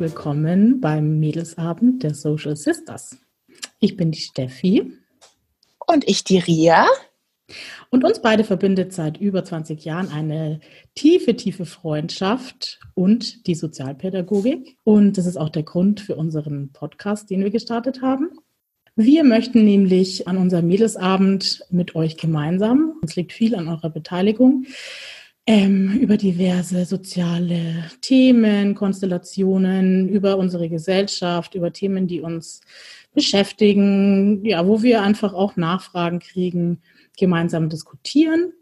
Willkommen beim Mädelsabend der Social Sisters. Ich bin die Steffi. Und ich die Ria. Und uns beide verbindet seit über 20 Jahren eine tiefe, tiefe Freundschaft und die Sozialpädagogik. Und das ist auch der Grund für unseren Podcast, den wir gestartet haben. Wir möchten nämlich an unserem Mädelsabend mit euch gemeinsam, uns liegt viel an eurer Beteiligung, ähm, über diverse soziale Themen, Konstellationen, über unsere Gesellschaft, über Themen, die uns beschäftigen, ja, wo wir einfach auch Nachfragen kriegen, gemeinsam diskutieren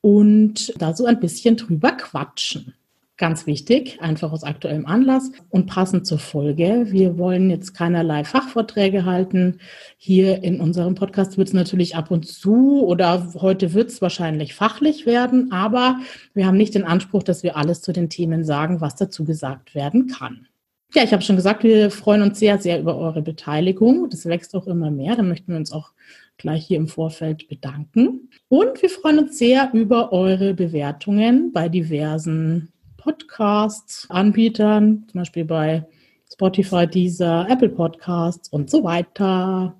und da so ein bisschen drüber quatschen. Ganz wichtig, einfach aus aktuellem Anlass und passend zur Folge. Wir wollen jetzt keinerlei Fachvorträge halten. Hier in unserem Podcast wird es natürlich ab und zu oder heute wird es wahrscheinlich fachlich werden, aber wir haben nicht den Anspruch, dass wir alles zu den Themen sagen, was dazu gesagt werden kann. Ja, ich habe schon gesagt, wir freuen uns sehr, sehr über eure Beteiligung. Das wächst auch immer mehr. Da möchten wir uns auch gleich hier im Vorfeld bedanken. Und wir freuen uns sehr über eure Bewertungen bei diversen Podcast-Anbietern, zum Beispiel bei Spotify, Deezer, Apple Podcasts und so weiter.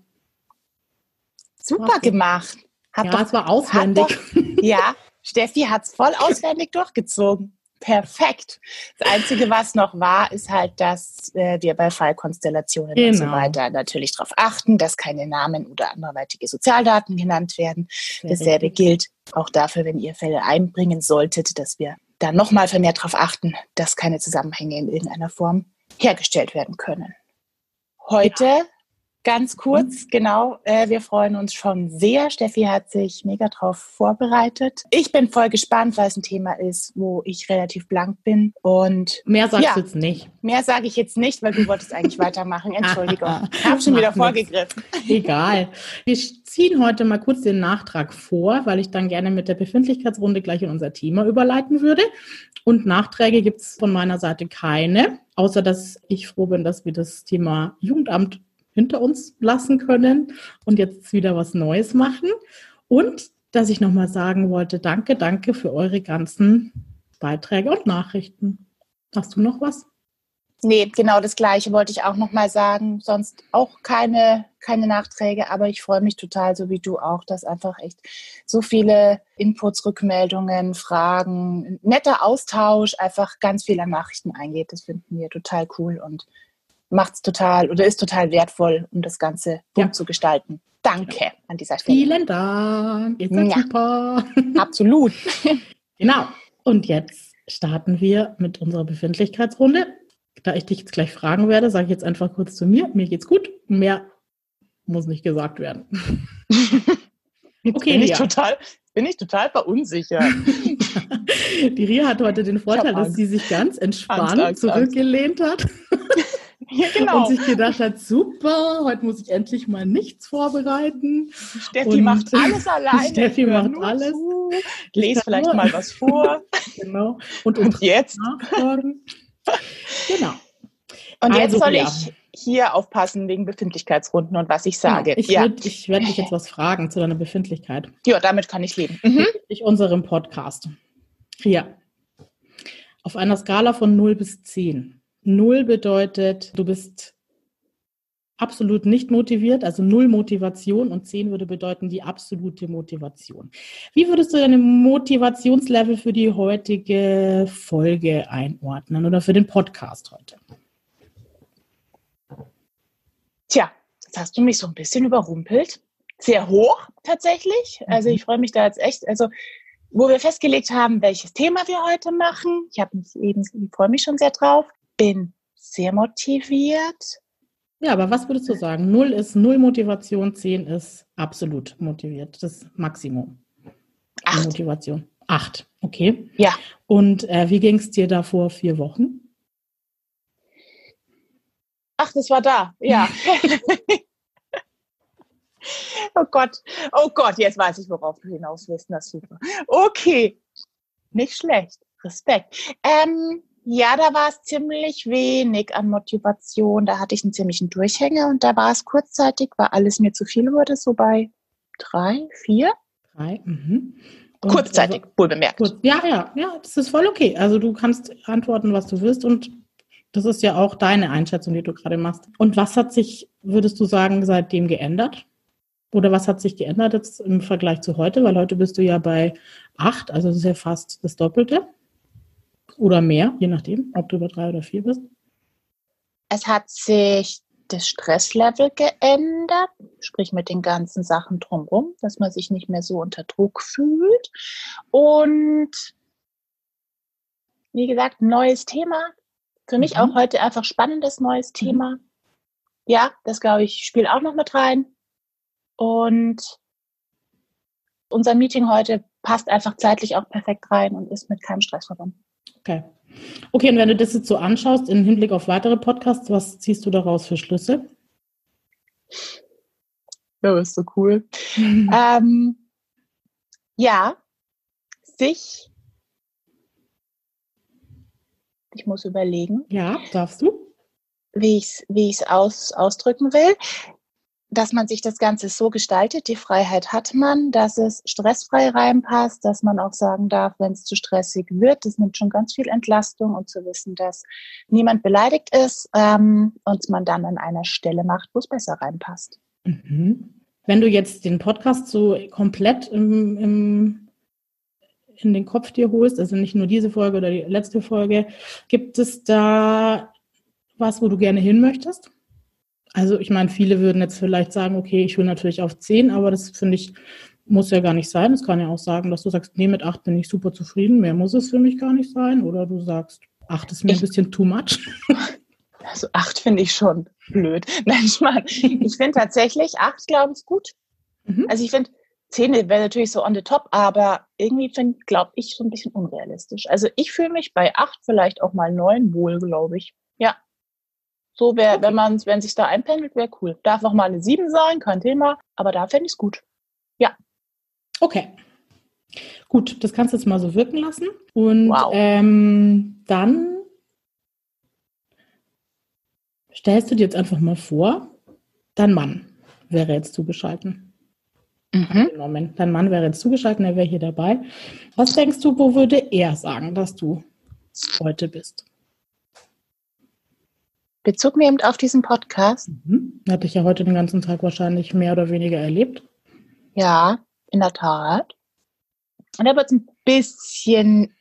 Super gemacht. Hat ja, doch, es war auswendig. Doch, ja, Steffi hat es voll auswendig durchgezogen. Perfekt. Das Einzige, was noch war, ist halt, dass äh, wir bei Fallkonstellationen genau. und so genau. weiter natürlich darauf achten, dass keine Namen oder anderweitige Sozialdaten genannt werden. Sehr Dasselbe richtig. gilt auch dafür, wenn ihr Fälle einbringen solltet, dass wir da nochmal vermehrt darauf achten, dass keine Zusammenhänge in irgendeiner Form hergestellt werden können. Heute ja. Ganz kurz, genau, äh, wir freuen uns schon sehr. Steffi hat sich mega drauf vorbereitet. Ich bin voll gespannt, weil es ein Thema ist, wo ich relativ blank bin. Und mehr sagst ja, du jetzt nicht. Mehr sage ich jetzt nicht, weil du wolltest eigentlich weitermachen. Entschuldigung. Ich habe schon wieder vorgegriffen. Egal. Wir ziehen heute mal kurz den Nachtrag vor, weil ich dann gerne mit der Befindlichkeitsrunde gleich in unser Thema überleiten würde. Und Nachträge gibt es von meiner Seite keine, außer dass ich froh bin, dass wir das Thema Jugendamt hinter uns lassen können und jetzt wieder was Neues machen. Und dass ich nochmal sagen wollte, danke, danke für eure ganzen Beiträge und Nachrichten. Hast du noch was? Nee, genau das Gleiche wollte ich auch nochmal sagen. Sonst auch keine, keine Nachträge, aber ich freue mich total, so wie du auch, dass einfach echt so viele Inputs, Rückmeldungen, Fragen, netter Austausch, einfach ganz viel an Nachrichten eingeht. Das finden wir total cool und macht es total oder ist total wertvoll, um das Ganze ja. zu gestalten. Danke an dieser Stelle. Vielen Dank. Ist ja. super. Absolut. genau. Und jetzt starten wir mit unserer Befindlichkeitsrunde da ich dich jetzt gleich fragen werde, sage ich jetzt einfach kurz zu mir. Mir geht's gut. Mehr muss nicht gesagt werden. okay, bin ich, total, bin ich total verunsichert. Die Ria hat heute den Vorteil, dass sie sich ganz entspannt Angst, Angst, zurückgelehnt Angst. hat. Ja, genau. Und sich gedacht hat, super, heute muss ich endlich mal nichts vorbereiten. Steffi und macht alles alleine. Steffi macht alles. Lese vielleicht mal was vor. genau. Und, und jetzt? Nachfragen. Genau. Und jetzt also, soll ja. ich hier aufpassen wegen Befindlichkeitsrunden und was ich genau. sage. Ich, ja. würd, ich werde dich jetzt was fragen zu deiner Befindlichkeit. Ja, damit kann ich leben. Mhm. Ich unserem Podcast. Hier. Auf einer Skala von 0 bis 10. 0 bedeutet, du bist absolut nicht motiviert, also null Motivation und zehn würde bedeuten die absolute Motivation. Wie würdest du deine Motivationslevel für die heutige Folge einordnen oder für den Podcast heute? Tja, jetzt hast du mich so ein bisschen überrumpelt. Sehr hoch tatsächlich. Also mhm. ich freue mich da jetzt echt. Also wo wir festgelegt haben, welches Thema wir heute machen. Ich habe mich eben, ich freue mich schon sehr drauf. Bin sehr motiviert ja, aber was würdest du sagen? Null ist null Motivation, zehn ist absolut motiviert. Das Maximum. Acht. Motivation. Acht, okay. Ja. Und äh, wie ging es dir da vor vier Wochen? Ach, das war da, ja. oh Gott, oh Gott, jetzt weiß ich, worauf du hinaus willst. Na super. Okay, nicht schlecht. Respekt. Ähm, ja, da war es ziemlich wenig an Motivation. Da hatte ich einen ziemlichen Durchhänger und da war es kurzzeitig, weil alles mir zu viel wurde, so bei drei, vier. Drei, mhm. Und kurzzeitig, also, wohl bemerkt. Kurz, ja, ja, ja, das ist voll okay. Also du kannst antworten, was du willst und Das ist ja auch deine Einschätzung, die du gerade machst. Und was hat sich, würdest du sagen, seitdem geändert? Oder was hat sich geändert jetzt im Vergleich zu heute? Weil heute bist du ja bei acht, also das ist ja fast das Doppelte. Oder mehr, je nachdem, ob du über drei oder vier bist. Es hat sich das Stresslevel geändert, sprich mit den ganzen Sachen drumherum, dass man sich nicht mehr so unter Druck fühlt. Und wie gesagt, neues Thema. Für mich mhm. auch heute einfach spannendes neues mhm. Thema. Mhm. Ja, das glaube ich spielt auch noch mit rein. Und unser Meeting heute passt einfach zeitlich auch perfekt rein und ist mit keinem Stress verbunden. Okay. Okay, und wenn du das jetzt so anschaust, im Hinblick auf weitere Podcasts, was ziehst du daraus für Schlüsse? Ja, ist so cool. Ähm, ja, sich. Ich muss überlegen. Ja, darfst du? Wie ich es wie aus, ausdrücken will dass man sich das Ganze so gestaltet, die Freiheit hat man, dass es stressfrei reinpasst, dass man auch sagen darf, wenn es zu stressig wird, das nimmt schon ganz viel Entlastung und zu wissen, dass niemand beleidigt ist ähm, und man dann an einer Stelle macht, wo es besser reinpasst. Mhm. Wenn du jetzt den Podcast so komplett im, im, in den Kopf dir holst, also nicht nur diese Folge oder die letzte Folge, gibt es da was, wo du gerne hin möchtest? Also ich meine, viele würden jetzt vielleicht sagen, okay, ich will natürlich auf 10, aber das finde ich, muss ja gar nicht sein. Es kann ja auch sagen, dass du sagst, nee, mit 8 bin ich super zufrieden, mehr muss es für mich gar nicht sein. Oder du sagst, 8 ist mir ich, ein bisschen too much. Also 8 finde ich schon blöd. Nein, ich meine, ich finde tatsächlich 8, glaube ich, gut. Mhm. Also ich finde, 10 wäre natürlich so on the top, aber irgendwie finde, glaube ich, so ein bisschen unrealistisch. Also ich fühle mich bei 8 vielleicht auch mal 9 wohl, glaube ich. So wäre, okay. wenn man, wenn sich da einpendelt, wäre cool. Darf auch mal eine 7 sein, kein Thema, aber da fände ich es gut. Ja. Okay. Gut, das kannst du jetzt mal so wirken lassen. Und wow. ähm, dann stellst du dir jetzt einfach mal vor, dein Mann wäre jetzt zugeschalten. Mhm. Dein Mann wäre jetzt zugeschaltet, er wäre hier dabei. Was denkst du, wo würde er sagen, dass du heute bist? Bezug nehmend auf diesen Podcast. Mhm. Hatte ich ja heute den ganzen Tag wahrscheinlich mehr oder weniger erlebt. Ja, in der Tat. Und er wird es ein bisschen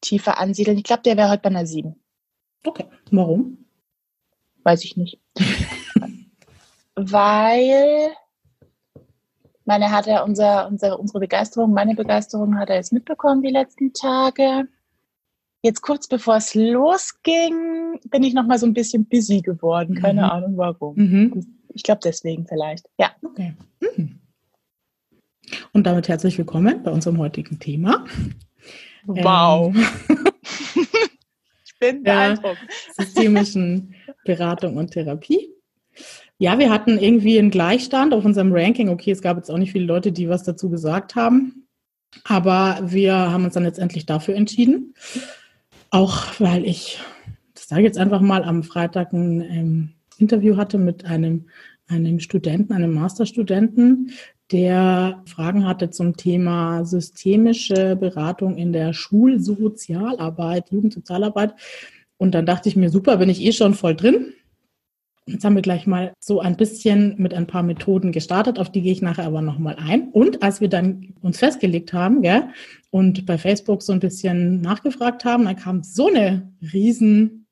tiefer ansiedeln. Ich glaube, der wäre heute bei einer 7. Okay. Warum? Weiß ich nicht. Weil meine hat er unser, unser, unsere Begeisterung, meine Begeisterung hat er jetzt mitbekommen die letzten Tage. Jetzt kurz bevor es losging, bin ich noch mal so ein bisschen busy geworden. Keine mhm. Ahnung warum. Mhm. Ich glaube deswegen vielleicht. Ja. Okay. Mhm. Und damit herzlich willkommen bei unserem heutigen Thema. Wow. Ähm, ich bin beeindruckt. Systemischen Beratung und Therapie. Ja, wir hatten irgendwie einen Gleichstand auf unserem Ranking. Okay, es gab jetzt auch nicht viele Leute, die was dazu gesagt haben. Aber wir haben uns dann letztendlich dafür entschieden. Auch weil ich, das sage ich jetzt einfach mal, am Freitag ein ähm, Interview hatte mit einem, einem Studenten, einem Masterstudenten, der Fragen hatte zum Thema systemische Beratung in der Schulsozialarbeit, Jugendsozialarbeit. Und dann dachte ich mir, super, bin ich eh schon voll drin. Jetzt haben wir gleich mal so ein bisschen mit ein paar Methoden gestartet, auf die gehe ich nachher aber nochmal ein. Und als wir dann uns festgelegt haben, gell, und bei Facebook so ein bisschen nachgefragt haben, dann kam so eine riesen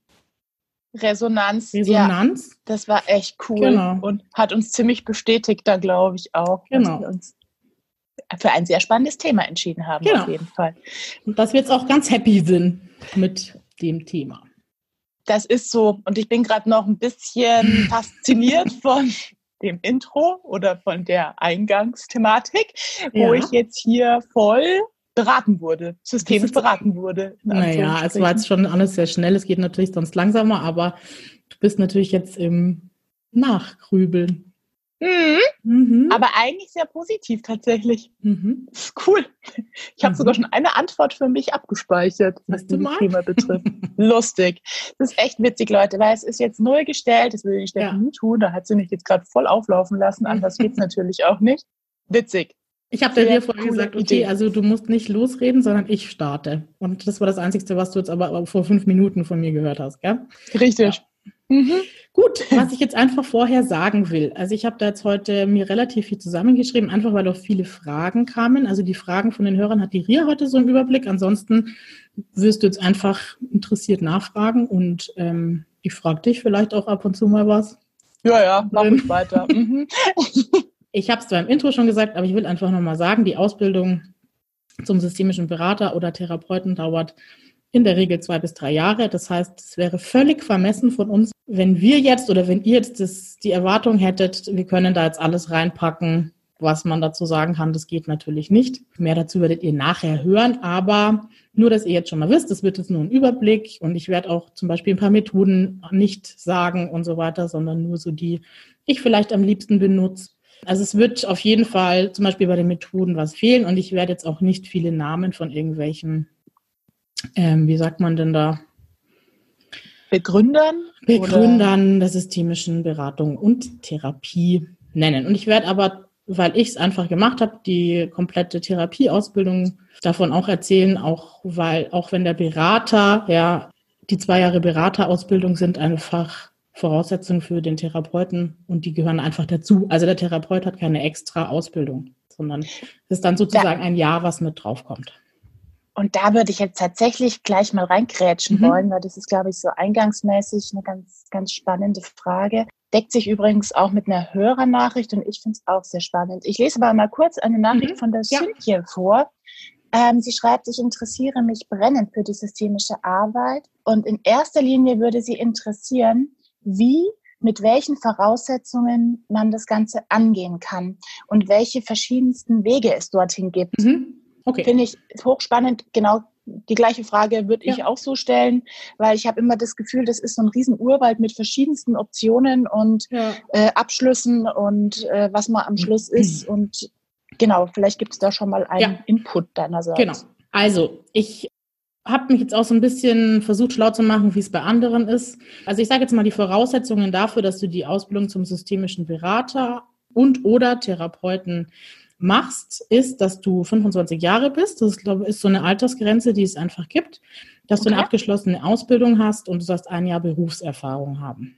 Resonanz. Resonanz. Ja, das war echt cool genau. und hat uns ziemlich bestätigt, da glaube ich auch, genau. dass wir uns für ein sehr spannendes Thema entschieden haben, genau. auf jeden Fall. Und dass wir jetzt auch ganz happy sind mit dem Thema das ist so. Und ich bin gerade noch ein bisschen fasziniert von dem Intro oder von der Eingangsthematik, wo ja. ich jetzt hier voll beraten wurde, systemisch beraten wurde. Naja, es war jetzt schon alles sehr schnell. Es geht natürlich sonst langsamer, aber du bist natürlich jetzt im Nachgrübeln. Mhm. Mhm. Aber eigentlich sehr positiv tatsächlich. Mhm. Das ist cool. Ich habe mhm. sogar schon eine Antwort für mich abgespeichert, was das Thema betrifft. Lustig. Das ist echt witzig, Leute, weil es ist jetzt neu gestellt. Das will ich Steffi ja. nie tun. Da hat sie mich jetzt gerade voll auflaufen lassen. Anders geht es natürlich auch nicht. Witzig. Ich habe dir vorhin gesagt, okay, Idee. also du musst nicht losreden, sondern ich starte. Und das war das Einzige, was du jetzt aber vor fünf Minuten von mir gehört hast, gell? Richtig. Ja. Mhm. Gut, was ich jetzt einfach vorher sagen will. Also ich habe da jetzt heute mir relativ viel zusammengeschrieben, einfach weil auch viele Fragen kamen. Also die Fragen von den Hörern hat die Ria heute so einen Überblick. Ansonsten wirst du jetzt einfach interessiert nachfragen und ähm, ich frage dich vielleicht auch ab und zu mal was. Ja, ja, mach ich weiter. Mhm. Ich habe es zwar im Intro schon gesagt, aber ich will einfach nochmal sagen, die Ausbildung zum systemischen Berater oder Therapeuten dauert in der Regel zwei bis drei Jahre. Das heißt, es wäre völlig vermessen von uns, wenn wir jetzt oder wenn ihr jetzt das, die Erwartung hättet, wir können da jetzt alles reinpacken, was man dazu sagen kann. Das geht natürlich nicht. Mehr dazu werdet ihr nachher hören, aber nur, dass ihr jetzt schon mal wisst, das wird jetzt nur ein Überblick und ich werde auch zum Beispiel ein paar Methoden nicht sagen und so weiter, sondern nur so die ich vielleicht am liebsten benutze also es wird auf jeden Fall zum Beispiel bei den Methoden was fehlen und ich werde jetzt auch nicht viele Namen von irgendwelchen, ähm, wie sagt man denn da? Begründern? Begründern oder? der systemischen Beratung und Therapie nennen. Und ich werde aber, weil ich es einfach gemacht habe, die komplette Therapieausbildung davon auch erzählen, auch weil, auch wenn der Berater, ja, die zwei Jahre Beraterausbildung sind einfach Voraussetzungen für den Therapeuten und die gehören einfach dazu. Also der Therapeut hat keine extra Ausbildung, sondern es ist dann sozusagen ein Jahr, was mit draufkommt. Und da würde ich jetzt tatsächlich gleich mal reingrätschen mhm. wollen, weil das ist, glaube ich, so eingangsmäßig eine ganz, ganz spannende Frage. Deckt sich übrigens auch mit einer Hörernachricht und ich finde es auch sehr spannend. Ich lese aber mal kurz eine Nachricht mhm. von der ja. Cynthia vor. Ähm, sie schreibt, ich interessiere mich brennend für die systemische Arbeit und in erster Linie würde sie interessieren, wie, mit welchen Voraussetzungen man das Ganze angehen kann und welche verschiedensten Wege es dorthin gibt. Mhm. Okay. Finde ich hochspannend. Genau die gleiche Frage würde ich auch so stellen, weil ich habe immer das Gefühl, das ist so ein riesen Urwald mit verschiedensten Optionen und ja. äh, Abschlüssen und äh, was man am Schluss ist. Und genau, vielleicht gibt es da schon mal einen ja. Input deinerseits. Genau. Also ich habe mich jetzt auch so ein bisschen versucht, schlau zu machen, wie es bei anderen ist. Also ich sage jetzt mal die Voraussetzungen dafür, dass du die Ausbildung zum systemischen Berater und oder Therapeuten machst, ist, dass du 25 Jahre bist. Das ist, glaube ich, ist so eine Altersgrenze, die es einfach gibt. Dass okay. du eine abgeschlossene Ausbildung hast und du sollst ein Jahr Berufserfahrung haben.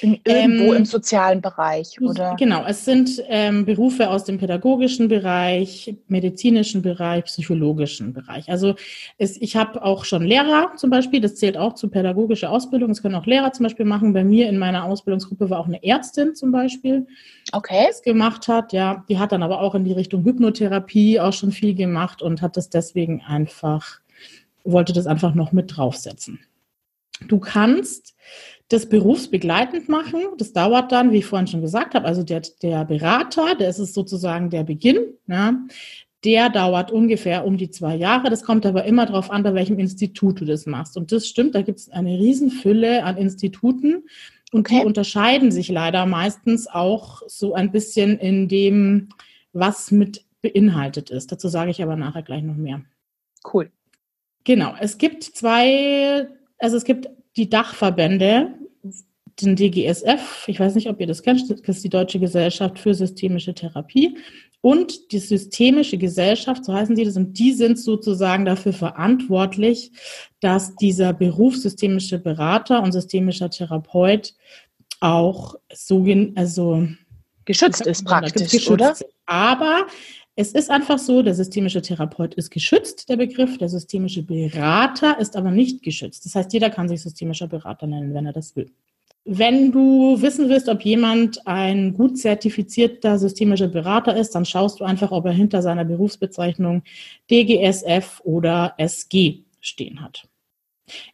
In, irgendwo ähm, im sozialen Bereich, oder? Genau, es sind ähm, Berufe aus dem pädagogischen Bereich, medizinischen Bereich, psychologischen Bereich. Also es, ich habe auch schon Lehrer zum Beispiel, das zählt auch zu pädagogischer Ausbildung. Das können auch Lehrer zum Beispiel machen. Bei mir in meiner Ausbildungsgruppe war auch eine Ärztin zum Beispiel, okay. die es gemacht hat. Ja, die hat dann aber auch in die Richtung Hypnotherapie auch schon viel gemacht und hat das deswegen einfach, wollte das einfach noch mit draufsetzen. Du kannst das berufsbegleitend machen. Das dauert dann, wie ich vorhin schon gesagt habe, also der, der Berater, der ist es sozusagen der Beginn, ja, der dauert ungefähr um die zwei Jahre. Das kommt aber immer darauf an, bei welchem Institut du das machst. Und das stimmt, da gibt es eine Riesenfülle an Instituten und okay. die unterscheiden sich leider meistens auch so ein bisschen in dem, was mit beinhaltet ist. Dazu sage ich aber nachher gleich noch mehr. Cool. Genau, es gibt zwei, also es gibt die Dachverbände, den DGSF, ich weiß nicht, ob ihr das kennt, das ist die Deutsche Gesellschaft für systemische Therapie und die systemische Gesellschaft, so heißen die das, und die sind sozusagen dafür verantwortlich, dass dieser Beruf systemische Berater und systemischer Therapeut auch so, also geschützt ist praktisch, geschützt oder? Aber es ist einfach so, der systemische Therapeut ist geschützt, der Begriff. Der systemische Berater ist aber nicht geschützt. Das heißt, jeder kann sich systemischer Berater nennen, wenn er das will. Wenn du wissen willst, ob jemand ein gut zertifizierter systemischer Berater ist, dann schaust du einfach, ob er hinter seiner Berufsbezeichnung DGSF oder SG stehen hat.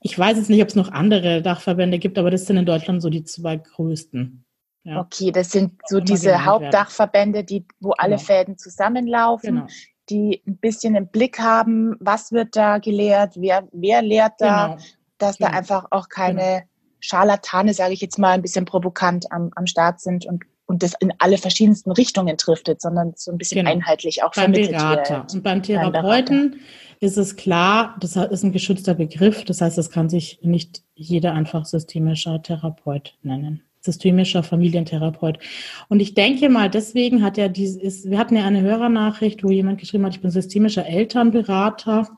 Ich weiß jetzt nicht, ob es noch andere Dachverbände gibt, aber das sind in Deutschland so die zwei größten. Ja. Okay, das sind so diese Hauptdachverbände, die, wo alle genau. Fäden zusammenlaufen, genau. die ein bisschen im Blick haben, was wird da gelehrt, wer, wer lehrt da, genau. dass da genau. einfach auch keine genau. Scharlatane, sage ich jetzt mal, ein bisschen provokant am, am Start sind und und das in alle verschiedensten Richtungen driftet, sondern so ein bisschen genau. einheitlich auch beim vermittelt Berater. wird. Und beim Therapeuten ist es klar, das ist ein geschützter Begriff, das heißt, es kann sich nicht jeder einfach systemischer Therapeut nennen. Systemischer Familientherapeut. Und ich denke mal, deswegen hat er dieses, wir hatten ja eine Hörernachricht, wo jemand geschrieben hat, ich bin systemischer Elternberater.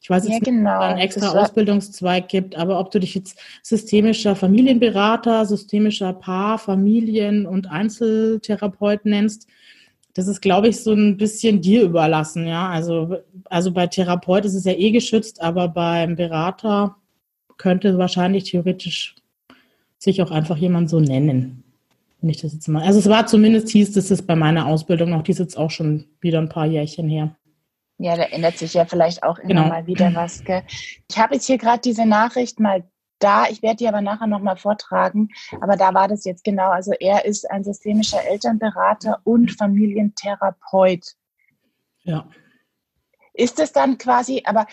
Ich weiß jetzt ja, genau. nicht, ob es einen extra Ausbildungszweig gibt, aber ob du dich jetzt systemischer Familienberater, systemischer Paar, Familien und Einzeltherapeut nennst, das ist, glaube ich, so ein bisschen dir überlassen, ja. Also, also bei Therapeut ist es ja eh geschützt, aber beim Berater könnte wahrscheinlich theoretisch sich auch einfach jemand so nennen. Wenn ich das jetzt mal. Also es war zumindest hieß es es bei meiner Ausbildung noch, die ist jetzt auch schon wieder ein paar Jährchen her. Ja, da ändert sich ja vielleicht auch immer genau. mal wieder was. Gell? Ich habe jetzt hier gerade diese Nachricht mal da, ich werde die aber nachher nochmal vortragen, aber da war das jetzt genau. Also er ist ein systemischer Elternberater und Familientherapeut. Ja. Ist es dann quasi, aber.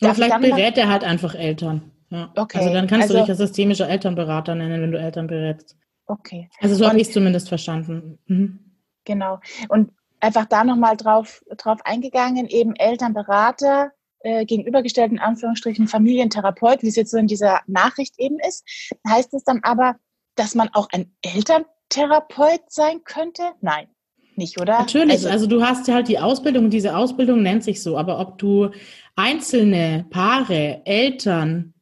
Ja, vielleicht berät er halt einfach Eltern. Ja. Okay. Also dann kannst also, du dich als systemischer Elternberater nennen, wenn du Eltern berätst. Okay. Also so habe ich es zumindest verstanden. Mhm. Genau. Und einfach da nochmal drauf, drauf eingegangen, eben Elternberater, äh, gegenübergestellten Anführungsstrichen Familientherapeut, wie es jetzt so in dieser Nachricht eben ist. Heißt es dann aber, dass man auch ein Elterntherapeut sein könnte? Nein. Nicht, oder? Natürlich, also, also du hast ja halt die Ausbildung, diese Ausbildung nennt sich so, aber ob du einzelne Paare, Eltern,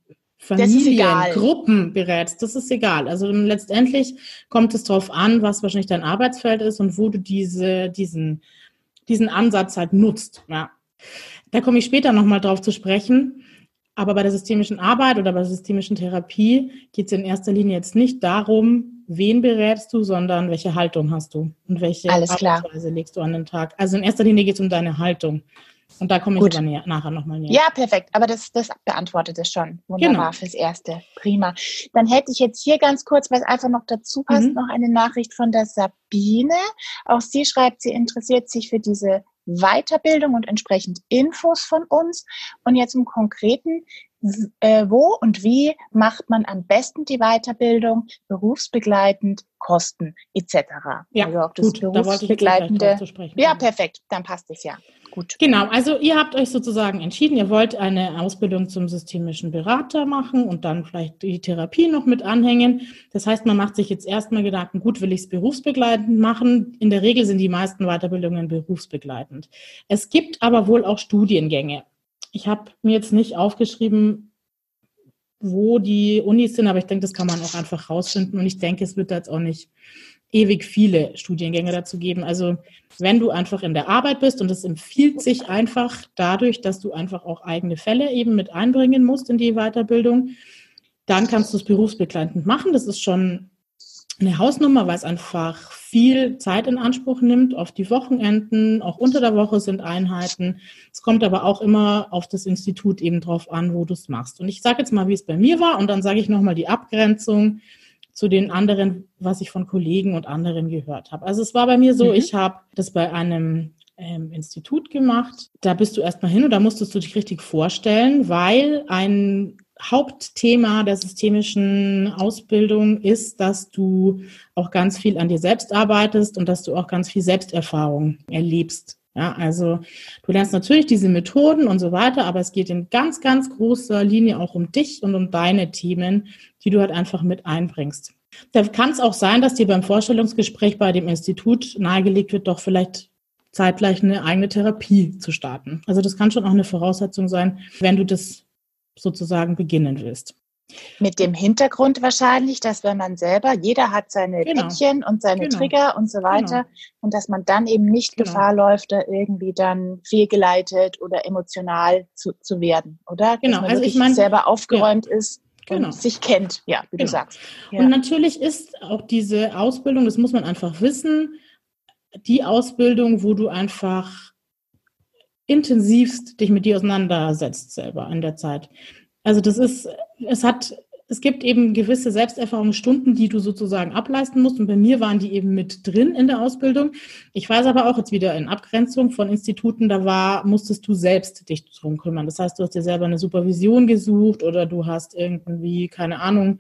Familien, Gruppen berätst, das ist egal. Also letztendlich kommt es darauf an, was wahrscheinlich dein Arbeitsfeld ist und wo du diese, diesen, diesen Ansatz halt nutzt. Ja. Da komme ich später nochmal drauf zu sprechen. Aber bei der systemischen Arbeit oder bei der systemischen Therapie geht es in erster Linie jetzt nicht darum, wen berätst du, sondern welche Haltung hast du und welche Alles Arbeitsweise legst du an den Tag. Also in erster Linie geht es um deine Haltung. Und da komme ich Gut. aber näher, nachher nochmal näher. Ja, perfekt. Aber das, das beantwortet es schon. Wunderbar genau. fürs Erste. Prima. Dann hätte ich jetzt hier ganz kurz, weil es einfach noch dazu passt, mhm. noch eine Nachricht von der Sabine. Auch sie schreibt, sie interessiert sich für diese Weiterbildung und entsprechend Infos von uns. Und jetzt im Konkreten, äh, wo und wie macht man am besten die Weiterbildung berufsbegleitend, Kosten etc. Ja, also auch das gut, berufsbegleitende. Da ja, perfekt, dann passt es ja. Gut. Genau, also ihr habt euch sozusagen entschieden, ihr wollt eine Ausbildung zum systemischen Berater machen und dann vielleicht die Therapie noch mit anhängen. Das heißt, man macht sich jetzt erstmal Gedanken, gut, will ich es berufsbegleitend machen? In der Regel sind die meisten Weiterbildungen berufsbegleitend. Es gibt aber wohl auch Studiengänge. Ich habe mir jetzt nicht aufgeschrieben, wo die Unis sind, aber ich denke, das kann man auch einfach rausfinden und ich denke, es wird jetzt auch nicht ewig viele Studiengänge dazu geben. Also wenn du einfach in der Arbeit bist und es empfiehlt sich einfach dadurch, dass du einfach auch eigene Fälle eben mit einbringen musst in die Weiterbildung, dann kannst du es berufsbegleitend machen. Das ist schon eine Hausnummer, weil es einfach viel Zeit in Anspruch nimmt, auf die Wochenenden, auch unter der Woche sind Einheiten. Es kommt aber auch immer auf das Institut eben drauf an, wo du es machst. Und ich sage jetzt mal, wie es bei mir war und dann sage ich nochmal die Abgrenzung zu den anderen, was ich von Kollegen und anderen gehört habe. Also es war bei mir so, mhm. ich habe das bei einem ähm, Institut gemacht. Da bist du erstmal hin und da musstest du dich richtig vorstellen, weil ein Hauptthema der systemischen Ausbildung ist, dass du auch ganz viel an dir selbst arbeitest und dass du auch ganz viel Selbsterfahrung erlebst. Ja, also du lernst natürlich diese Methoden und so weiter, aber es geht in ganz, ganz großer Linie auch um dich und um deine Themen, die du halt einfach mit einbringst. Da kann es auch sein, dass dir beim Vorstellungsgespräch bei dem Institut nahegelegt wird, doch vielleicht zeitgleich eine eigene Therapie zu starten. Also das kann schon auch eine Voraussetzung sein, wenn du das sozusagen beginnen willst. Mit dem Hintergrund wahrscheinlich, dass wenn man selber, jeder hat seine genau. Päckchen und seine genau. Trigger und so weiter genau. und dass man dann eben nicht genau. Gefahr läuft, da irgendwie dann fehlgeleitet oder emotional zu, zu werden, oder? Genau, also ich meine, selber aufgeräumt ja. ist genau. sich kennt, ja, wie du genau. sagst. Ja. Und natürlich ist auch diese Ausbildung, das muss man einfach wissen, die Ausbildung, wo du einfach intensivst dich mit dir auseinandersetzt selber in der Zeit. Also das ist, es hat, es gibt eben gewisse Selbsterfahrungsstunden, die du sozusagen ableisten musst. Und bei mir waren die eben mit drin in der Ausbildung. Ich weiß aber auch jetzt wieder in Abgrenzung von Instituten, da war, musstest du selbst dich drum kümmern. Das heißt, du hast dir selber eine Supervision gesucht oder du hast irgendwie, keine Ahnung,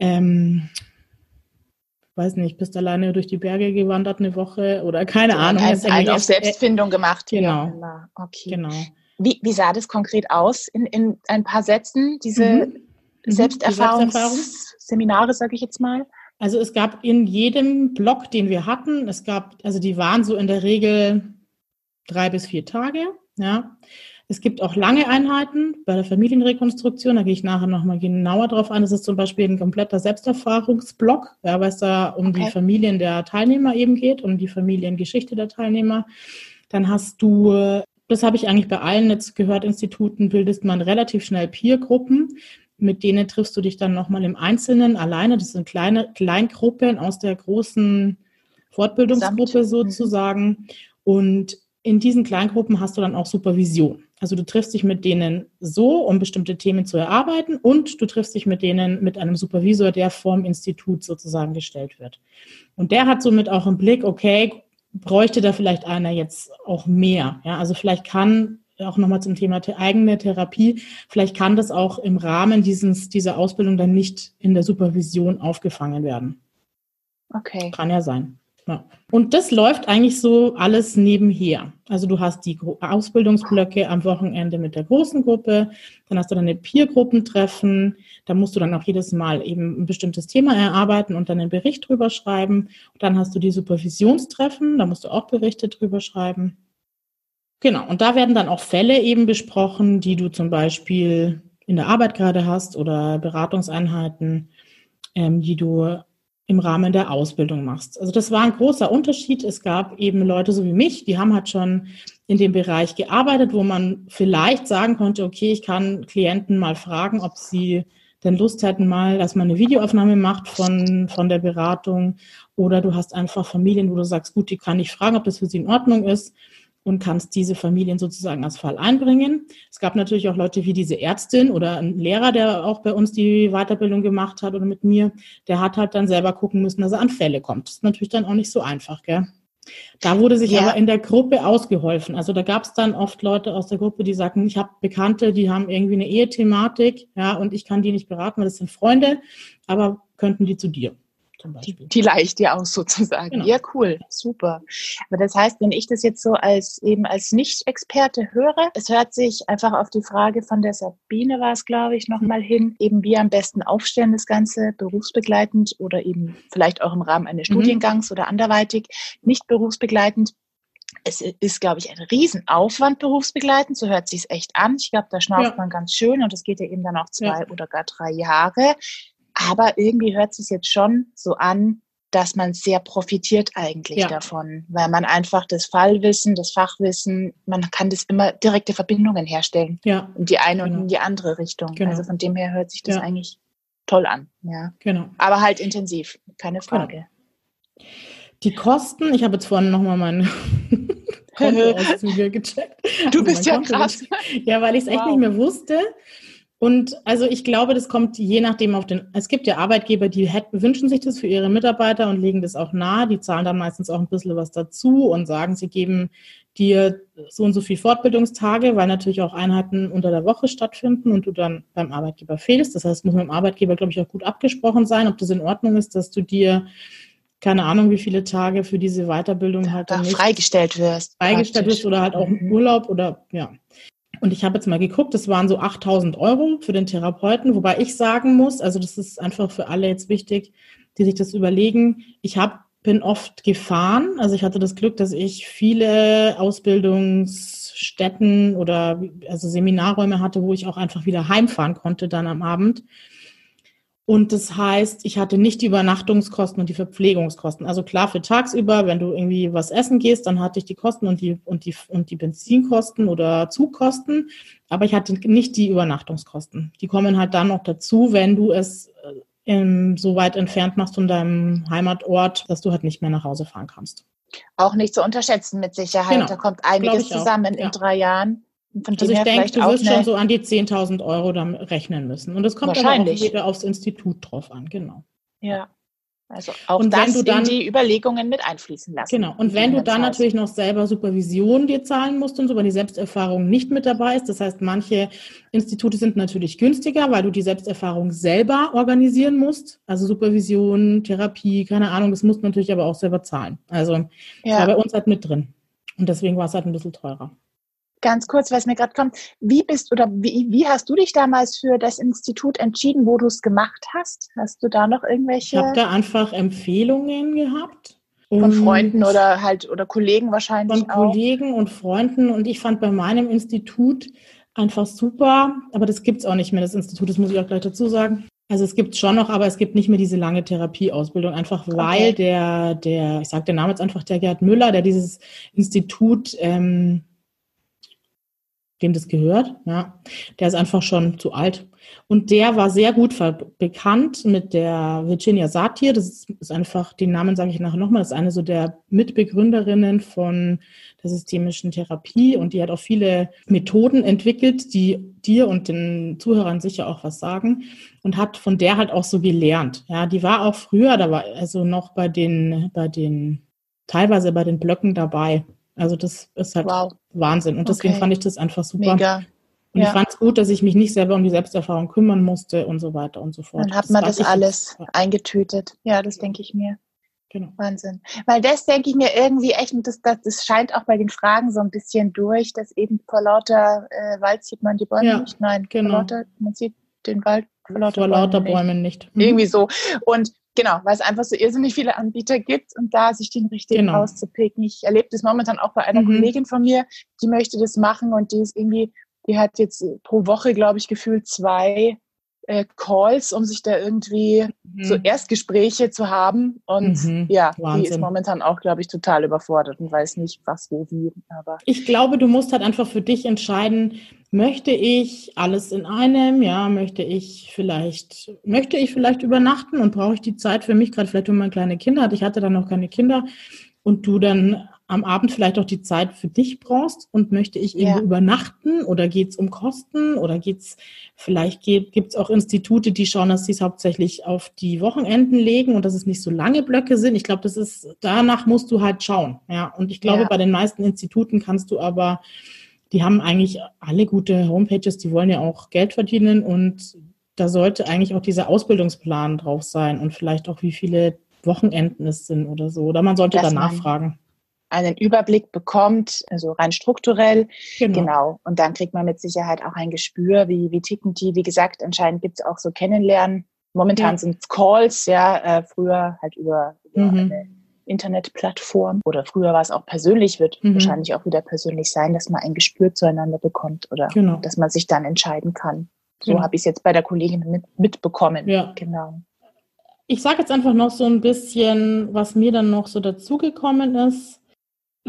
ähm, weiß nicht, bist alleine durch die Berge gewandert eine Woche oder keine ja, Ahnung. Hast einen auf Selbstfindung gemacht. Genau. Ja, okay. Genau. Wie, wie sah das konkret aus in, in ein paar Sätzen, diese mhm. mhm. Selbsterfahrungsseminare, sage ich jetzt mal? Also es gab in jedem Block, den wir hatten, es gab, also die waren so in der Regel drei bis vier Tage, ja. Es gibt auch lange Einheiten bei der Familienrekonstruktion, da gehe ich nachher nochmal genauer drauf ein. Das ist zum Beispiel ein kompletter Selbsterfahrungsblock, ja, weil es da um okay. die Familien der Teilnehmer eben geht, um die Familiengeschichte der Teilnehmer. Dann hast du, das habe ich eigentlich bei allen jetzt gehört, Instituten, bildest man relativ schnell Peergruppen. Mit denen triffst du dich dann nochmal im Einzelnen alleine. Das sind kleine Kleingruppen aus der großen Fortbildungsgruppe Samt. sozusagen. Und in diesen Kleingruppen hast du dann auch Supervision. Also du triffst dich mit denen so, um bestimmte Themen zu erarbeiten und du triffst dich mit denen mit einem Supervisor, der vom Institut sozusagen gestellt wird. Und der hat somit auch im Blick, okay, bräuchte da vielleicht einer jetzt auch mehr. Ja, also vielleicht kann auch nochmal zum Thema eigene Therapie, vielleicht kann das auch im Rahmen dieses, dieser Ausbildung dann nicht in der Supervision aufgefangen werden. Okay. Kann ja sein. Ja. Und das läuft eigentlich so alles nebenher. Also du hast die Ausbildungsblöcke am Wochenende mit der großen Gruppe, dann hast du deine Peer-Gruppentreffen, da musst du dann auch jedes Mal eben ein bestimmtes Thema erarbeiten und dann einen Bericht drüber schreiben. Und dann hast du die Supervisionstreffen, da musst du auch Berichte drüber schreiben. Genau, und da werden dann auch Fälle eben besprochen, die du zum Beispiel in der Arbeit gerade hast oder Beratungseinheiten, ähm, die du im Rahmen der Ausbildung machst. Also das war ein großer Unterschied. Es gab eben Leute so wie mich, die haben halt schon in dem Bereich gearbeitet, wo man vielleicht sagen konnte, okay, ich kann Klienten mal fragen, ob sie denn Lust hätten mal, dass man eine Videoaufnahme macht von, von der Beratung. Oder du hast einfach Familien, wo du sagst, gut, die kann ich fragen, ob das für sie in Ordnung ist und kannst diese Familien sozusagen als Fall einbringen. Es gab natürlich auch Leute wie diese Ärztin oder ein Lehrer, der auch bei uns die Weiterbildung gemacht hat oder mit mir, der hat halt dann selber gucken müssen, dass er an Fälle kommt. Das ist natürlich dann auch nicht so einfach, gell? Da wurde sich ja. aber in der Gruppe ausgeholfen. Also da gab es dann oft Leute aus der Gruppe, die sagten, ich habe Bekannte, die haben irgendwie eine Ehethematik, ja, und ich kann die nicht beraten, weil das sind Freunde, aber könnten die zu dir. Die, die leicht dir aus sozusagen. Genau. Ja, cool, super. Aber das heißt, wenn ich das jetzt so als eben als Nicht-Experte höre, es hört sich einfach auf die Frage von der Sabine war es, glaube ich, nochmal hin, eben wie am besten aufstellen das Ganze, berufsbegleitend oder eben vielleicht auch im Rahmen eines mhm. Studiengangs oder anderweitig, nicht berufsbegleitend es ist, glaube ich, ein Riesenaufwand berufsbegleitend, so hört sich es echt an. Ich glaube, da schnauft ja. man ganz schön und das geht ja eben dann auch zwei ja. oder gar drei Jahre. Aber irgendwie hört sich jetzt schon so an, dass man sehr profitiert eigentlich ja. davon, weil man einfach das Fallwissen, das Fachwissen, man kann das immer direkte Verbindungen herstellen. Ja. In die eine genau. und in die andere Richtung. Genau. Also von dem her hört sich das ja. eigentlich toll an. Ja. Genau. Aber halt intensiv, keine genau. Frage. Genau. Die Kosten, ich habe jetzt vorhin nochmal meine Kontoauszüge gecheckt. Du also bist ja Konto krass. Ja, weil ich es wow. echt nicht mehr wusste. Und also ich glaube, das kommt je nachdem auf den, es gibt ja Arbeitgeber, die hätten, wünschen sich das für ihre Mitarbeiter und legen das auch nahe. Die zahlen dann meistens auch ein bisschen was dazu und sagen, sie geben dir so und so viel Fortbildungstage, weil natürlich auch Einheiten unter der Woche stattfinden und du dann beim Arbeitgeber fehlst. Das heißt, muss mit dem Arbeitgeber, glaube ich, auch gut abgesprochen sein, ob das in Ordnung ist, dass du dir keine Ahnung, wie viele Tage für diese Weiterbildung halt nicht freigestellt wirst. Freigestellt wirst oder halt auch im Urlaub oder ja. Und ich habe jetzt mal geguckt, das waren so 8000 Euro für den Therapeuten, wobei ich sagen muss, also das ist einfach für alle jetzt wichtig, die sich das überlegen. Ich hab, bin oft gefahren, also ich hatte das Glück, dass ich viele Ausbildungsstätten oder also Seminarräume hatte, wo ich auch einfach wieder heimfahren konnte dann am Abend. Und das heißt, ich hatte nicht die Übernachtungskosten und die Verpflegungskosten. Also klar, für tagsüber, wenn du irgendwie was essen gehst, dann hatte ich die Kosten und die, und die, und die Benzinkosten oder Zugkosten. Aber ich hatte nicht die Übernachtungskosten. Die kommen halt dann noch dazu, wenn du es äh, in, so weit entfernt machst von deinem Heimatort, dass du halt nicht mehr nach Hause fahren kannst. Auch nicht zu unterschätzen mit Sicherheit. Genau. Da kommt einiges zusammen in ja. drei Jahren. Von also ich denke, du wirst schon so an die 10.000 Euro dann rechnen müssen. Und es kommt aber auch wieder aufs Institut drauf an, genau. Ja. Also auch und das dann, in die Überlegungen mit einfließen lassen. Genau. Und wenn du dann natürlich noch selber Supervision dir zahlen musst und so, weil die Selbsterfahrung nicht mit dabei ist, das heißt, manche Institute sind natürlich günstiger, weil du die Selbsterfahrung selber organisieren musst. Also Supervision, Therapie, keine Ahnung, das musst du natürlich aber auch selber zahlen. Also ja. bei uns halt mit drin. Und deswegen war es halt ein bisschen teurer. Ganz kurz, was mir gerade kommt, wie bist oder wie, wie hast du dich damals für das Institut entschieden, wo du es gemacht hast? Hast du da noch irgendwelche? Ich habe da einfach Empfehlungen gehabt. Von Freunden oder halt oder Kollegen wahrscheinlich. Von auch. Kollegen und Freunden. Und ich fand bei meinem Institut einfach super, aber das gibt es auch nicht mehr, das Institut, das muss ich auch gleich dazu sagen. Also es gibt schon noch, aber es gibt nicht mehr diese lange Therapieausbildung, einfach weil okay. der, der, ich sage den Namen jetzt einfach, der Gerd Müller, der dieses Institut ähm, dem das gehört, ja, der ist einfach schon zu alt. Und der war sehr gut bekannt mit der Virginia Satir. Das ist, ist einfach, den Namen sage ich nachher nochmal, das ist eine so der Mitbegründerinnen von der systemischen Therapie und die hat auch viele Methoden entwickelt, die dir und den Zuhörern sicher auch was sagen und hat von der halt auch so gelernt. Ja, die war auch früher, da war also noch bei den, bei den, teilweise bei den Blöcken dabei. Also das ist halt wow. Wahnsinn. Und deswegen okay. fand ich das einfach super. Mega. Und ja. ich fand es gut, dass ich mich nicht selber um die Selbsterfahrung kümmern musste und so weiter und so fort. Dann hat man das, das alles jetzt. eingetütet. Ja, das denke ich mir. Genau. Wahnsinn. Weil das denke ich mir irgendwie echt, das, das, das scheint auch bei den Fragen so ein bisschen durch, dass eben vor lauter äh, Wald sieht man die Bäume ja, nicht. Nein, genau. vor lauter, man sieht den Wald vor lauter, vor lauter Bäumen, Bäumen nicht. nicht. Mhm. Irgendwie so. Und Genau, weil es einfach so irrsinnig viele Anbieter gibt und da sich den richtigen genau. rauszupicken. Ich erlebe das momentan auch bei einer mhm. Kollegin von mir, die möchte das machen und die ist irgendwie, die hat jetzt pro Woche, glaube ich, gefühlt zwei äh, Calls, um sich da irgendwie mhm. so Erstgespräche zu haben. Und mhm. ja, Wahnsinn. die ist momentan auch, glaube ich, total überfordert und weiß nicht, was, wo, wie. Aber ich glaube, du musst halt einfach für dich entscheiden, möchte ich alles in einem, ja, möchte ich vielleicht, möchte ich vielleicht übernachten und brauche ich die Zeit für mich, gerade vielleicht, wenn man kleine Kinder hat. Ich hatte dann noch keine Kinder und du dann am Abend vielleicht auch die Zeit für dich brauchst und möchte ich irgendwo ja. übernachten oder geht es um Kosten oder geht's vielleicht gibt es auch Institute, die schauen, dass sie es hauptsächlich auf die Wochenenden legen und dass es nicht so lange Blöcke sind. Ich glaube, das ist danach musst du halt schauen, ja. Und ich glaube, ja. bei den meisten Instituten kannst du aber, die haben eigentlich alle gute Homepages, die wollen ja auch Geld verdienen und da sollte eigentlich auch dieser Ausbildungsplan drauf sein und vielleicht auch wie viele Wochenenden es sind oder so. Oder man sollte das da nachfragen einen Überblick bekommt, also rein strukturell. Genau. genau. Und dann kriegt man mit Sicherheit auch ein Gespür, wie, wie ticken die. Wie gesagt, anscheinend gibt es auch so Kennenlernen. Momentan ja. sind es Calls, ja, äh, früher halt über, über mhm. eine Internetplattform oder früher war es auch persönlich, wird mhm. wahrscheinlich auch wieder persönlich sein, dass man ein Gespür zueinander bekommt oder genau. dass man sich dann entscheiden kann. So genau. habe ich es jetzt bei der Kollegin mit, mitbekommen. Ja. Genau. Ich sage jetzt einfach noch so ein bisschen, was mir dann noch so dazugekommen ist.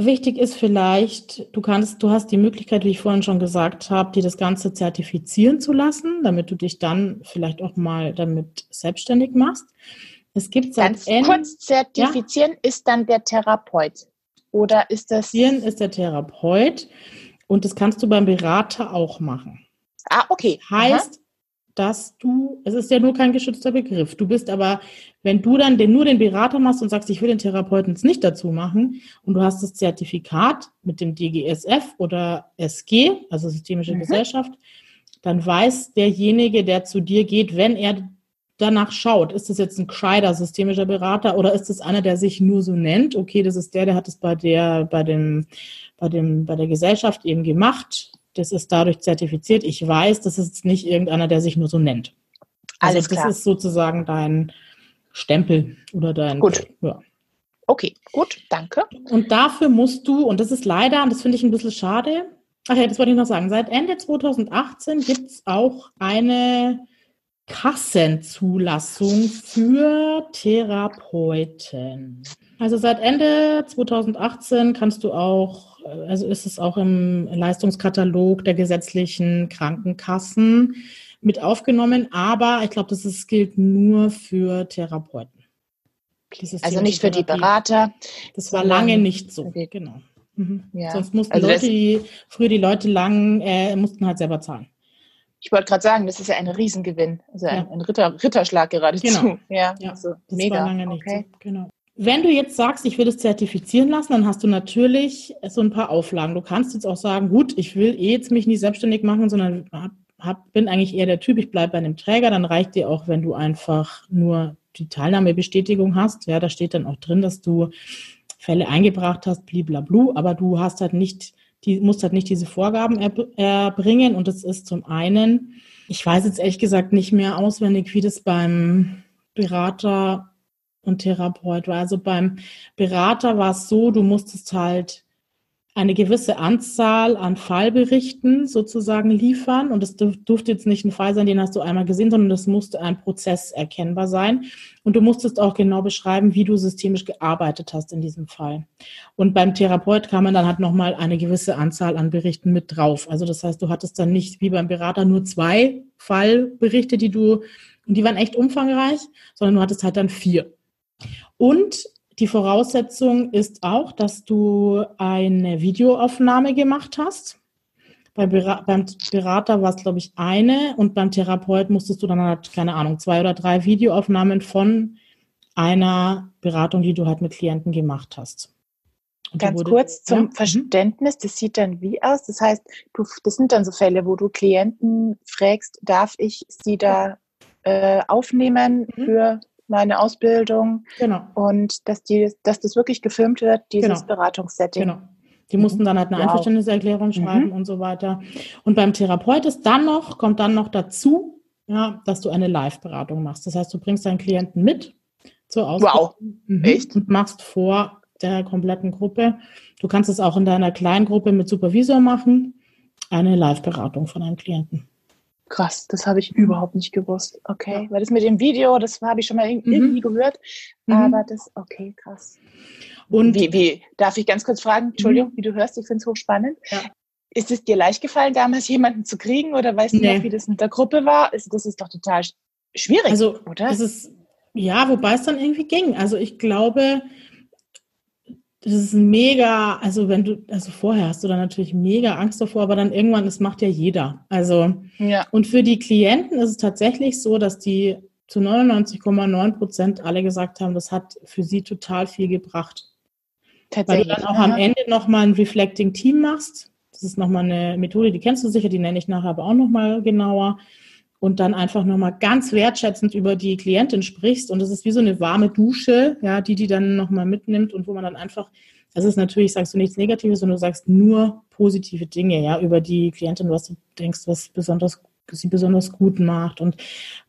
Wichtig ist vielleicht, du kannst, du hast die Möglichkeit, wie ich vorhin schon gesagt habe, dir das Ganze zertifizieren zu lassen, damit du dich dann vielleicht auch mal damit selbstständig machst. Es gibt Ganz kurz zertifizieren ja? ist dann der Therapeut oder ist das? Zertifizieren ist der Therapeut und das kannst du beim Berater auch machen. Ah, okay. Heißt, Aha dass du, es ist ja nur kein geschützter Begriff. Du bist aber, wenn du dann den, nur den Berater machst und sagst, ich will den Therapeuten es nicht dazu machen und du hast das Zertifikat mit dem DGSF oder SG, also Systemische mhm. Gesellschaft, dann weiß derjenige, der zu dir geht, wenn er danach schaut, ist das jetzt ein gescheiter systemischer Berater oder ist das einer, der sich nur so nennt? Okay, das ist der, der hat es bei der, bei dem, bei dem, bei der Gesellschaft eben gemacht das ist dadurch zertifiziert. Ich weiß, das ist nicht irgendeiner, der sich nur so nennt. Also Alles klar. das ist sozusagen dein Stempel oder dein. Gut. Ja. Okay, gut, danke. Und dafür musst du, und das ist leider, und das finde ich ein bisschen schade, ach ja, das wollte ich noch sagen, seit Ende 2018 gibt es auch eine Kassenzulassung für Therapeuten. Also seit Ende 2018 kannst du auch, also ist es auch im Leistungskatalog der gesetzlichen Krankenkassen mit aufgenommen, aber ich glaube, das ist, gilt nur für Therapeuten. Also nicht für die Berater. Das war lange nicht so, genau. Mhm. Ja. Sonst mussten also Leute, die, früher die Leute lang, äh, mussten halt selber zahlen. Ich wollte gerade sagen, das ist ja ein Riesengewinn, also ein, ja. ein Ritter, Ritterschlag geradezu. Genau. Ja, ja also das mega. war lange nicht okay. so. Genau. Wenn du jetzt sagst, ich will das zertifizieren lassen, dann hast du natürlich so ein paar Auflagen. Du kannst jetzt auch sagen, gut, ich will eh jetzt mich nicht selbstständig machen, sondern hab, bin eigentlich eher der Typ, ich bleibe bei einem Träger. Dann reicht dir auch, wenn du einfach nur die Teilnahmebestätigung hast. Ja, da steht dann auch drin, dass du Fälle eingebracht hast, bliblablu, aber du hast halt nicht die musst halt nicht diese Vorgaben erbringen. Und das ist zum einen, ich weiß jetzt ehrlich gesagt nicht mehr auswendig, wie das beim Berater und Therapeut war. Also beim Berater war es so, du musstest halt eine gewisse Anzahl an Fallberichten sozusagen liefern. Und es durfte jetzt nicht ein Fall sein, den hast du einmal gesehen, sondern es musste ein Prozess erkennbar sein. Und du musstest auch genau beschreiben, wie du systemisch gearbeitet hast in diesem Fall. Und beim Therapeut kam man dann halt nochmal eine gewisse Anzahl an Berichten mit drauf. Also das heißt, du hattest dann nicht wie beim Berater nur zwei Fallberichte, die du, und die waren echt umfangreich, sondern du hattest halt dann vier. Und die Voraussetzung ist auch, dass du eine Videoaufnahme gemacht hast. Beim Berater war es, glaube ich, eine und beim Therapeut musstest du dann halt, keine Ahnung, zwei oder drei Videoaufnahmen von einer Beratung, die du halt mit Klienten gemacht hast. Und Ganz wurde, kurz zum ja? Mhm. Verständnis, das sieht dann wie aus? Das heißt, du, das sind dann so Fälle, wo du Klienten fragst, darf ich sie da äh, aufnehmen mhm. für meine Ausbildung. Genau. Und dass, die, dass das wirklich gefilmt wird, dieses genau. Beratungssetting. Genau. Die mussten dann halt eine wow. Einverständniserklärung schreiben mhm. und so weiter. Und beim Therapeut ist dann noch, kommt dann noch dazu, ja, dass du eine Live-Beratung machst. Das heißt, du bringst deinen Klienten mit zur Ausbildung. Wow. Mhm. Echt? Und machst vor der kompletten Gruppe. Du kannst es auch in deiner kleinen Gruppe mit Supervisor machen. Eine Live-Beratung von einem Klienten. Krass, das habe ich überhaupt nicht gewusst. Okay, weil das mit dem Video, das habe ich schon mal mhm. irgendwie mhm. gehört, aber das, okay, krass. Und wie, wie, darf ich ganz kurz fragen, Entschuldigung, mhm. wie du hörst, ich finde es hochspannend. Ja. Ist es dir leicht gefallen, damals jemanden zu kriegen oder weißt nee. du noch, wie das mit der Gruppe war? Das ist doch total schwierig, also, oder? Es ist, ja, wobei es dann irgendwie ging. Also ich glaube, das ist mega, also wenn du, also vorher hast du dann natürlich mega Angst davor, aber dann irgendwann, das macht ja jeder. Also, ja. und für die Klienten ist es tatsächlich so, dass die zu 99,9 Prozent alle gesagt haben, das hat für sie total viel gebracht. Weil du dann auch am Ende nochmal ein Reflecting Team machst. Das ist nochmal eine Methode, die kennst du sicher, die nenne ich nachher aber auch nochmal genauer und dann einfach nochmal ganz wertschätzend über die Klientin sprichst. Und das ist wie so eine warme Dusche, ja, die die dann nochmal mitnimmt und wo man dann einfach, das ist natürlich, sagst du nichts Negatives, sondern du sagst nur positive Dinge, ja, über die Klientin, was du denkst, was besonders sie besonders gut macht. Und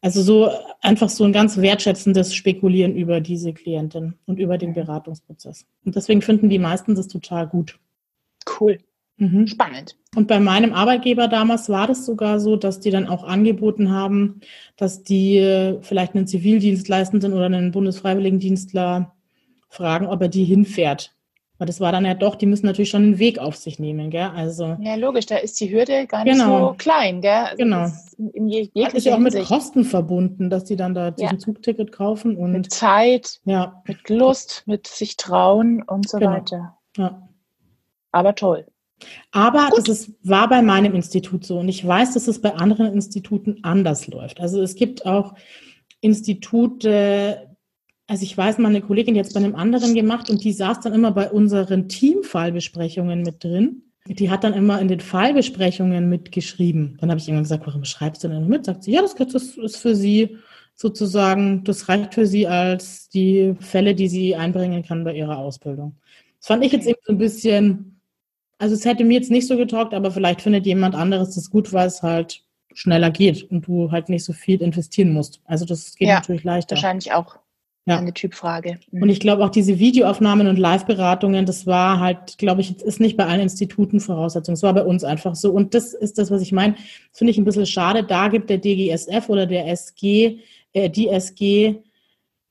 also so einfach so ein ganz wertschätzendes Spekulieren über diese Klientin und über den Beratungsprozess. Und deswegen finden die meisten das total gut. Cool. Mhm. Spannend. Und bei meinem Arbeitgeber damals war das sogar so, dass die dann auch angeboten haben, dass die vielleicht einen Zivildienstleistenden oder einen Bundesfreiwilligendienstler fragen, ob er die hinfährt. Weil das war dann ja doch, die müssen natürlich schon einen Weg auf sich nehmen, gell? Also ja, logisch, da ist die Hürde gar nicht genau. so klein, gell? Also genau. In je Hat ist ja auch mit Kosten verbunden, dass die dann da diesen ja. Zugticket kaufen und mit Zeit, ja. mit Lust, mit sich trauen und so genau. weiter. Ja. Aber toll. Aber Gut. das ist, war bei meinem Institut so und ich weiß, dass es bei anderen Instituten anders läuft. Also es gibt auch Institute, also ich weiß, meine Kollegin es bei einem anderen gemacht und die saß dann immer bei unseren Teamfallbesprechungen mit drin. Die hat dann immer in den Fallbesprechungen mitgeschrieben. Dann habe ich irgendwann gesagt, warum schreibst du denn mit? Sagt sie, ja, das ist für sie sozusagen, das reicht für sie als die Fälle, die sie einbringen kann bei ihrer Ausbildung. Das fand ich jetzt eben so ein bisschen, also es hätte mir jetzt nicht so getaugt, aber vielleicht findet jemand anderes das gut, weil es halt schneller geht und du halt nicht so viel investieren musst. Also das geht ja, natürlich leichter. Wahrscheinlich auch ja. eine Typfrage. Mhm. Und ich glaube auch diese Videoaufnahmen und Live-Beratungen, das war halt, glaube ich, ist nicht bei allen Instituten Voraussetzung. Es war bei uns einfach so. Und das ist das, was ich meine. Das finde ich ein bisschen schade. Da gibt der DGSF oder der SG, äh, die SG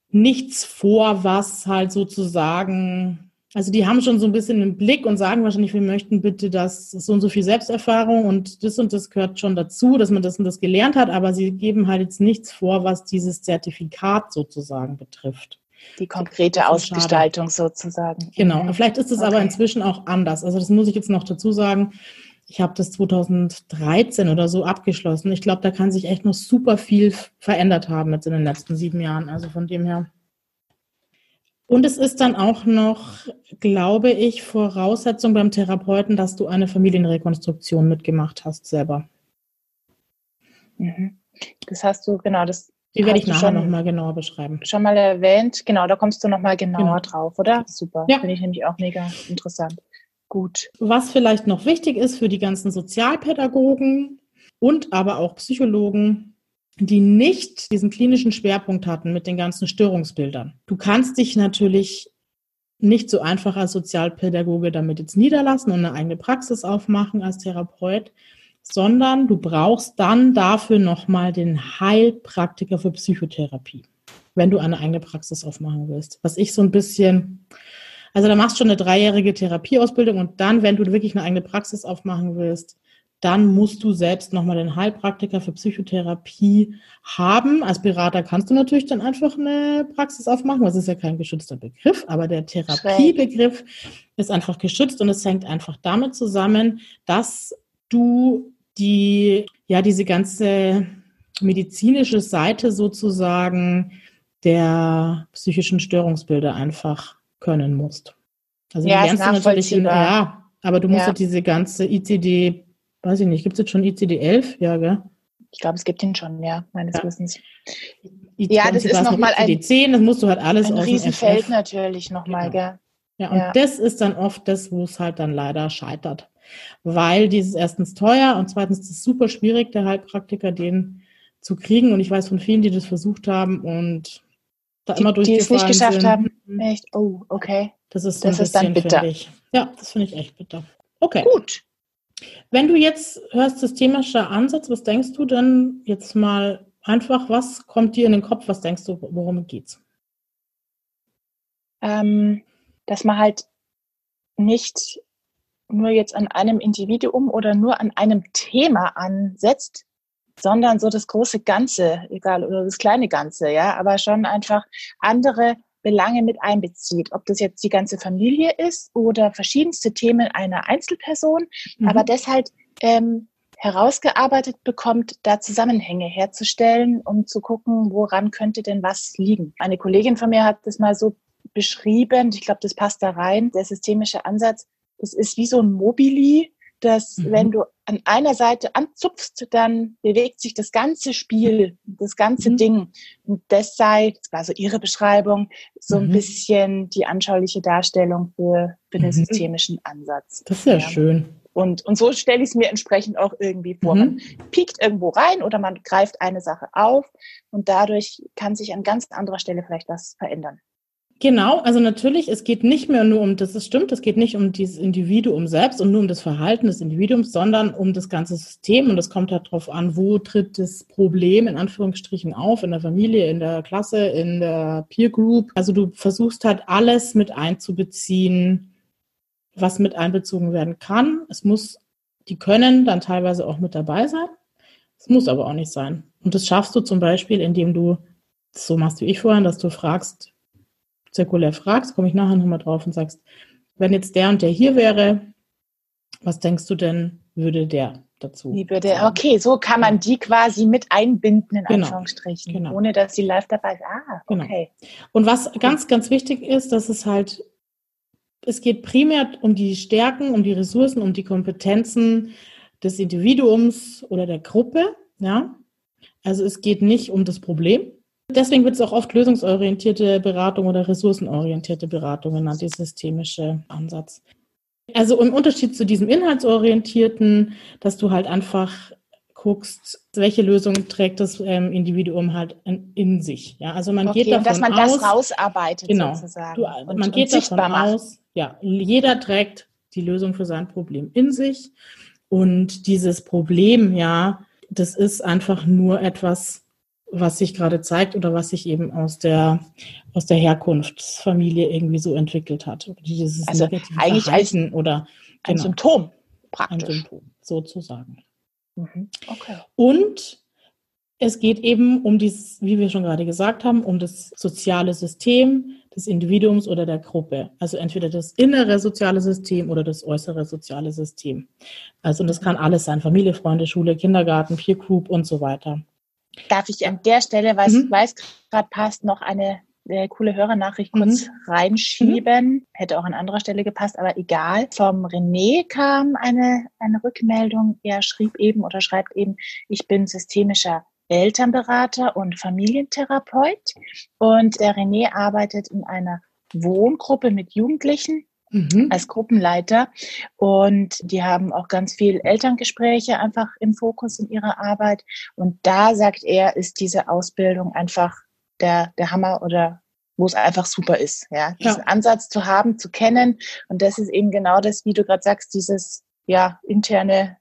nichts vor, was halt sozusagen also die haben schon so ein bisschen einen Blick und sagen wahrscheinlich, wir möchten bitte, dass so und so viel Selbsterfahrung und das und das gehört schon dazu, dass man das und das gelernt hat, aber sie geben halt jetzt nichts vor, was dieses Zertifikat sozusagen betrifft. Die konkrete Ausgestaltung schade. sozusagen. Genau. Mhm. Vielleicht ist es okay. aber inzwischen auch anders. Also das muss ich jetzt noch dazu sagen. Ich habe das 2013 oder so abgeschlossen. Ich glaube, da kann sich echt noch super viel verändert haben jetzt in den letzten sieben Jahren. Also von dem her. Und es ist dann auch noch, glaube ich, Voraussetzung beim Therapeuten, dass du eine Familienrekonstruktion mitgemacht hast selber. Mhm. Das hast du, genau, das. Die werde ich nachher nochmal genauer beschreiben. Schon mal erwähnt, genau, da kommst du nochmal genauer genau. drauf, oder? Super. Ja. Finde ich nämlich auch mega interessant. Gut. Was vielleicht noch wichtig ist für die ganzen Sozialpädagogen und aber auch Psychologen, die nicht diesen klinischen Schwerpunkt hatten mit den ganzen Störungsbildern. Du kannst dich natürlich nicht so einfach als Sozialpädagoge damit jetzt niederlassen und eine eigene Praxis aufmachen als Therapeut, sondern du brauchst dann dafür nochmal den Heilpraktiker für Psychotherapie, wenn du eine eigene Praxis aufmachen willst. Was ich so ein bisschen, also da machst du schon eine dreijährige Therapieausbildung und dann, wenn du wirklich eine eigene Praxis aufmachen willst, dann musst du selbst nochmal den Heilpraktiker für Psychotherapie haben. Als Berater kannst du natürlich dann einfach eine Praxis aufmachen. Das ist ja kein geschützter Begriff, aber der Therapiebegriff ist einfach geschützt und es hängt einfach damit zusammen, dass du die, ja, diese ganze medizinische Seite sozusagen der psychischen Störungsbilder einfach können musst. Also ja, die lernst du natürlich in, ja, aber du musst ja. halt diese ganze ICD weiß ich nicht, gibt es jetzt schon ICD-11? Ja, gell? Ich glaube, es gibt ihn schon, ja, meines ja. Wissens. I ja, das ist nochmal ein ICD-10, das musst du halt alles ein aus Riesenfeld FF. natürlich nochmal, genau. gell? Ja, und ja. das ist dann oft das, wo es halt dann leider scheitert. Weil dieses erstens teuer und zweitens ist es super schwierig, der Heilpraktiker den zu kriegen. Und ich weiß von vielen, die das versucht haben und da die, immer durchgefallen Die es nicht geschafft sind. haben. Echt? Oh, okay. Das ist, das ist bisschen, dann bitter. Ja, das finde ich echt bitter. Okay. Gut. Wenn du jetzt hörst systemischer Ansatz, was denkst du denn jetzt mal einfach, was kommt dir in den Kopf, was denkst du, worum geht's? Ähm, dass man halt nicht nur jetzt an einem Individuum oder nur an einem Thema ansetzt, sondern so das große Ganze, egal, oder das kleine Ganze, ja, aber schon einfach andere Belange mit einbezieht, ob das jetzt die ganze Familie ist oder verschiedenste Themen einer Einzelperson, mhm. aber deshalb ähm, herausgearbeitet bekommt, da Zusammenhänge herzustellen, um zu gucken, woran könnte denn was liegen. Eine Kollegin von mir hat das mal so beschrieben, ich glaube, das passt da rein, der systemische Ansatz, das ist wie so ein Mobili, dass mhm. wenn du an einer Seite anzupfst, dann bewegt sich das ganze Spiel, das ganze mhm. Ding. Und das sei, das war so ihre Beschreibung, so ein mhm. bisschen die anschauliche Darstellung für, für den mhm. systemischen Ansatz. Das ist ja, ja. schön. Und, und so stelle ich es mir entsprechend auch irgendwie vor. Mhm. Man piekt irgendwo rein oder man greift eine Sache auf und dadurch kann sich an ganz anderer Stelle vielleicht was verändern. Genau, also natürlich, es geht nicht mehr nur um, das ist stimmt, es geht nicht um dieses Individuum selbst und nur um das Verhalten des Individuums, sondern um das ganze System und es kommt halt darauf an, wo tritt das Problem in Anführungsstrichen auf, in der Familie, in der Klasse, in der Peer Group. Also du versuchst halt alles mit einzubeziehen, was mit einbezogen werden kann. Es muss, die können dann teilweise auch mit dabei sein. Es muss aber auch nicht sein. Und das schaffst du zum Beispiel, indem du so machst wie ich vorhin, dass du fragst, zirkulär fragst, komme ich nachher nochmal drauf und sagst, wenn jetzt der und der hier wäre, was denkst du denn, würde der dazu? Wie würde, okay, so kann man die quasi mit einbinden, in genau. Anführungsstrichen, genau. ohne dass sie live dabei ist. Ah, genau. okay. Genau. Und was ganz, ganz wichtig ist, dass es halt, es geht primär um die Stärken, um die Ressourcen, um die Kompetenzen des Individuums oder der Gruppe, ja. Also es geht nicht um das Problem, Deswegen wird es auch oft lösungsorientierte Beratung oder ressourcenorientierte Beratung genannt, die systemische Ansatz. Also im Unterschied zu diesem inhaltsorientierten, dass du halt einfach guckst, welche Lösung trägt das ähm, Individuum halt in, in, sich. Ja, also man okay, geht davon dass man aus, das rausarbeitet genau, sozusagen. Du, und, man geht davon aus, ja, jeder trägt die Lösung für sein Problem in sich und dieses Problem, ja, das ist einfach nur etwas, was sich gerade zeigt oder was sich eben aus der, aus der Herkunftsfamilie irgendwie so entwickelt hat. Dieses also eigentlich Verhalten als, oder ein genau, Symptom praktisch. Ein Symptom, sozusagen. Mhm. Okay. Und es geht eben um dieses, wie wir schon gerade gesagt haben, um das soziale System des Individuums oder der Gruppe. Also entweder das innere soziale System oder das äußere soziale System. Also und das kann alles sein, Familie, Freunde, Schule, Kindergarten, Peer Group und so weiter. Darf ich an der Stelle, weil mhm. es gerade passt, noch eine äh, coole Hörernachricht kurz mhm. reinschieben. Mhm. Hätte auch an anderer Stelle gepasst, aber egal. Vom René kam eine, eine Rückmeldung. Er schrieb eben oder schreibt eben, ich bin systemischer Elternberater und Familientherapeut. Und der René arbeitet in einer Wohngruppe mit Jugendlichen mhm. als Gruppenleiter. Und die haben auch ganz viel Elterngespräche einfach im Fokus in ihrer Arbeit. Und da sagt er, ist diese Ausbildung einfach der, der Hammer oder wo es einfach super ist, ja, diesen ja. Ansatz zu haben, zu kennen. Und das ist eben genau das, wie du gerade sagst, dieses ja interne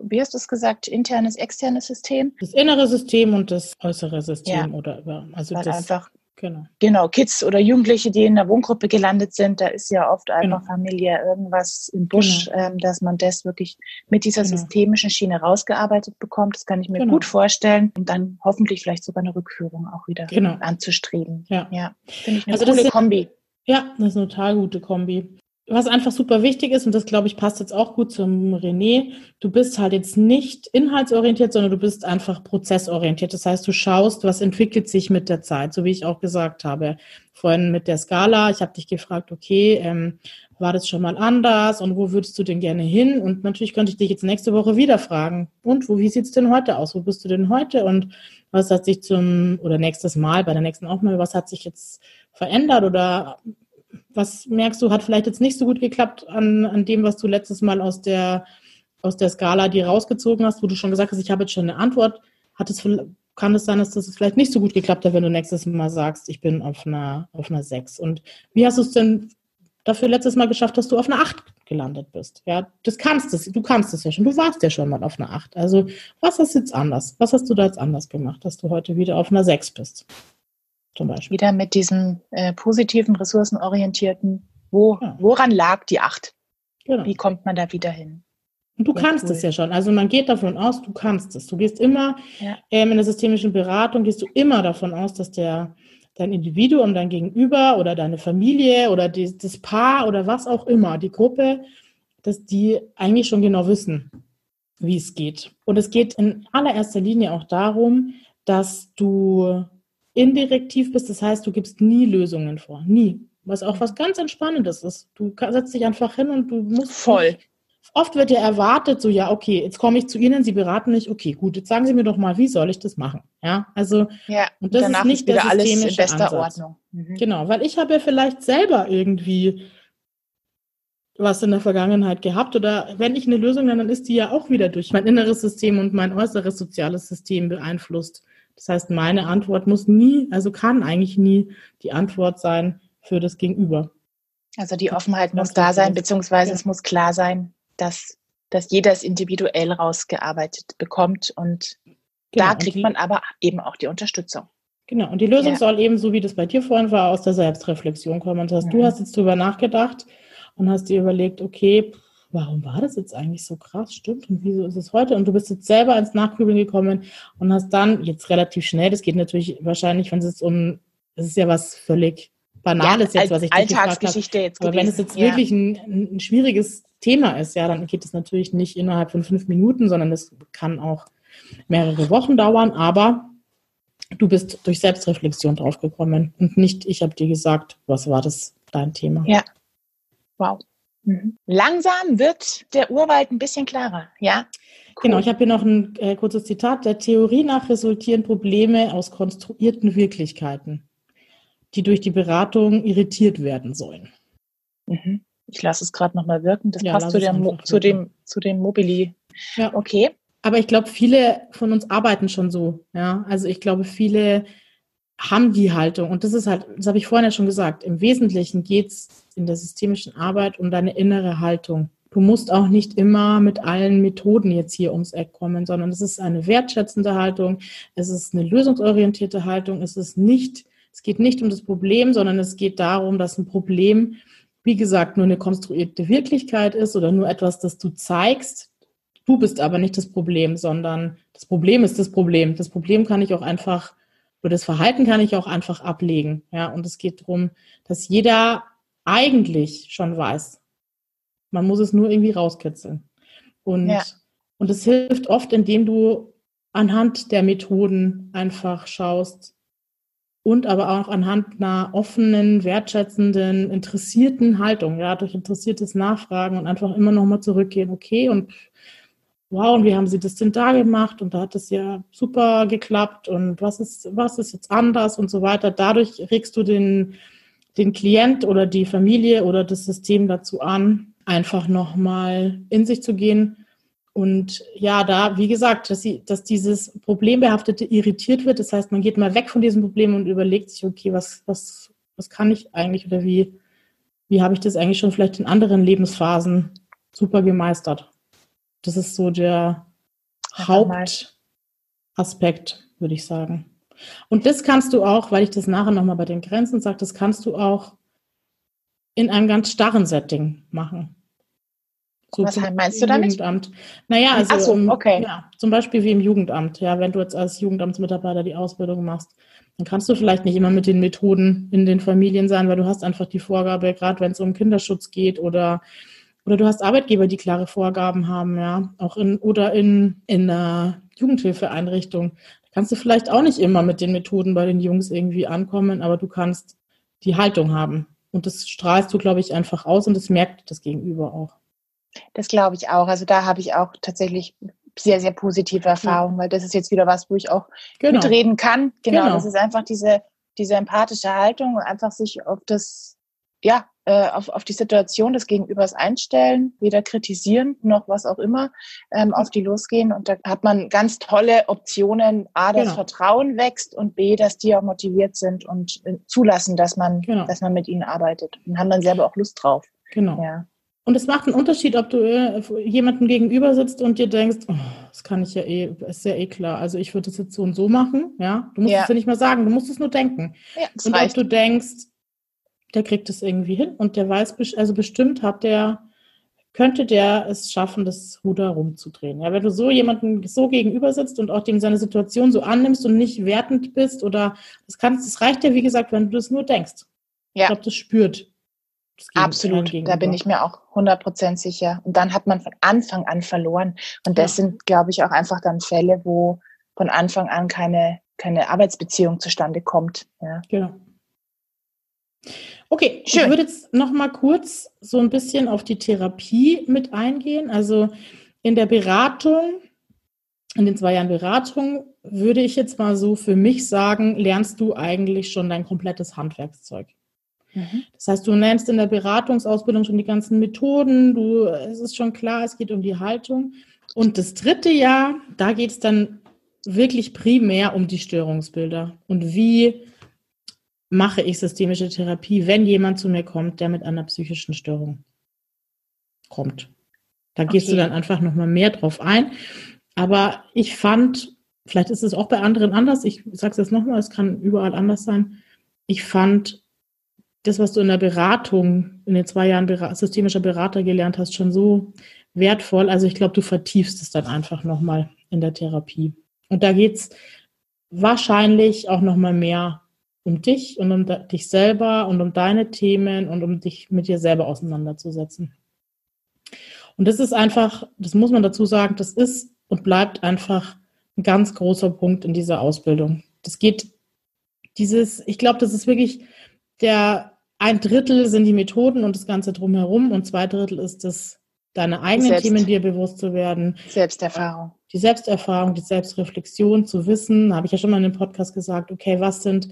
wie hast du es gesagt, internes, externes System? Das innere System und das äußere System ja. oder also Weil das einfach Genau. Genau, Kids oder Jugendliche, die in der Wohngruppe gelandet sind, da ist ja oft einfach genau. familiär irgendwas im Busch, genau. ähm, dass man das wirklich mit dieser genau. systemischen Schiene rausgearbeitet bekommt. Das kann ich mir genau. gut vorstellen und dann hoffentlich vielleicht sogar eine Rückführung auch wieder genau. anzustreben. Ja, ja. finde ich eine also coole Kombi. Ja, das ist eine total gute Kombi was einfach super wichtig ist, und das glaube ich passt jetzt auch gut zum René, du bist halt jetzt nicht inhaltsorientiert, sondern du bist einfach prozessorientiert. Das heißt, du schaust, was entwickelt sich mit der Zeit, so wie ich auch gesagt habe. Vorhin mit der Skala, ich habe dich gefragt, okay, ähm, war das schon mal anders und wo würdest du denn gerne hin? Und natürlich könnte ich dich jetzt nächste Woche wieder fragen. Und wo, wie sieht's denn heute aus? Wo bist du denn heute? Und was hat sich zum, oder nächstes Mal, bei der nächsten Aufnahme, was hat sich jetzt verändert oder was merkst du, hat vielleicht jetzt nicht so gut geklappt an, an dem, was du letztes Mal aus der, aus der Skala dir rausgezogen hast, wo du schon gesagt hast, ich habe jetzt schon eine Antwort. Hat es, kann es sein, dass das vielleicht nicht so gut geklappt hat, wenn du nächstes Mal sagst, ich bin auf einer, auf einer 6? Und wie hast du es denn dafür letztes Mal geschafft, dass du auf einer 8 gelandet bist? Ja, das kannst es, du kannst es ja schon, du warst ja schon mal auf einer 8. Also, was ist jetzt anders? Was hast du da jetzt anders gemacht, dass du heute wieder auf einer 6 bist? Zum Beispiel. Wieder mit diesem äh, positiven, ressourcenorientierten, wo, ja. woran lag die Acht? Genau. Wie kommt man da wieder hin? Und du kannst cool. es ja schon. Also man geht davon aus, du kannst es. Du gehst immer ja. ähm, in der systemischen Beratung, gehst du immer davon aus, dass der dein Individuum, dein Gegenüber oder deine Familie oder die, das Paar oder was auch immer, die Gruppe, dass die eigentlich schon genau wissen, wie es geht. Und es geht in allererster Linie auch darum, dass du indirektiv bist. Das heißt, du gibst nie Lösungen vor. Nie. Was auch was ganz Entspannendes ist. Du setzt dich einfach hin und du musst. Voll. Nicht, oft wird ja erwartet, so, ja, okay, jetzt komme ich zu Ihnen, Sie beraten mich, okay, gut, jetzt sagen Sie mir doch mal, wie soll ich das machen? Ja, also, ja, und das ist nicht der alles in bester Ansatz. Ordnung. Mhm. Genau, weil ich habe ja vielleicht selber irgendwie was in der Vergangenheit gehabt oder wenn ich eine Lösung nenne, dann ist die ja auch wieder durch mein inneres System und mein äußeres soziales System beeinflusst. Das heißt, meine Antwort muss nie, also kann eigentlich nie die Antwort sein für das Gegenüber. Also die Offenheit muss da sein, beziehungsweise ja. es muss klar sein, dass, dass jeder es individuell rausgearbeitet bekommt und genau, da kriegt die, man aber eben auch die Unterstützung. Genau, und die Lösung ja. soll eben, so wie das bei dir vorhin war, aus der Selbstreflexion kommen. Und das heißt, mhm. du hast jetzt drüber nachgedacht und hast dir überlegt, okay, warum war das jetzt eigentlich so krass? Stimmt, und wieso ist es heute? Und du bist jetzt selber ins Nachgrübeln gekommen und hast dann jetzt relativ schnell, das geht natürlich wahrscheinlich, wenn es jetzt um, es ist ja was völlig Banales ja, jetzt, was ich Alltagsgeschichte jetzt Aber wenn es jetzt ja. wirklich ein, ein, schwieriges Thema ist, ja, dann geht es natürlich nicht innerhalb von fünf Minuten, sondern es kann auch mehrere Wochen dauern, aber du bist durch Selbstreflexion draufgekommen und nicht, ich habe dir gesagt, was war das dein Thema. Ja. Wow. Mhm. Langsam wird der Urwald ein bisschen klarer, ja? Cool. Genau, ich habe hier noch ein äh, kurzes Zitat. Der Theorie nach resultieren Probleme aus konstruierten Wirklichkeiten, die durch die Beratung irritiert werden sollen. Mhm. Ich lasse es gerade nochmal wirken. Das ja, passt zu, der, zu, dem, zu dem Mobili. Ja. Okay. Aber ich glaube, viele von uns arbeiten schon so. Ja, also ich glaube, viele haben die Haltung. Und das ist halt, das habe ich vorhin ja schon gesagt, im Wesentlichen geht es in der systemischen Arbeit um deine innere Haltung. Du musst auch nicht immer mit allen Methoden jetzt hier ums Eck kommen, sondern es ist eine wertschätzende Haltung, es ist eine lösungsorientierte Haltung, es ist nicht, es geht nicht um das Problem, sondern es geht darum, dass ein Problem, wie gesagt, nur eine konstruierte Wirklichkeit ist oder nur etwas, das du zeigst. Du bist aber nicht das Problem, sondern das Problem ist das Problem. Das Problem kann ich auch einfach oder das Verhalten kann ich auch einfach ablegen. Ja, und es geht darum, dass jeder eigentlich schon weiß. Man muss es nur irgendwie rauskitzeln. Und, ja. und es hilft oft, indem du anhand der Methoden einfach schaust und aber auch anhand einer offenen, wertschätzenden, interessierten Haltung, ja, durch interessiertes Nachfragen und einfach immer nochmal zurückgehen, okay, und wow, und wie haben Sie das denn da gemacht? Und da hat es ja super geklappt und was ist, was ist jetzt anders und so weiter. Dadurch regst du den, den Klient oder die Familie oder das System dazu an, einfach nochmal in sich zu gehen. Und ja, da, wie gesagt, dass, sie, dass dieses Problembehaftete irritiert wird. Das heißt, man geht mal weg von diesem Problem und überlegt sich, okay, was, was, was kann ich eigentlich oder wie, wie habe ich das eigentlich schon vielleicht in anderen Lebensphasen super gemeistert? Das ist so der Hauptaspekt, würde ich sagen. Und das kannst du auch, weil ich das nachher nochmal bei den Grenzen sage, das kannst du auch in einem ganz starren Setting machen. So Was meinst du damit? Jugendamt. Naja, also so, okay. ja, zum Beispiel wie im Jugendamt. Ja, wenn du jetzt als Jugendamtsmitarbeiter die Ausbildung machst, dann kannst du vielleicht nicht immer mit den Methoden in den Familien sein, weil du hast einfach die Vorgabe, gerade wenn es um Kinderschutz geht oder oder du hast Arbeitgeber, die klare Vorgaben haben, ja, auch in oder in in einer Jugendhilfeeinrichtung. Da kannst du vielleicht auch nicht immer mit den Methoden bei den Jungs irgendwie ankommen, aber du kannst die Haltung haben und das strahlst du, glaube ich, einfach aus und das merkt das Gegenüber auch. Das glaube ich auch. Also da habe ich auch tatsächlich sehr, sehr positive Erfahrungen, ja. weil das ist jetzt wieder was, wo ich auch genau. mitreden kann. Genau, genau, das ist einfach diese, diese empathische Haltung und einfach sich auf das, ja, äh, auf, auf die Situation des Gegenübers einstellen, weder kritisieren noch was auch immer, ähm, auf die losgehen. Und da hat man ganz tolle Optionen. A, das genau. Vertrauen wächst und B, dass die auch motiviert sind und äh, zulassen, dass man, genau. dass man mit ihnen arbeitet. Und haben dann selber auch Lust drauf. Genau. Ja. Und es macht einen Unterschied, ob du äh, jemandem gegenüber sitzt und dir denkst, oh, das kann ich ja eh, ist ja eh klar. Also ich würde das jetzt so und so machen, ja. Du musst ja. es ja nicht mal sagen, du musst es nur denken. Ja, und reicht. ob du denkst, der kriegt es irgendwie hin und der weiß, also bestimmt hat der, könnte der es schaffen, das Ruder rumzudrehen. Ja, wenn du so jemanden so gegenüber sitzt und auch dem seine Situation so annimmst und nicht wertend bist oder das kannst, das reicht ja, wie gesagt, wenn du das nur denkst. Ja. Ich glaube, das spürt Absolut, da bin ich mir auch 100% sicher. Und dann hat man von Anfang an verloren. Und das ja. sind, glaube ich, auch einfach dann Fälle, wo von Anfang an keine, keine Arbeitsbeziehung zustande kommt. Ja. Genau. Okay, Schön. ich würde jetzt noch mal kurz so ein bisschen auf die Therapie mit eingehen. Also in der Beratung, in den zwei Jahren Beratung, würde ich jetzt mal so für mich sagen, lernst du eigentlich schon dein komplettes Handwerkszeug. Mhm. Das heißt, du nennst in der Beratungsausbildung schon die ganzen Methoden, du, es ist schon klar, es geht um die Haltung. Und das dritte Jahr, da geht es dann wirklich primär um die Störungsbilder und wie mache ich systemische Therapie, wenn jemand zu mir kommt, der mit einer psychischen Störung kommt. Da okay. gehst du dann einfach nochmal mehr drauf ein. Aber ich fand, vielleicht ist es auch bei anderen anders, ich sage es jetzt nochmal, es kann überall anders sein. Ich fand das, was du in der Beratung, in den zwei Jahren systemischer Berater gelernt hast, schon so wertvoll. Also ich glaube, du vertiefst es dann einfach nochmal in der Therapie. Und da geht es wahrscheinlich auch nochmal mehr um dich und um dich selber und um deine Themen und um dich mit dir selber auseinanderzusetzen. Und das ist einfach, das muss man dazu sagen, das ist und bleibt einfach ein ganz großer Punkt in dieser Ausbildung. Das geht dieses, ich glaube, das ist wirklich der ein Drittel sind die Methoden und das Ganze drumherum und zwei Drittel ist es, deine eigenen Selbst, Themen dir bewusst zu werden. Selbsterfahrung. Die Selbsterfahrung, die Selbstreflexion zu wissen, habe ich ja schon mal in dem Podcast gesagt, okay, was sind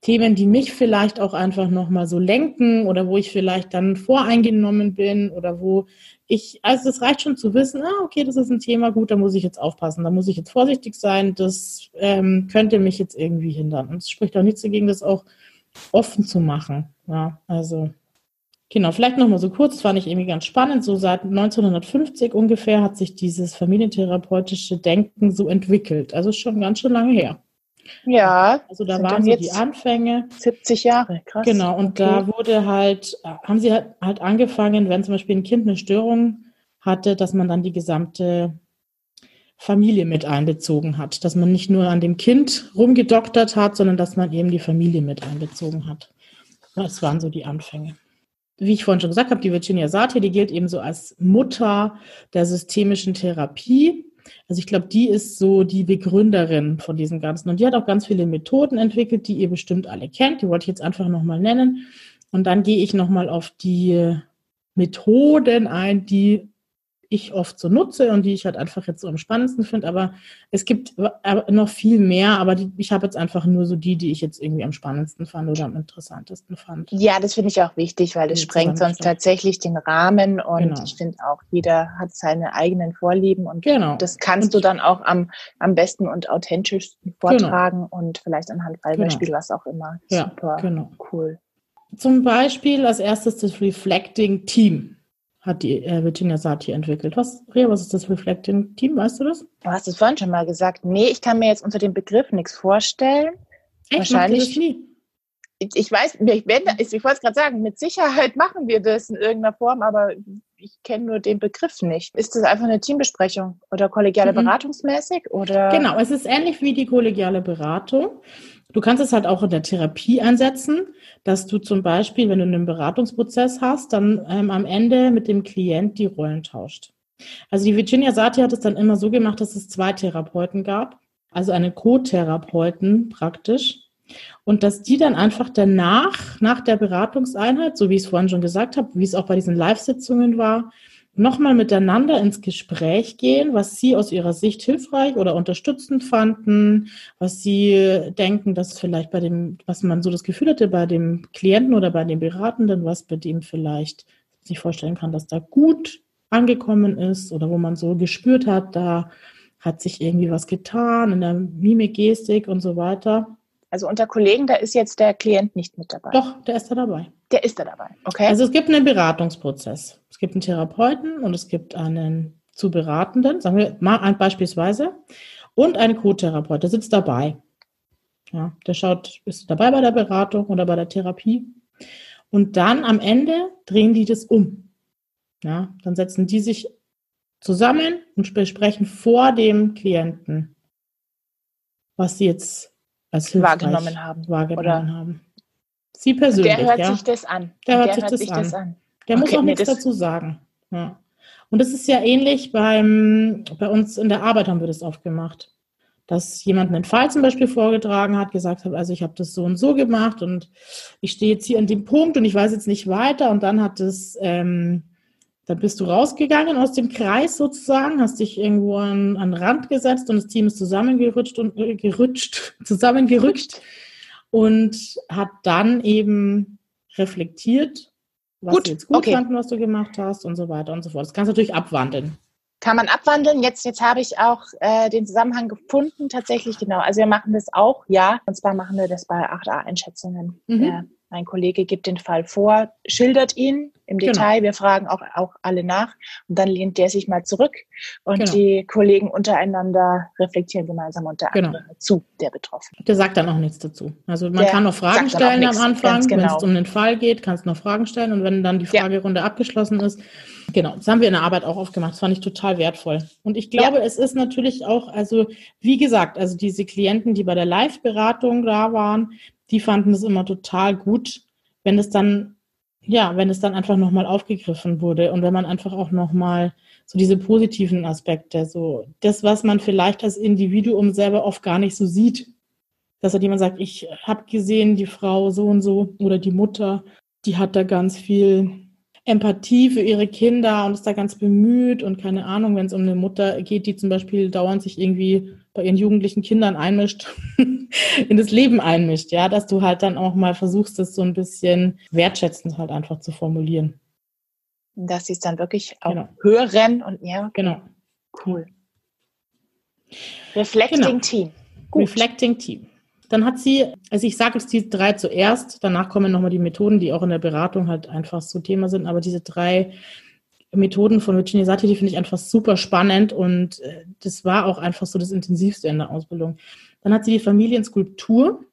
Themen, die mich vielleicht auch einfach nochmal so lenken oder wo ich vielleicht dann voreingenommen bin oder wo ich, also es reicht schon zu wissen, ah, okay, das ist ein Thema, gut, da muss ich jetzt aufpassen, da muss ich jetzt vorsichtig sein, das ähm, könnte mich jetzt irgendwie hindern. Und es spricht auch nichts dagegen, das auch offen zu machen. Ja, also genau, vielleicht nochmal so kurz, das fand ich irgendwie ganz spannend. So seit 1950 ungefähr hat sich dieses familientherapeutische Denken so entwickelt. Also schon ganz schön lange her. Ja. Also da waren so die Anfänge. 70 Jahre, krass. Genau, und okay. da wurde halt, haben sie halt, halt angefangen, wenn zum Beispiel ein Kind eine Störung hatte, dass man dann die gesamte Familie mit einbezogen hat. Dass man nicht nur an dem Kind rumgedoktert hat, sondern dass man eben die Familie mit einbezogen hat. Das waren so die Anfänge. Wie ich vorhin schon gesagt habe, die Virginia Satir, die gilt eben so als Mutter der systemischen Therapie. Also ich glaube, die ist so die Begründerin von diesem Ganzen. Und die hat auch ganz viele Methoden entwickelt, die ihr bestimmt alle kennt. Die wollte ich jetzt einfach nochmal nennen. Und dann gehe ich nochmal auf die Methoden ein, die ich oft so nutze und die ich halt einfach jetzt so am spannendsten finde. Aber es gibt noch viel mehr, aber die, ich habe jetzt einfach nur so die, die ich jetzt irgendwie am spannendsten fand oder am interessantesten fand. Ja, das finde ich auch wichtig, weil das sprengt sonst tatsächlich den Rahmen und genau. ich finde auch, jeder hat seine eigenen Vorlieben und genau. das kannst du dann auch am, am besten und authentischsten genau. vortragen genau. und vielleicht anhand Fallbeispiel, genau. was auch immer. Super ja, genau. cool. Zum Beispiel als erstes das Reflecting Team hat die äh, Virginia Satir entwickelt. Was, Ria, was ist das Reflecting Team? Weißt du das? Du hast es vorhin schon mal gesagt. Nee, ich kann mir jetzt unter dem Begriff nichts vorstellen. Echt? Wahrscheinlich. Nie? Ich, ich weiß, ich, ich, ich wollte es gerade sagen, mit Sicherheit machen wir das in irgendeiner Form, aber ich kenne nur den Begriff nicht. Ist das einfach eine Teambesprechung oder kollegiale mhm. beratungsmäßig? Oder? Genau, es ist ähnlich wie die kollegiale Beratung. Du kannst es halt auch in der Therapie einsetzen, dass du zum Beispiel, wenn du einen Beratungsprozess hast, dann ähm, am Ende mit dem Klient die Rollen tauscht. Also die Virginia Satir hat es dann immer so gemacht, dass es zwei Therapeuten gab, also einen Co-Therapeuten praktisch. Und dass die dann einfach danach, nach der Beratungseinheit, so wie ich es vorhin schon gesagt habe, wie es auch bei diesen Live-Sitzungen war, nochmal miteinander ins Gespräch gehen, was Sie aus Ihrer Sicht hilfreich oder unterstützend fanden, was Sie denken, dass vielleicht bei dem, was man so das Gefühl hatte bei dem Klienten oder bei dem Beratenden, was bei dem vielleicht sich vorstellen kann, dass da gut angekommen ist oder wo man so gespürt hat, da hat sich irgendwie was getan in der Mimik, Gestik und so weiter. Also unter Kollegen, da ist jetzt der Klient nicht mit dabei. Doch, der ist da dabei. Der ist da dabei. Okay. Also es gibt einen Beratungsprozess. Es gibt einen Therapeuten und es gibt einen zu Beratenden, sagen wir mal beispielsweise, und einen Co-Therapeut, der sitzt dabei. Ja, der schaut, ist dabei bei der Beratung oder bei der Therapie. Und dann am Ende drehen die das um. Ja, dann setzen die sich zusammen und besprechen vor dem Klienten, was sie jetzt wahrgenommen haben. Wahrgenommen oder? haben. Sie persönlich. Der hört ja. sich das an. Der, der hört, sich, hört das, sich an. das, an. Der okay, muss auch nee, nichts dazu sagen. Ja. Und das ist ja ähnlich beim, bei uns in der Arbeit haben wir das oft gemacht. Dass jemand einen Fall zum Beispiel vorgetragen hat, gesagt hat, also ich habe das so und so gemacht und ich stehe jetzt hier an dem Punkt und ich weiß jetzt nicht weiter und dann hat es ähm, dann bist du rausgegangen aus dem Kreis sozusagen, hast dich irgendwo an, an den Rand gesetzt und das Team ist zusammengerutscht und äh, gerutscht, zusammengerückt und hat dann eben reflektiert, was gut, jetzt gut okay. fanden, was du gemacht hast und so weiter und so fort. Das kannst du natürlich abwandeln. Kann man abwandeln. Jetzt, jetzt habe ich auch äh, den Zusammenhang gefunden, tatsächlich genau. Also wir machen das auch, ja. Und zwar machen wir das bei 8a-Einschätzungen. Mhm. Ja. Mein Kollege gibt den Fall vor, schildert ihn im genau. Detail. Genau. Wir fragen auch, auch alle nach und dann lehnt der sich mal zurück und genau. die Kollegen untereinander reflektieren gemeinsam unter genau. anderem zu der Betroffenen. Der sagt dann auch nichts dazu. Also man der kann noch Fragen stellen am Anfang, genau. wenn es um den Fall geht, kannst du noch Fragen stellen und wenn dann die Fragerunde ja. abgeschlossen ist, genau, das haben wir in der Arbeit auch oft gemacht. Das fand ich total wertvoll. Und ich glaube, ja. es ist natürlich auch, also wie gesagt, also diese Klienten, die bei der Live-Beratung da waren, die fanden es immer total gut, wenn es dann, ja, wenn es dann einfach nochmal aufgegriffen wurde und wenn man einfach auch nochmal so diese positiven Aspekte, so das, was man vielleicht als Individuum selber oft gar nicht so sieht, dass halt jemand sagt, ich habe gesehen, die Frau so und so oder die Mutter, die hat da ganz viel Empathie für ihre Kinder und ist da ganz bemüht und keine Ahnung, wenn es um eine Mutter geht, die zum Beispiel dauernd sich irgendwie bei ihren jugendlichen Kindern einmischt, in das Leben einmischt, ja, dass du halt dann auch mal versuchst, das so ein bisschen wertschätzend halt einfach zu formulieren. Dass sie es dann wirklich auch genau. hören und ja. Genau. Cool. Reflecting genau. Team. Gut. Reflecting Team. Dann hat sie, also ich sage jetzt die drei zuerst, danach kommen nochmal die Methoden, die auch in der Beratung halt einfach so Thema sind, aber diese drei Methoden von Virginia Satir, die finde ich einfach super spannend und äh, das war auch einfach so das Intensivste in der Ausbildung. Dann hat sie die Familienskulptur.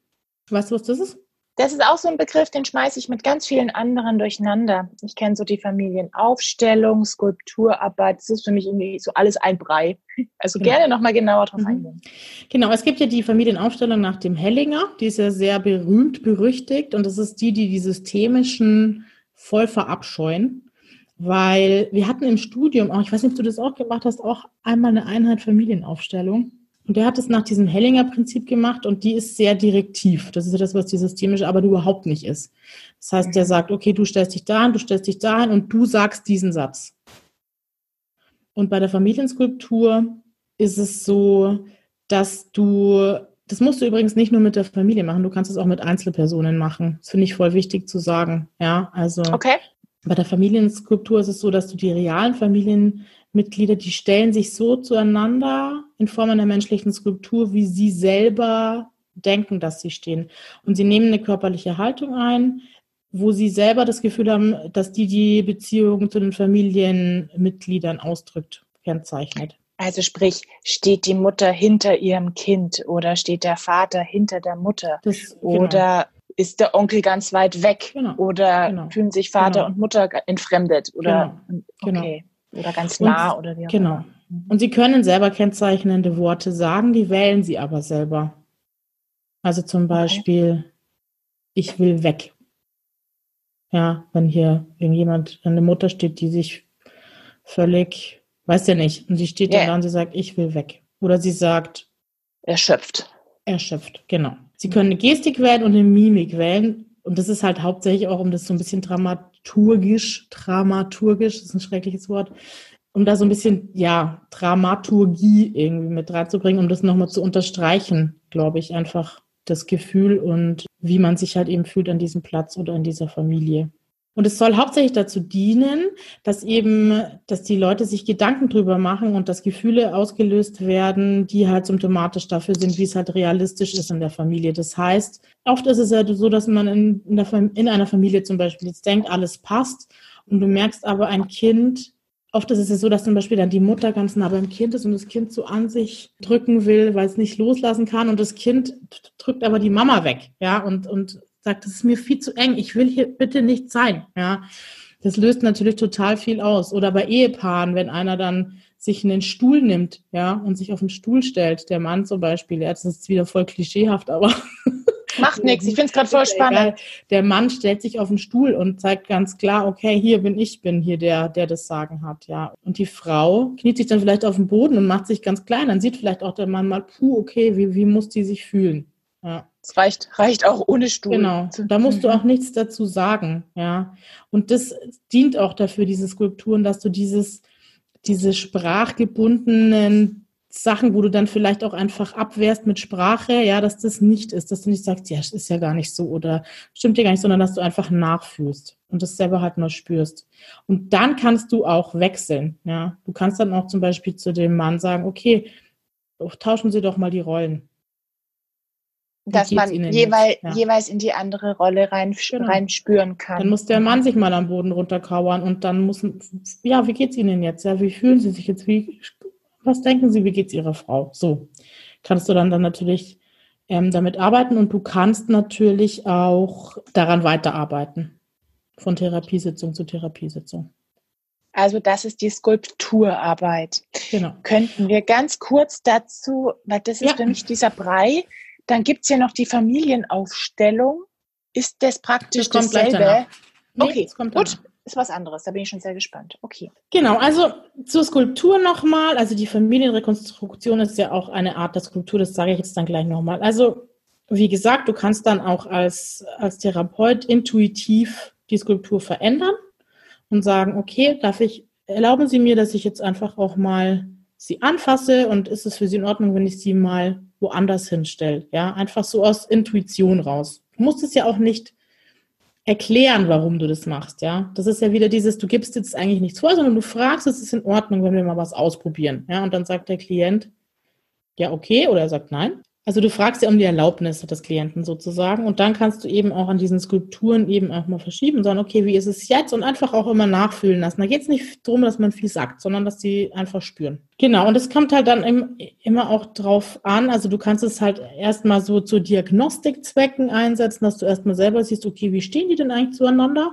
Weißt du, was das ist? Das ist auch so ein Begriff, den schmeiße ich mit ganz vielen anderen durcheinander. Ich kenne so die Familienaufstellung, Skulpturarbeit. Das ist für mich irgendwie so alles ein Brei. Also genau. gerne nochmal genauer drauf mhm. eingehen. Genau, es gibt ja die Familienaufstellung nach dem Hellinger. Die ist ja sehr berühmt, berüchtigt. Und das ist die, die die systemischen voll verabscheuen. Weil wir hatten im Studium auch, ich weiß nicht, ob du das auch gemacht hast, auch einmal eine Einheit Familienaufstellung. Und der hat es nach diesem Hellinger Prinzip gemacht und die ist sehr direktiv. Das ist ja das, was die systemische Arbeit überhaupt nicht ist. Das heißt, der sagt, okay, du stellst dich dahin, du stellst dich dahin und du sagst diesen Satz. Und bei der Familienskulptur ist es so, dass du, das musst du übrigens nicht nur mit der Familie machen, du kannst es auch mit Einzelpersonen machen. Das finde ich voll wichtig zu sagen. Ja, also okay. Bei der Familienskulptur ist es so, dass du die realen Familienmitglieder, die stellen sich so zueinander in Form einer menschlichen Skulptur, wie sie selber denken, dass sie stehen. Und sie nehmen eine körperliche Haltung ein, wo sie selber das Gefühl haben, dass die die Beziehung zu den Familienmitgliedern ausdrückt, kennzeichnet. Also sprich, steht die Mutter hinter ihrem Kind oder steht der Vater hinter der Mutter das, genau. oder ist der Onkel ganz weit weg genau. oder genau. fühlen sich Vater genau. und Mutter entfremdet oder genau. Genau. okay. oder ganz nah und, oder wie auch Genau. Immer. Mhm. Und sie können selber kennzeichnende Worte sagen, die wählen sie aber selber. Also zum Beispiel, okay. ich will weg. Ja, wenn hier irgendjemand, eine Mutter steht, die sich völlig, weiß ja nicht, und sie steht yeah. da und sie sagt, ich will weg. Oder sie sagt, erschöpft. Erschöpft, genau. Sie können eine Gestik wählen und eine Mimik wählen. Und das ist halt hauptsächlich auch, um das so ein bisschen dramaturgisch, dramaturgisch, ist ein schreckliches Wort, um da so ein bisschen, ja, Dramaturgie irgendwie mit reinzubringen, um das nochmal zu unterstreichen, glaube ich, einfach das Gefühl und wie man sich halt eben fühlt an diesem Platz oder in dieser Familie. Und es soll hauptsächlich dazu dienen, dass eben, dass die Leute sich Gedanken drüber machen und dass Gefühle ausgelöst werden, die halt symptomatisch dafür sind, wie es halt realistisch ist in der Familie. Das heißt, oft ist es ja so, dass man in, in, der, in einer Familie zum Beispiel jetzt denkt, alles passt und du merkst aber ein Kind Oft ist es ja so, dass zum Beispiel dann die Mutter ganz nah beim Kind ist und das Kind so an sich drücken will, weil es nicht loslassen kann und das Kind drückt aber die Mama weg, ja, und, und sagt, das ist mir viel zu eng, ich will hier bitte nicht sein, ja. Das löst natürlich total viel aus. Oder bei Ehepaaren, wenn einer dann sich in den Stuhl nimmt, ja, und sich auf den Stuhl stellt, der Mann zum Beispiel, ja, das ist wieder voll klischeehaft, aber Macht nichts, ich finde es gerade voll spannend. Der Mann stellt sich auf den Stuhl und zeigt ganz klar, okay, hier bin ich, bin hier der, der das Sagen hat, ja. Und die Frau kniet sich dann vielleicht auf den Boden und macht sich ganz klein. Dann sieht vielleicht auch der Mann mal, puh, okay, wie, wie muss die sich fühlen? Ja. Es reicht, reicht auch ohne Stuhl. Genau. Da musst du auch nichts dazu sagen, ja. Und das dient auch dafür, diese Skulpturen, dass du dieses, diese sprachgebundenen Sachen, wo du dann vielleicht auch einfach abwehrst mit Sprache, ja, dass das nicht ist, dass du nicht sagst, ja, ist ja gar nicht so oder stimmt dir gar nicht, sondern dass du einfach nachfühlst und das selber halt nur spürst. Und dann kannst du auch wechseln, ja. Du kannst dann auch zum Beispiel zu dem Mann sagen, okay, tauschen Sie doch mal die Rollen. Dass man jeweil, ja. jeweils in die andere Rolle rein, genau. reinspüren kann. Dann muss der Mann sich mal am Boden runterkauern und dann muss, ja, wie geht's Ihnen jetzt? Ja, wie fühlen Sie sich jetzt? Wie was denken Sie, wie geht es Ihrer Frau? So kannst du dann, dann natürlich ähm, damit arbeiten und du kannst natürlich auch daran weiterarbeiten. Von Therapiesitzung zu Therapiesitzung. Also das ist die Skulpturarbeit. Genau. Könnten wir ganz kurz dazu, weil das ist ja. für mich dieser Brei, dann gibt es ja noch die Familienaufstellung. Ist das praktisch das dasselbe? Nee, okay, gut ist was anderes. Da bin ich schon sehr gespannt. Okay. Genau, also zur Skulptur nochmal. Also die Familienrekonstruktion ist ja auch eine Art der Skulptur, das sage ich jetzt dann gleich nochmal. Also wie gesagt, du kannst dann auch als, als Therapeut intuitiv die Skulptur verändern und sagen, okay, darf ich, erlauben Sie mir, dass ich jetzt einfach auch mal sie anfasse und ist es für Sie in Ordnung, wenn ich sie mal woanders hinstelle? Ja, einfach so aus Intuition raus. Du musst es ja auch nicht erklären, warum du das machst, ja. Das ist ja wieder dieses, du gibst jetzt eigentlich nichts vor, sondern du fragst, es ist in Ordnung, wenn wir mal was ausprobieren, ja. Und dann sagt der Klient, ja, okay, oder er sagt nein. Also du fragst ja um die Erlaubnis des Klienten sozusagen und dann kannst du eben auch an diesen Skulpturen eben auch mal verschieben und sagen, okay, wie ist es jetzt? Und einfach auch immer nachfühlen lassen. Da geht es nicht darum, dass man viel sagt, sondern dass sie einfach spüren. Genau, und es kommt halt dann immer auch drauf an, also du kannst es halt erstmal so zu Diagnostikzwecken einsetzen, dass du erstmal selber siehst, okay, wie stehen die denn eigentlich zueinander?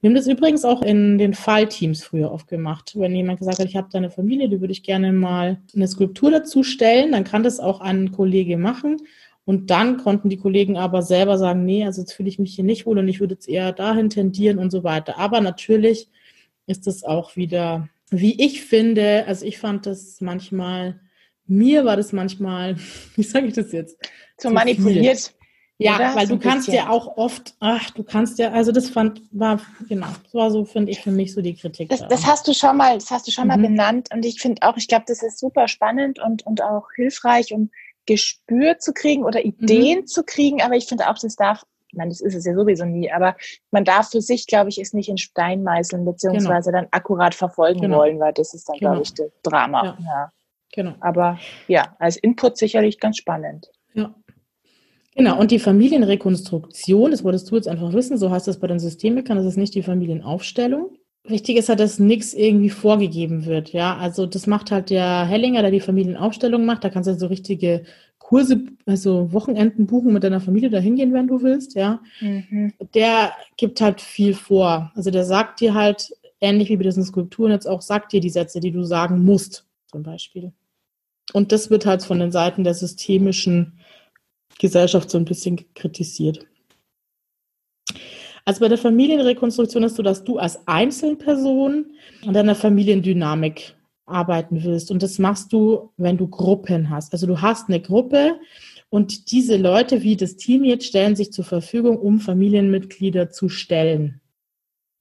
Wir haben das übrigens auch in den Fallteams früher oft gemacht. Wenn jemand gesagt hat, ich habe da eine Familie, die würde ich gerne mal eine Skulptur dazu stellen, dann kann das auch ein Kollege machen. Und dann konnten die Kollegen aber selber sagen, nee, also jetzt fühle ich mich hier nicht wohl und ich würde jetzt eher dahin tendieren und so weiter. Aber natürlich ist das auch wieder, wie ich finde, also ich fand das manchmal, mir war das manchmal, wie sage ich das jetzt? Zu, manipuliert. Ja, Oder? weil so du kannst bisschen. ja auch oft, ach, du kannst ja, also das fand, war, genau, das war so, finde ich, für mich so die Kritik. Das, das hast du schon mal, das hast du schon mhm. mal benannt und ich finde auch, ich glaube, das ist super spannend und, und auch hilfreich, um Gespür zu kriegen oder Ideen mhm. zu kriegen, aber ich finde auch, das darf, ich meine, das ist es ja sowieso nie, aber man darf für sich, glaube ich, es nicht in Stein meißeln, beziehungsweise genau. dann akkurat verfolgen genau. wollen, weil das ist dann, genau. glaube ich, das Drama. Ja. ja. Genau. Aber ja, als Input sicherlich ganz spannend. Ja. Genau, und die Familienrekonstruktion, das wolltest du jetzt einfach wissen, so heißt das bei den Systemikern, das ist nicht die Familienaufstellung. Wichtig ist halt, dass nichts irgendwie vorgegeben wird, ja. Also das macht halt der Hellinger, der die Familienaufstellung macht. Da kannst du so richtige Kurse, also Wochenenden buchen mit deiner Familie da hingehen, wenn du willst, ja. Mhm. Der gibt halt viel vor. Also der sagt dir halt, ähnlich wie bei diesen Skulpturen jetzt auch, sagt dir die Sätze, die du sagen musst, zum Beispiel. Und das wird halt von den Seiten der systemischen Gesellschaft so ein bisschen kritisiert. Also bei der Familienrekonstruktion ist so, dass du als Einzelperson an deiner Familiendynamik arbeiten willst. Und das machst du, wenn du Gruppen hast. Also du hast eine Gruppe und diese Leute, wie das Team jetzt, stellen sich zur Verfügung, um Familienmitglieder zu stellen.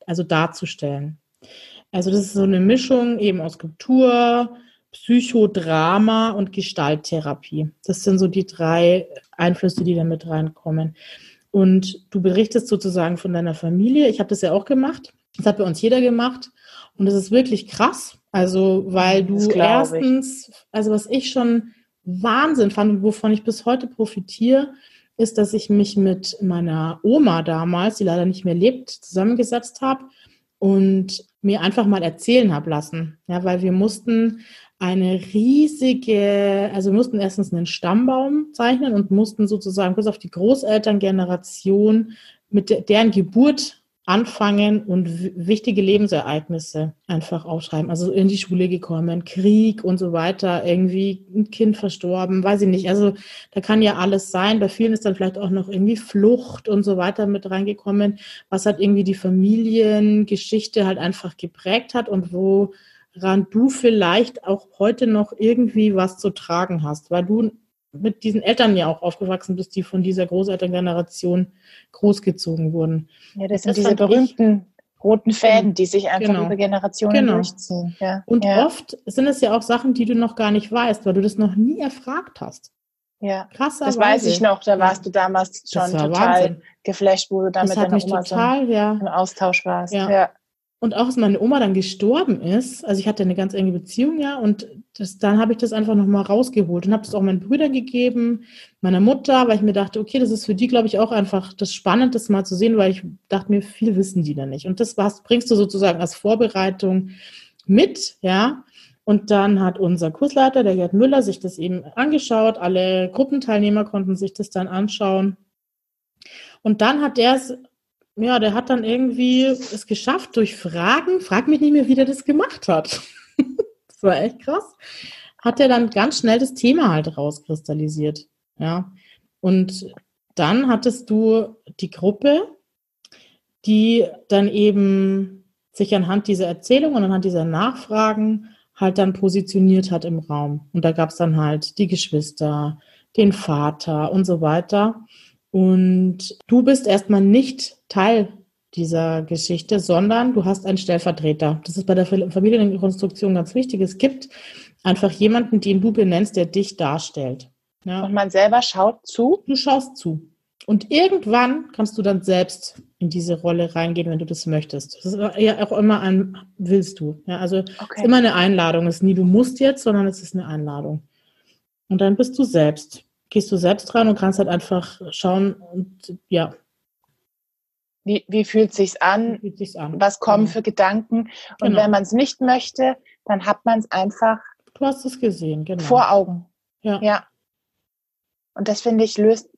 Also darzustellen. Also das ist so eine Mischung eben aus Kultur, Psychodrama und Gestalttherapie. Das sind so die drei Einflüsse, die da mit reinkommen. Und du berichtest sozusagen von deiner Familie. Ich habe das ja auch gemacht. Das hat bei uns jeder gemacht. Und das ist wirklich krass. Also, weil du erstens, also was ich schon Wahnsinn fand und wovon ich bis heute profitiere, ist, dass ich mich mit meiner Oma damals, die leider nicht mehr lebt, zusammengesetzt habe und mir einfach mal erzählen habe lassen. Ja, weil wir mussten eine riesige, also wir mussten erstens einen Stammbaum zeichnen und mussten sozusagen bis auf die Großelterngeneration mit de deren Geburt anfangen und wichtige Lebensereignisse einfach aufschreiben. Also in die Schule gekommen, Krieg und so weiter, irgendwie ein Kind verstorben, weiß ich nicht. Also da kann ja alles sein. Bei vielen ist dann vielleicht auch noch irgendwie Flucht und so weiter mit reingekommen, was halt irgendwie die Familiengeschichte halt einfach geprägt hat und wo woran du vielleicht auch heute noch irgendwie was zu tragen hast, weil du mit diesen Eltern ja auch aufgewachsen bist, die von dieser Großelterngeneration großgezogen wurden. Ja, das, das sind diese berühmten roten Fäden, die sich einfach genau. über Generationen genau. durchziehen. Ja. Und ja. oft sind es ja auch Sachen, die du noch gar nicht weißt, weil du das noch nie erfragt hast. Ja, krass. Das weiß ich noch, da warst du damals schon total Wahnsinn. geflasht, wo du da mit deiner Oma total, ja. im Austausch warst. Ja. Und auch als meine Oma dann gestorben ist, also ich hatte eine ganz enge Beziehung, ja, und das, dann habe ich das einfach nochmal rausgeholt und habe das auch meinen Brüdern gegeben, meiner Mutter, weil ich mir dachte, okay, das ist für die, glaube ich, auch einfach das Spannende, das mal zu sehen, weil ich dachte mir, viel wissen die da nicht. Und das was bringst du sozusagen als Vorbereitung mit, ja. Und dann hat unser Kursleiter, der Gerd Müller, sich das eben angeschaut. Alle Gruppenteilnehmer konnten sich das dann anschauen. Und dann hat der es ja, der hat dann irgendwie es geschafft durch Fragen, frag mich nicht mehr, wie der das gemacht hat. das war echt krass. Hat er dann ganz schnell das Thema halt rauskristallisiert. Ja. Und dann hattest du die Gruppe, die dann eben sich anhand dieser Erzählung und anhand dieser Nachfragen halt dann positioniert hat im Raum. Und da gab es dann halt die Geschwister, den Vater und so weiter. Und du bist erstmal nicht Teil dieser Geschichte, sondern du hast einen Stellvertreter. Das ist bei der Familienkonstruktion ganz wichtig. Es gibt einfach jemanden, den du benennst, der dich darstellt. Ja. Und man selber schaut zu? Du schaust zu. Und irgendwann kannst du dann selbst in diese Rolle reingehen, wenn du das möchtest. Das ist ja auch immer ein Willst du. Ja, also okay. es ist immer eine Einladung. Es ist nie du musst jetzt, sondern es ist eine Einladung. Und dann bist du selbst gehst du selbst dran und kannst halt einfach schauen und ja. Wie, wie fühlt sich's an? Fühlt sich's an? Was kommen genau. für Gedanken? Und genau. wenn man es nicht möchte, dann hat man es einfach. Du hast es gesehen, genau. Vor Augen. Ja. ja. Und das finde ich löst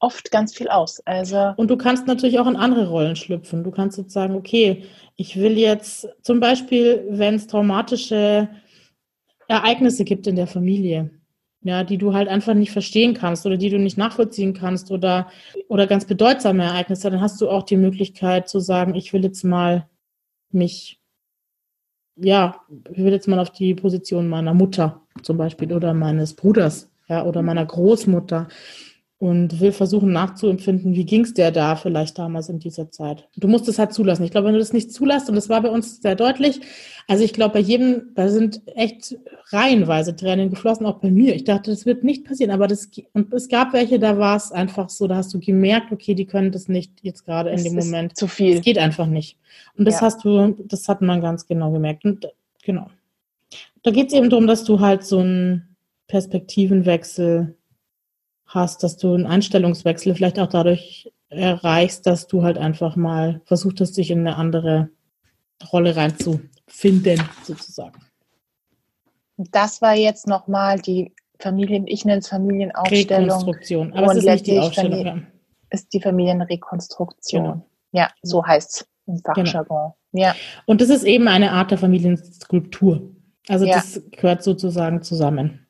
oft ganz viel aus. Also und du kannst natürlich auch in andere Rollen schlüpfen. Du kannst jetzt sagen, okay, ich will jetzt zum Beispiel, wenn es traumatische Ereignisse gibt in der Familie, ja, die du halt einfach nicht verstehen kannst oder die du nicht nachvollziehen kannst oder, oder ganz bedeutsame Ereignisse, dann hast du auch die Möglichkeit zu sagen, ich will jetzt mal mich, ja, ich will jetzt mal auf die Position meiner Mutter zum Beispiel oder meines Bruders, ja, oder meiner Großmutter. Und will versuchen nachzuempfinden, wie ging es der da vielleicht damals in dieser Zeit. Du musst es halt zulassen. Ich glaube, wenn du das nicht zulässt, und das war bei uns sehr deutlich, also ich glaube, bei jedem, da sind echt reihenweise Tränen geflossen, auch bei mir. Ich dachte, das wird nicht passieren, aber das, und es gab welche, da war es einfach so, da hast du gemerkt, okay, die können das nicht jetzt gerade in dem Moment. Zu viel. Es geht einfach nicht. Und das ja. hast du, das hat man ganz genau gemerkt. Und genau. Da geht es eben darum, dass du halt so einen Perspektivenwechsel hast, dass du einen Einstellungswechsel vielleicht auch dadurch erreichst, dass du halt einfach mal versucht hast, dich in eine andere Rolle reinzufinden, sozusagen. Das war jetzt nochmal die Familien, ich nenne es Familienaufstellung. Rekonstruktion, aber es ist nicht die Aufstellung. Ja. Ist die Familienrekonstruktion. Genau. Ja, so heißt es im genau. Fachjargon. Genau. Ja. Und das ist eben eine Art der Familienskulptur. Also ja. das gehört sozusagen zusammen.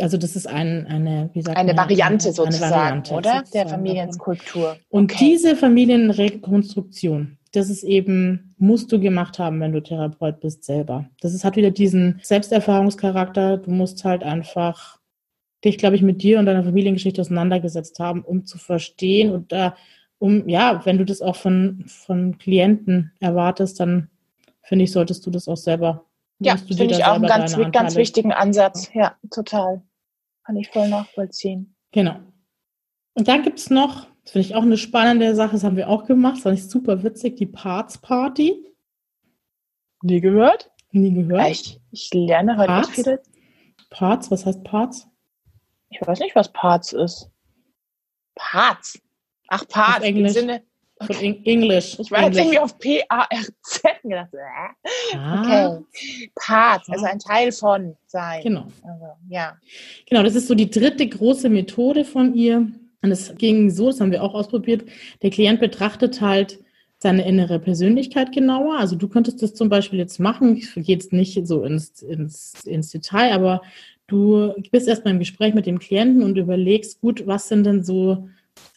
Also das ist ein, eine, wie sagt eine man, Variante sozusagen, eine Variante oder? Sozusagen der Familienskulptur. Und okay. diese Familienrekonstruktion, das ist eben, musst du gemacht haben, wenn du Therapeut bist selber. Das ist, hat wieder diesen Selbsterfahrungscharakter. Du musst halt einfach dich, glaube ich, mit dir und deiner Familiengeschichte auseinandergesetzt haben, um zu verstehen und da, um, ja, wenn du das auch von, von Klienten erwartest, dann finde ich, solltest du das auch selber. Ja, finde ich auch einen ganz, ganz wichtigen Ansatz. Ja, total. Kann ich voll nachvollziehen. Genau. Und dann gibt es noch, das finde ich auch eine spannende Sache, das haben wir auch gemacht, das fand ich super witzig, die Parts Party. Nie gehört? Nie gehört. Ich, ich lerne heute Parts? viele. Parts, was heißt Parts? Ich weiß nicht, was Parts ist. Parts. Ach, Parts. Im Sinne, Okay. Von Englisch. Ich war jetzt irgendwie auf P-A-R-Z gedacht. Ah. Okay. Part, also ein Teil von sein. Genau. Also, ja. Genau, das ist so die dritte große Methode von ihr. Und es ging so, das haben wir auch ausprobiert. Der Klient betrachtet halt seine innere Persönlichkeit genauer. Also du könntest das zum Beispiel jetzt machen. Ich gehe jetzt nicht so ins, ins, ins Detail, aber du bist erstmal im Gespräch mit dem Klienten und überlegst, gut, was sind denn so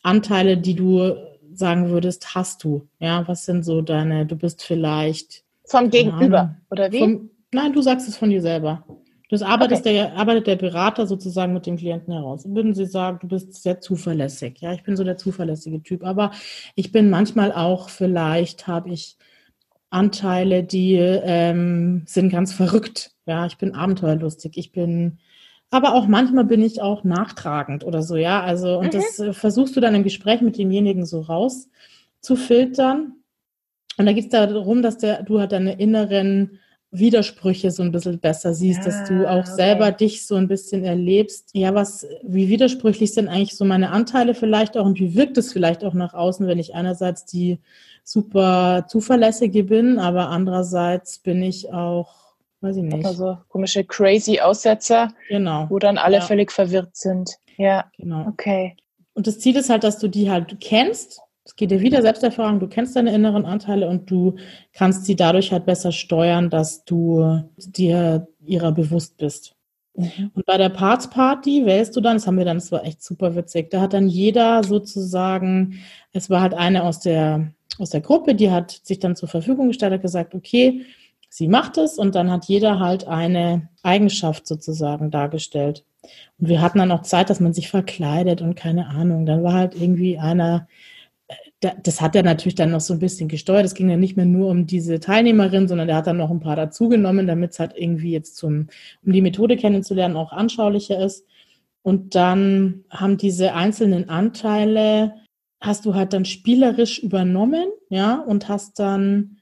Anteile, die du sagen würdest, hast du? Ja, was sind so deine, du bist vielleicht. Vom Gegenüber, oder wie? Vom, nein, du sagst es von dir selber. Das arbeitet, okay. der, arbeitet der Berater sozusagen mit dem Klienten heraus. Würden Sie sagen, du bist sehr zuverlässig. Ja, ich bin so der zuverlässige Typ. Aber ich bin manchmal auch, vielleicht habe ich Anteile, die ähm, sind ganz verrückt. Ja, ich bin abenteuerlustig. Ich bin aber auch manchmal bin ich auch nachtragend oder so, ja. Also, und mhm. das äh, versuchst du dann im Gespräch mit demjenigen so raus zu filtern. Und da geht es darum, dass der, du halt deine inneren Widersprüche so ein bisschen besser siehst, ja, dass du auch okay. selber dich so ein bisschen erlebst. Ja, was, wie widersprüchlich sind eigentlich so meine Anteile vielleicht auch und wie wirkt es vielleicht auch nach außen, wenn ich einerseits die super zuverlässige bin, aber andererseits bin ich auch Weiß ich nicht. Also komische crazy Aussetzer, genau. wo dann alle ja. völlig verwirrt sind. Ja, genau. Okay. Und das Ziel ist halt, dass du die halt kennst. Es geht dir wieder Selbsterfahrung, du kennst deine inneren Anteile und du kannst sie dadurch halt besser steuern, dass du dir ihrer bewusst bist. Mhm. Und bei der Parts Party wählst du dann, das haben wir dann, das war echt super witzig, da hat dann jeder sozusagen, es war halt eine aus der, aus der Gruppe, die hat sich dann zur Verfügung gestellt, hat gesagt, okay, sie macht es und dann hat jeder halt eine Eigenschaft sozusagen dargestellt. Und wir hatten dann auch Zeit, dass man sich verkleidet und keine Ahnung. Dann war halt irgendwie einer, äh, das hat er natürlich dann noch so ein bisschen gesteuert. Es ging ja nicht mehr nur um diese Teilnehmerin, sondern er hat dann noch ein paar dazugenommen, damit es halt irgendwie jetzt zum, um die Methode kennenzulernen, auch anschaulicher ist. Und dann haben diese einzelnen Anteile, hast du halt dann spielerisch übernommen, ja, und hast dann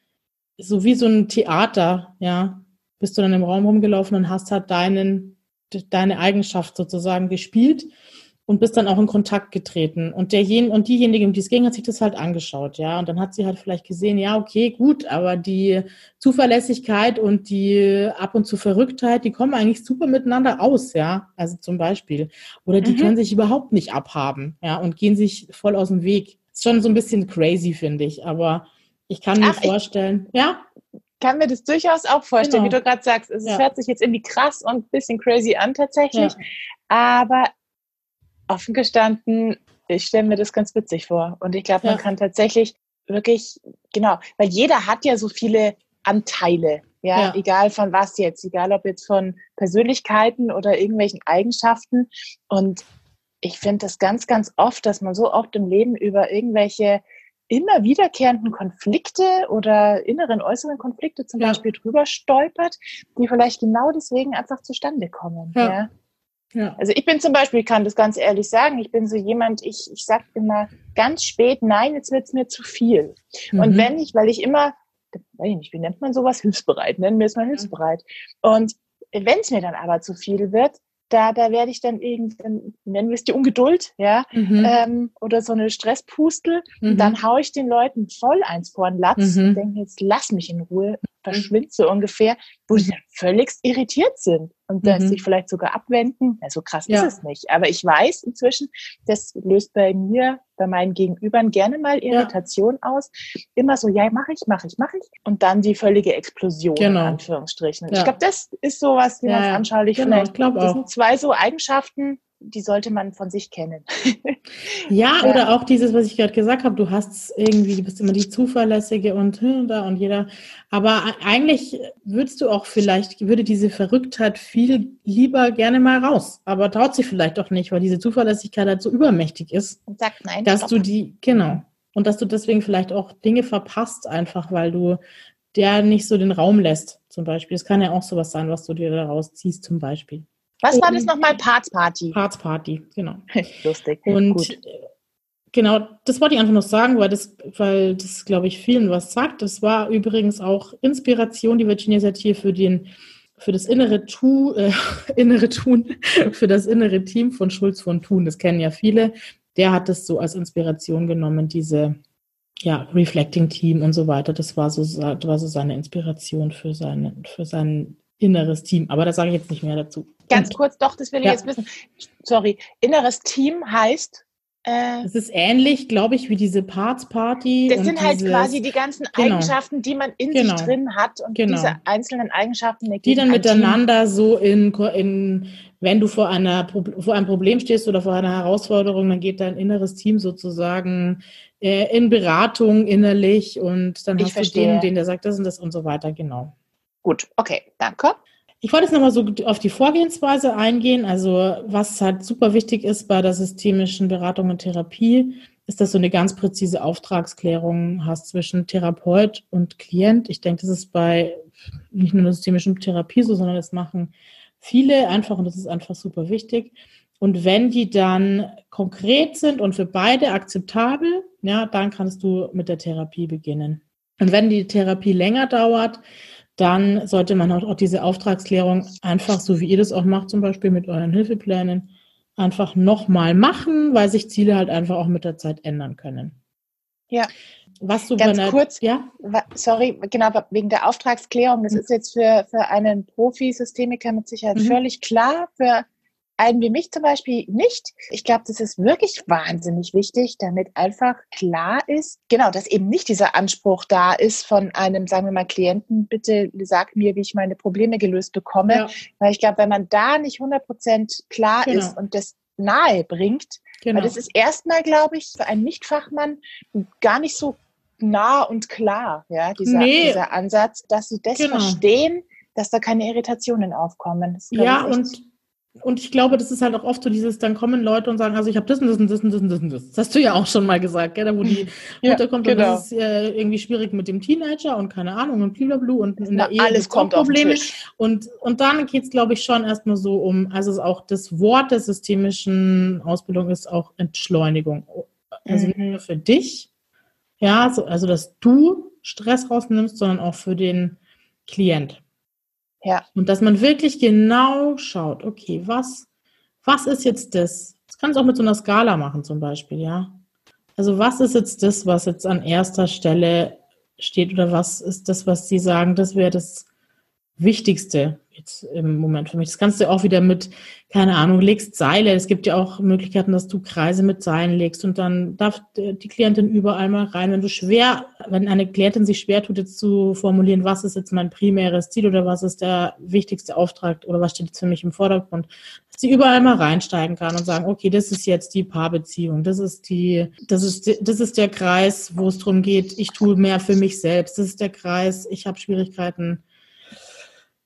so wie so ein Theater, ja, bist du dann im Raum rumgelaufen und hast halt deinen, deine Eigenschaft sozusagen gespielt und bist dann auch in Kontakt getreten. Und derjen und diejenige, um die es ging, hat sich das halt angeschaut, ja. Und dann hat sie halt vielleicht gesehen, ja, okay, gut, aber die Zuverlässigkeit und die ab und zu Verrücktheit, die kommen eigentlich super miteinander aus, ja. Also zum Beispiel. Oder die mhm. können sich überhaupt nicht abhaben, ja, und gehen sich voll aus dem Weg. Ist schon so ein bisschen crazy, finde ich, aber ich kann mir Ach, vorstellen, ja. Kann mir das durchaus auch vorstellen, genau. wie du gerade sagst. Es ja. hört sich jetzt irgendwie krass und ein bisschen crazy an tatsächlich. Ja. Aber offen gestanden, ich stelle mir das ganz witzig vor. Und ich glaube, man ja. kann tatsächlich wirklich, genau, weil jeder hat ja so viele Anteile. Ja, ja, egal von was jetzt, egal ob jetzt von Persönlichkeiten oder irgendwelchen Eigenschaften. Und ich finde das ganz, ganz oft, dass man so oft im Leben über irgendwelche immer wiederkehrenden Konflikte oder inneren, äußeren Konflikte zum ja. Beispiel drüber stolpert, die vielleicht genau deswegen einfach zustande kommen. Ja. ja. Ja. Also ich bin zum Beispiel, kann das ganz ehrlich sagen, ich bin so jemand, ich, ich sage immer ganz spät, nein, jetzt wird's mir zu viel. Mhm. Und wenn ich, weil ich immer, weiß ich nicht, wie nennt man sowas? Hilfsbereit, nennen wir es mal hilfsbereit. Und wenn es mir dann aber zu viel wird, da, da werde ich dann irgendwann, nennen wir es die Ungeduld, ja, mhm. ähm, oder so eine Stresspustel. Mhm. Und dann haue ich den Leuten voll eins vor den Latz mhm. und denke, jetzt lass mich in Ruhe, verschwind so ungefähr, wo sie dann völlig irritiert sind und mhm. sich vielleicht sogar abwenden. Ja, so krass ja. ist es nicht. Aber ich weiß inzwischen, das löst bei mir, bei meinen Gegenübern gerne mal Irritation ja. aus. Immer so, ja, mache ich, mache ich, mache ich. Und dann die völlige Explosion, genau. in Anführungsstrichen. Ich glaube, das ist sowas, wie man es anschaulich genau, vielleicht. Ich das sind zwei so Eigenschaften, die sollte man von sich kennen. ja, oder auch dieses, was ich gerade gesagt habe, du hast irgendwie, du bist immer die Zuverlässige und da und jeder. Aber eigentlich würdest du auch vielleicht, würde diese Verrücktheit viel lieber gerne mal raus. Aber traut sich vielleicht auch nicht, weil diese Zuverlässigkeit halt so übermächtig ist. Und sagt nein. Dass stopp. du die, genau. Und dass du deswegen vielleicht auch Dinge verpasst, einfach weil du der nicht so den Raum lässt, zum Beispiel. Es kann ja auch sowas sein, was du dir daraus ziehst, zum Beispiel. Was war das nochmal? Parts Party. Parts Party, genau. Lustig. Und Gut. Äh, genau, das wollte ich einfach noch sagen, weil das, weil das, glaube ich, vielen was sagt. Das war übrigens auch Inspiration, die Virginia Satir für den für das innere, tu, äh, innere Tun, für das innere Team von Schulz von Thun. Das kennen ja viele. Der hat das so als Inspiration genommen, diese ja, Reflecting Team und so weiter. Das war so, das war so seine Inspiration für, seine, für sein inneres Team. Aber da sage ich jetzt nicht mehr dazu. Ganz kurz, doch, das will ich ja. jetzt wissen. Sorry, inneres Team heißt. Äh, es ist ähnlich, glaube ich, wie diese Parts Party. Das sind halt quasi die ganzen genau. Eigenschaften, die man in genau. sich drin hat und genau. diese einzelnen Eigenschaften. Die dann miteinander Team. so in, in, wenn du vor einer vor einem Problem stehst oder vor einer Herausforderung, dann geht dein inneres Team sozusagen äh, in Beratung innerlich und dann ich hast verstehe. du den, den der sagt das und das und so weiter, genau. Gut, okay, danke. Ich wollte jetzt nochmal so auf die Vorgehensweise eingehen. Also was halt super wichtig ist bei der systemischen Beratung und Therapie, ist, dass du eine ganz präzise Auftragsklärung hast zwischen Therapeut und Klient. Ich denke, das ist bei nicht nur der systemischen Therapie so, sondern das machen viele einfach und das ist einfach super wichtig. Und wenn die dann konkret sind und für beide akzeptabel, ja, dann kannst du mit der Therapie beginnen. Und wenn die Therapie länger dauert, dann sollte man auch diese Auftragsklärung einfach, so wie ihr das auch macht, zum Beispiel mit euren Hilfeplänen, einfach nochmal machen, weil sich Ziele halt einfach auch mit der Zeit ändern können. Ja. Was du Ganz kurz, ja? sorry, genau, wegen der Auftragsklärung, das mhm. ist jetzt für, für einen Profi-Systemiker mit Sicherheit mhm. völlig klar. Für einen wie mich zum Beispiel nicht. Ich glaube, das ist wirklich wahnsinnig wichtig, damit einfach klar ist, genau, dass eben nicht dieser Anspruch da ist von einem, sagen wir mal, Klienten, bitte sag mir, wie ich meine Probleme gelöst bekomme. Ja. Weil ich glaube, wenn man da nicht 100 Prozent klar genau. ist und das nahe bringt, genau. weil das ist erstmal, glaube ich, für einen Nichtfachmann gar nicht so nah und klar, ja, dieser, nee. dieser Ansatz, dass sie das genau. verstehen, dass da keine Irritationen aufkommen. ja, und und ich glaube, das ist halt auch oft so dieses, dann kommen Leute und sagen, also ich habe das und das und das und das und das und das. Das hast du ja auch schon mal gesagt, gell? Da wo die Mutter ja, kommt genau. und das ist äh, irgendwie schwierig mit dem Teenager und keine Ahnung und blablabla und in der Ehe alles kommt Probleme. Und, und dann geht es, glaube ich, schon erstmal so um, also auch das Wort der systemischen Ausbildung ist auch Entschleunigung. Also mhm. nicht nur für dich, ja, so, also dass du Stress rausnimmst, sondern auch für den Klient. Ja. Und dass man wirklich genau schaut, okay, was, was ist jetzt das? Das kannst du auch mit so einer Skala machen zum Beispiel, ja. Also was ist jetzt das, was jetzt an erster Stelle steht oder was ist das, was Sie sagen, das wäre das Wichtigste jetzt im Moment für mich. Das kannst du auch wieder mit, keine Ahnung, legst Seile. Es gibt ja auch Möglichkeiten, dass du Kreise mit Seilen legst und dann darf die Klientin überall mal rein. Wenn du schwer, wenn eine Klientin sich schwer tut, jetzt zu formulieren, was ist jetzt mein primäres Ziel oder was ist der wichtigste Auftrag oder was steht jetzt für mich im Vordergrund, dass sie überall mal reinsteigen kann und sagen, okay, das ist jetzt die Paarbeziehung, das ist die, das ist, das ist der Kreis, wo es darum geht, ich tue mehr für mich selbst, das ist der Kreis, ich habe Schwierigkeiten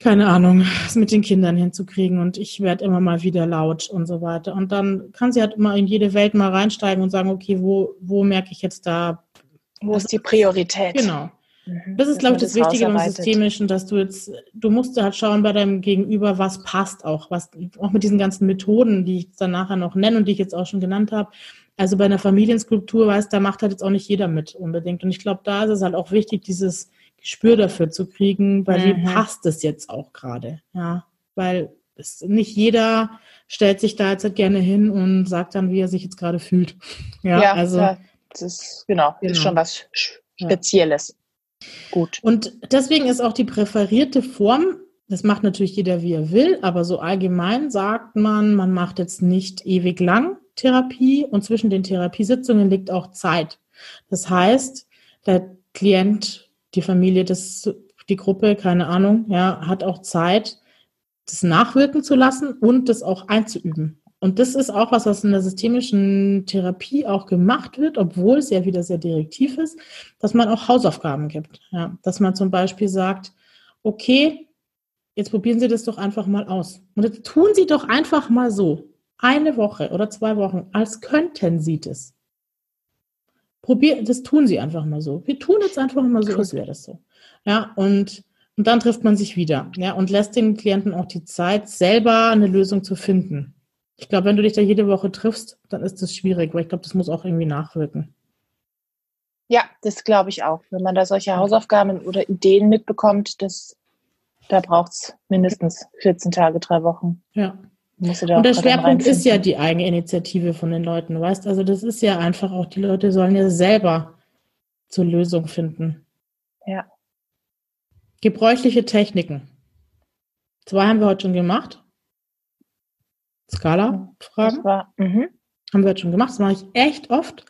keine Ahnung, es mit den Kindern hinzukriegen und ich werde immer mal wieder laut und so weiter. Und dann kann sie halt immer in jede Welt mal reinsteigen und sagen, okay, wo, wo merke ich jetzt da? Wo ist die Priorität? Genau. Mhm. Das ist, glaube ich, das, das Wichtige im Systemischen, dass du jetzt, du musst halt schauen bei deinem Gegenüber, was passt auch, was, auch mit diesen ganzen Methoden, die ich dann nachher noch nenne und die ich jetzt auch schon genannt habe. Also bei einer Familienskulptur, weißt, da macht halt jetzt auch nicht jeder mit unbedingt. Und ich glaube, da ist es halt auch wichtig, dieses Gespür dafür zu kriegen, weil mhm. wie passt es jetzt auch gerade, ja, weil es, nicht jeder stellt sich da jetzt halt gerne hin und sagt dann, wie er sich jetzt gerade fühlt. Ja, ja also das ist genau, genau. ist schon was Spezielles. Gut. Und deswegen ist auch die präferierte Form, das macht natürlich jeder, wie er will, aber so allgemein sagt man, man macht jetzt nicht ewig lang Therapie und zwischen den Therapiesitzungen liegt auch Zeit. Das heißt, der Klient, die Familie, das, die Gruppe, keine Ahnung, ja, hat auch Zeit, das nachwirken zu lassen und das auch einzuüben. Und das ist auch was, was in der systemischen Therapie auch gemacht wird, obwohl es ja wieder sehr direktiv ist, dass man auch Hausaufgaben gibt. Ja, dass man zum Beispiel sagt, okay, jetzt probieren Sie das doch einfach mal aus. Und jetzt tun Sie doch einfach mal so, eine Woche oder zwei Wochen, als könnten Sie das. Probier, das tun Sie einfach mal so. Wir tun jetzt einfach mal so, als wäre das so. Ja, und, und dann trifft man sich wieder. Ja, und lässt den Klienten auch die Zeit, selber eine Lösung zu finden. Ich glaube, wenn du dich da jede Woche triffst, dann ist das schwierig, weil ich glaube, das muss auch irgendwie nachwirken. Ja, das glaube ich auch. Wenn man da solche Hausaufgaben oder Ideen mitbekommt, das, da braucht es mindestens 14 Tage, drei Wochen. Ja. Und der Schwerpunkt ist ja die Eigeninitiative von den Leuten, weißt Also das ist ja einfach auch, die Leute sollen ja selber zur Lösung finden. Ja. Gebräuchliche Techniken. Zwei haben wir heute schon gemacht. Skala-Fragen. Mhm. Haben wir jetzt schon gemacht. Das mache ich echt oft.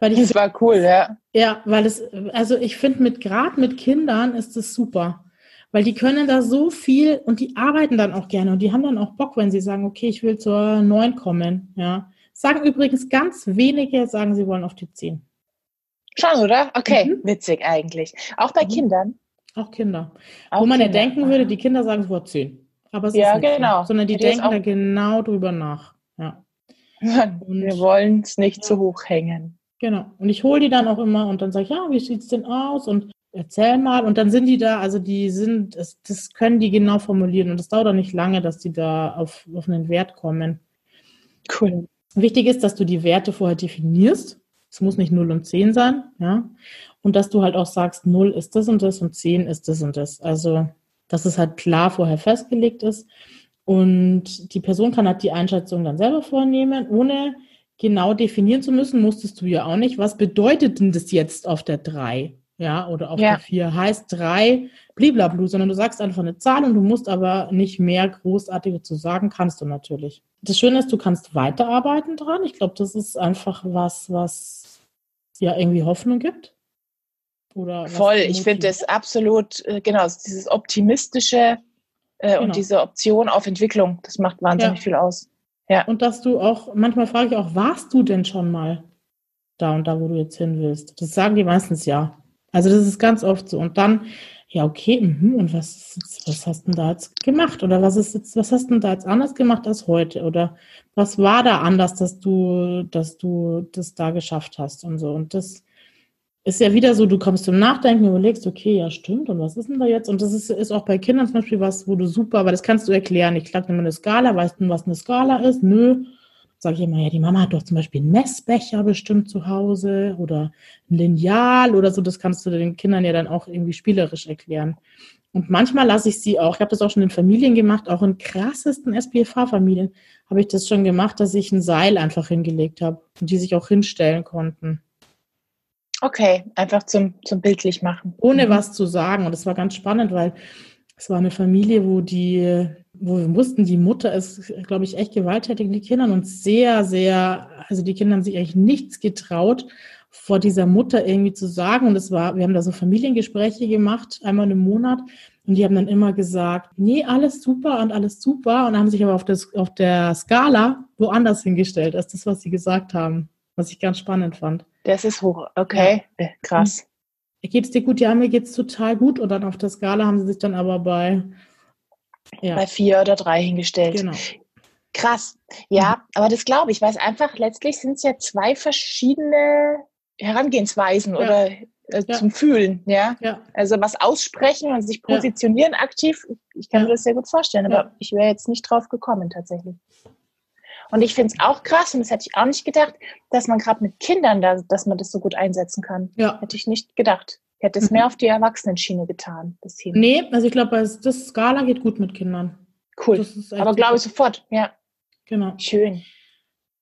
Weil ich, das war cool, ja. Ja, weil es, also ich finde, mit gerade mit Kindern ist es super. Weil die können da so viel und die arbeiten dann auch gerne und die haben dann auch Bock, wenn sie sagen, okay, ich will zur 9 kommen. Ja. Sagen übrigens ganz wenige, sagen, sie wollen auf die 10. Schon, oder? Okay, mhm. witzig eigentlich. Auch bei mhm. Kindern. Auch Kinder. Auch Wo man Kinder. ja denken würde, die Kinder sagen sofort 10. Aber es ja, ist nicht genau. So, sondern die, die denken da genau drüber nach. Ja. Wir wollen es nicht ja. zu hoch hängen. Genau. Und ich hole die dann auch immer und dann sage ich, ja, wie sieht es denn aus? Und erzähl mal. Und dann sind die da, also die sind, das, das können die genau formulieren. Und es dauert auch nicht lange, dass die da auf, auf einen Wert kommen. Cool. Wichtig ist, dass du die Werte vorher definierst. Es muss nicht 0 und 10 sein, ja. Und dass du halt auch sagst, 0 ist das und das und 10 ist das und das. Also dass es halt klar vorher festgelegt ist. Und die Person kann halt die Einschätzung dann selber vornehmen, ohne genau definieren zu müssen, musstest du ja auch nicht. Was bedeutet denn das jetzt auf der 3? Ja, oder auf ja. der 4 heißt 3 bliblablu, sondern du sagst einfach eine Zahl und du musst aber nicht mehr großartig zu sagen, kannst du natürlich. Das Schöne ist, du kannst weiterarbeiten dran. Ich glaube, das ist einfach was, was ja irgendwie Hoffnung gibt. Oder Voll, ich finde das absolut, äh, genau, dieses optimistische äh, genau. und diese Option auf Entwicklung, das macht wahnsinnig ja. viel aus. Ja. Und dass du auch, manchmal frage ich auch, warst du denn schon mal da und da, wo du jetzt hin willst? Das sagen die meistens ja. Also das ist ganz oft so. Und dann, ja, okay, mh, und was, was hast du da jetzt gemacht? Oder was ist jetzt, was hast du da jetzt anders gemacht als heute? Oder was war da anders, dass du, dass du das da geschafft hast und so? Und das, ist ja wieder so, du kommst zum Nachdenken, überlegst, okay, ja, stimmt, und was ist denn da jetzt? Und das ist, ist auch bei Kindern zum Beispiel was, wo du super, aber das kannst du erklären. Ich klage immer eine Skala, weißt du, was eine Skala ist? Nö. Sage ich immer, ja, die Mama hat doch zum Beispiel einen Messbecher bestimmt zu Hause oder ein Lineal oder so. Das kannst du den Kindern ja dann auch irgendwie spielerisch erklären. Und manchmal lasse ich sie auch, ich habe das auch schon in Familien gemacht, auch in krassesten SPFH-Familien habe ich das schon gemacht, dass ich ein Seil einfach hingelegt habe und die sich auch hinstellen konnten. Okay, einfach zum, zum bildlich machen. Ohne mhm. was zu sagen. Und es war ganz spannend, weil es war eine Familie, wo die, wo wir wussten, die Mutter ist, glaube ich, echt gewalttätig die Kinder und sehr, sehr, also die Kinder haben sich eigentlich nichts getraut, vor dieser Mutter irgendwie zu sagen. Und es war, wir haben da so Familiengespräche gemacht, einmal im Monat. Und die haben dann immer gesagt, nee, alles super und alles super. Und haben sich aber auf, das, auf der Skala woanders hingestellt, als das, was sie gesagt haben. Was ich ganz spannend fand. Das ist hoch, okay, ja. Krass. Geht es dir gut? Ja, mir geht es total gut. Und dann auf der Skala haben sie sich dann aber bei ja. bei vier oder drei hingestellt. Genau. Krass. Ja, mhm. aber das glaube ich, weil es einfach letztlich sind es ja zwei verschiedene Herangehensweisen ja. oder äh, ja. zum Fühlen, ja? ja? Also was aussprechen und sich positionieren aktiv, ich kann mir das sehr gut vorstellen, aber ich wäre jetzt nicht drauf gekommen tatsächlich. Und ich finde es auch krass, und das hätte ich auch nicht gedacht, dass man gerade mit Kindern da, dass man das so gut einsetzen kann. Ja. Hätte ich nicht gedacht. Hätte es mhm. mehr auf die Erwachsenenschiene getan, das Thema. Nee, also ich glaube, das Skala geht gut mit Kindern. Cool. Aber glaube ich sofort, ja. Genau. Schön.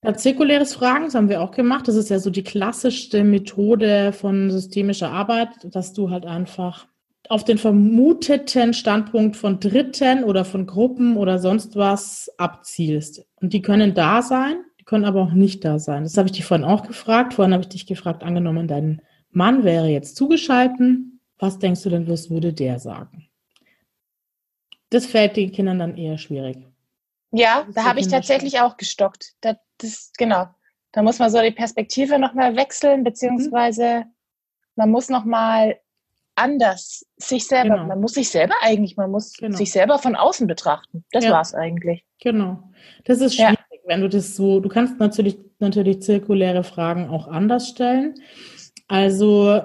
Ja, zirkuläres Fragen, das haben wir auch gemacht. Das ist ja so die klassischste Methode von systemischer Arbeit, dass du halt einfach auf den vermuteten Standpunkt von Dritten oder von Gruppen oder sonst was abzielst. Und die können da sein, die können aber auch nicht da sein. Das habe ich dich vorhin auch gefragt. Vorhin habe ich dich gefragt, angenommen, dein Mann wäre jetzt zugeschalten. Was denkst du denn, was würde der sagen? Das fällt den Kindern dann eher schwierig. Ja, da habe ich tatsächlich auch gestockt. Das, das, genau. Da muss man so die Perspektive nochmal wechseln, beziehungsweise mhm. man muss nochmal anders sich selber, genau. man muss sich selber eigentlich, man muss genau. sich selber von außen betrachten. Das ja. war es eigentlich. Genau. Das ist schwierig, ja. wenn du das so, du kannst natürlich, natürlich zirkuläre Fragen auch anders stellen. Also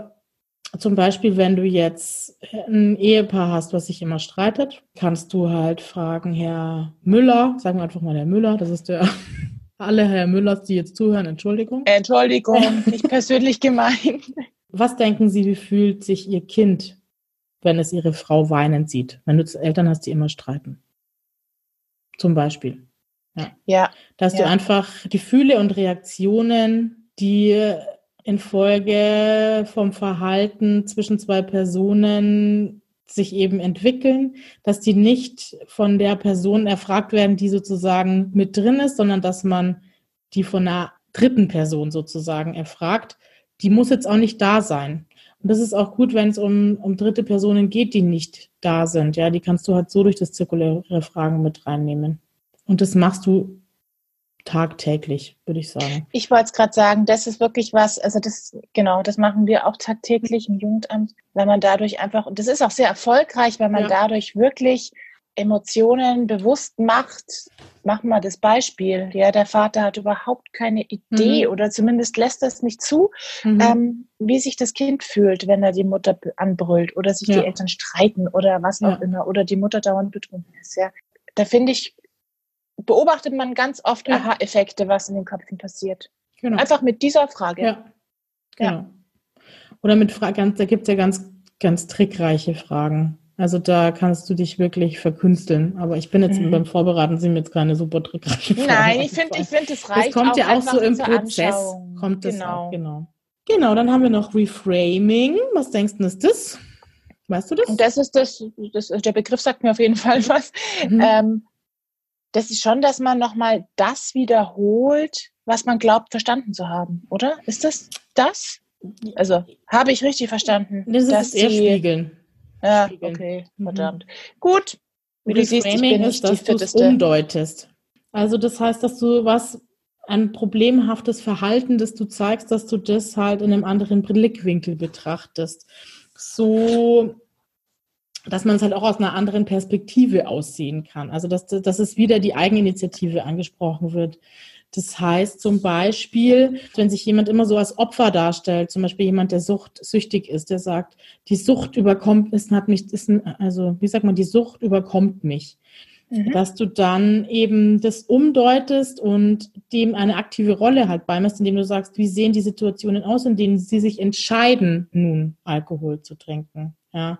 zum Beispiel, wenn du jetzt ein Ehepaar hast, was sich immer streitet, kannst du halt fragen, Herr Müller, sagen wir einfach mal Herr Müller, das ist der, alle Herr Müllers, die jetzt zuhören, Entschuldigung. Entschuldigung, nicht persönlich gemeint. Was denken Sie, wie fühlt sich Ihr Kind, wenn es ihre Frau weinend sieht? Wenn du Eltern hast, die immer streiten. Zum Beispiel. Ja. ja. Dass ja. du einfach Gefühle und Reaktionen, die infolge vom Verhalten zwischen zwei Personen sich eben entwickeln, dass die nicht von der Person erfragt werden, die sozusagen mit drin ist, sondern dass man die von einer dritten Person sozusagen erfragt. Die muss jetzt auch nicht da sein. Und das ist auch gut, wenn es um, um dritte Personen geht, die nicht da sind. Ja, die kannst du halt so durch das zirkuläre Fragen mit reinnehmen. Und das machst du tagtäglich, würde ich sagen. Ich wollte es gerade sagen, das ist wirklich was, also das, genau, das machen wir auch tagtäglich im Jugendamt, weil man dadurch einfach, und das ist auch sehr erfolgreich, weil man ja. dadurch wirklich Emotionen bewusst macht. Machen wir das Beispiel. Ja, der Vater hat überhaupt keine Idee mhm. oder zumindest lässt das nicht zu, mhm. ähm, wie sich das Kind fühlt, wenn er die Mutter anbrüllt oder sich ja. die Eltern streiten oder was auch ja. immer oder die Mutter dauernd betrunken ist. Ja, da finde ich, beobachtet man ganz oft ja. Aha-Effekte, was in den Köpfen passiert. Genau. Einfach mit dieser Frage. Ja. Genau. Ja. Oder mit Fragen, da gibt es ja ganz, ganz trickreiche Fragen. Also da kannst du dich wirklich verkünsteln. Aber ich bin jetzt mhm. beim Vorbereiten sind mir jetzt keine super trickreiche Fragen. Nein, ich finde, ich finde, das reicht. Das kommt auch ja auch so im Prozess. Kommt das genau. Auch, genau. Genau, dann haben wir noch Reframing. Was denkst du, ist das? Weißt du das? Und das ist das, das, der Begriff sagt mir auf jeden Fall was. Mhm. Ähm, das ist schon, dass man nochmal das wiederholt, was man glaubt, verstanden zu haben, oder? Ist das das? Also, habe ich richtig verstanden? Das ist eher Spiegeln. Ja, Spiegeln. okay, mhm. verdammt. Mhm. Gut. Wie du siehst, ich bin ist, dass du es umdeutest. Also das heißt, dass du was, ein problemhaftes Verhalten, das du zeigst, dass du das halt in einem anderen Blickwinkel betrachtest. So dass man es halt auch aus einer anderen Perspektive aussehen kann. Also dass, dass es wieder die Eigeninitiative angesprochen wird. Das heißt zum Beispiel, wenn sich jemand immer so als Opfer darstellt, zum Beispiel jemand, der suchtsüchtig ist, der sagt, die Sucht überkommt, ist, hat mich, ist ein, also wie sagt man, die Sucht überkommt mich. Mhm. Dass du dann eben das umdeutest und dem eine aktive Rolle halt beimisst, indem du sagst, wie sehen die Situationen aus, in denen sie sich entscheiden, nun Alkohol zu trinken. Ja,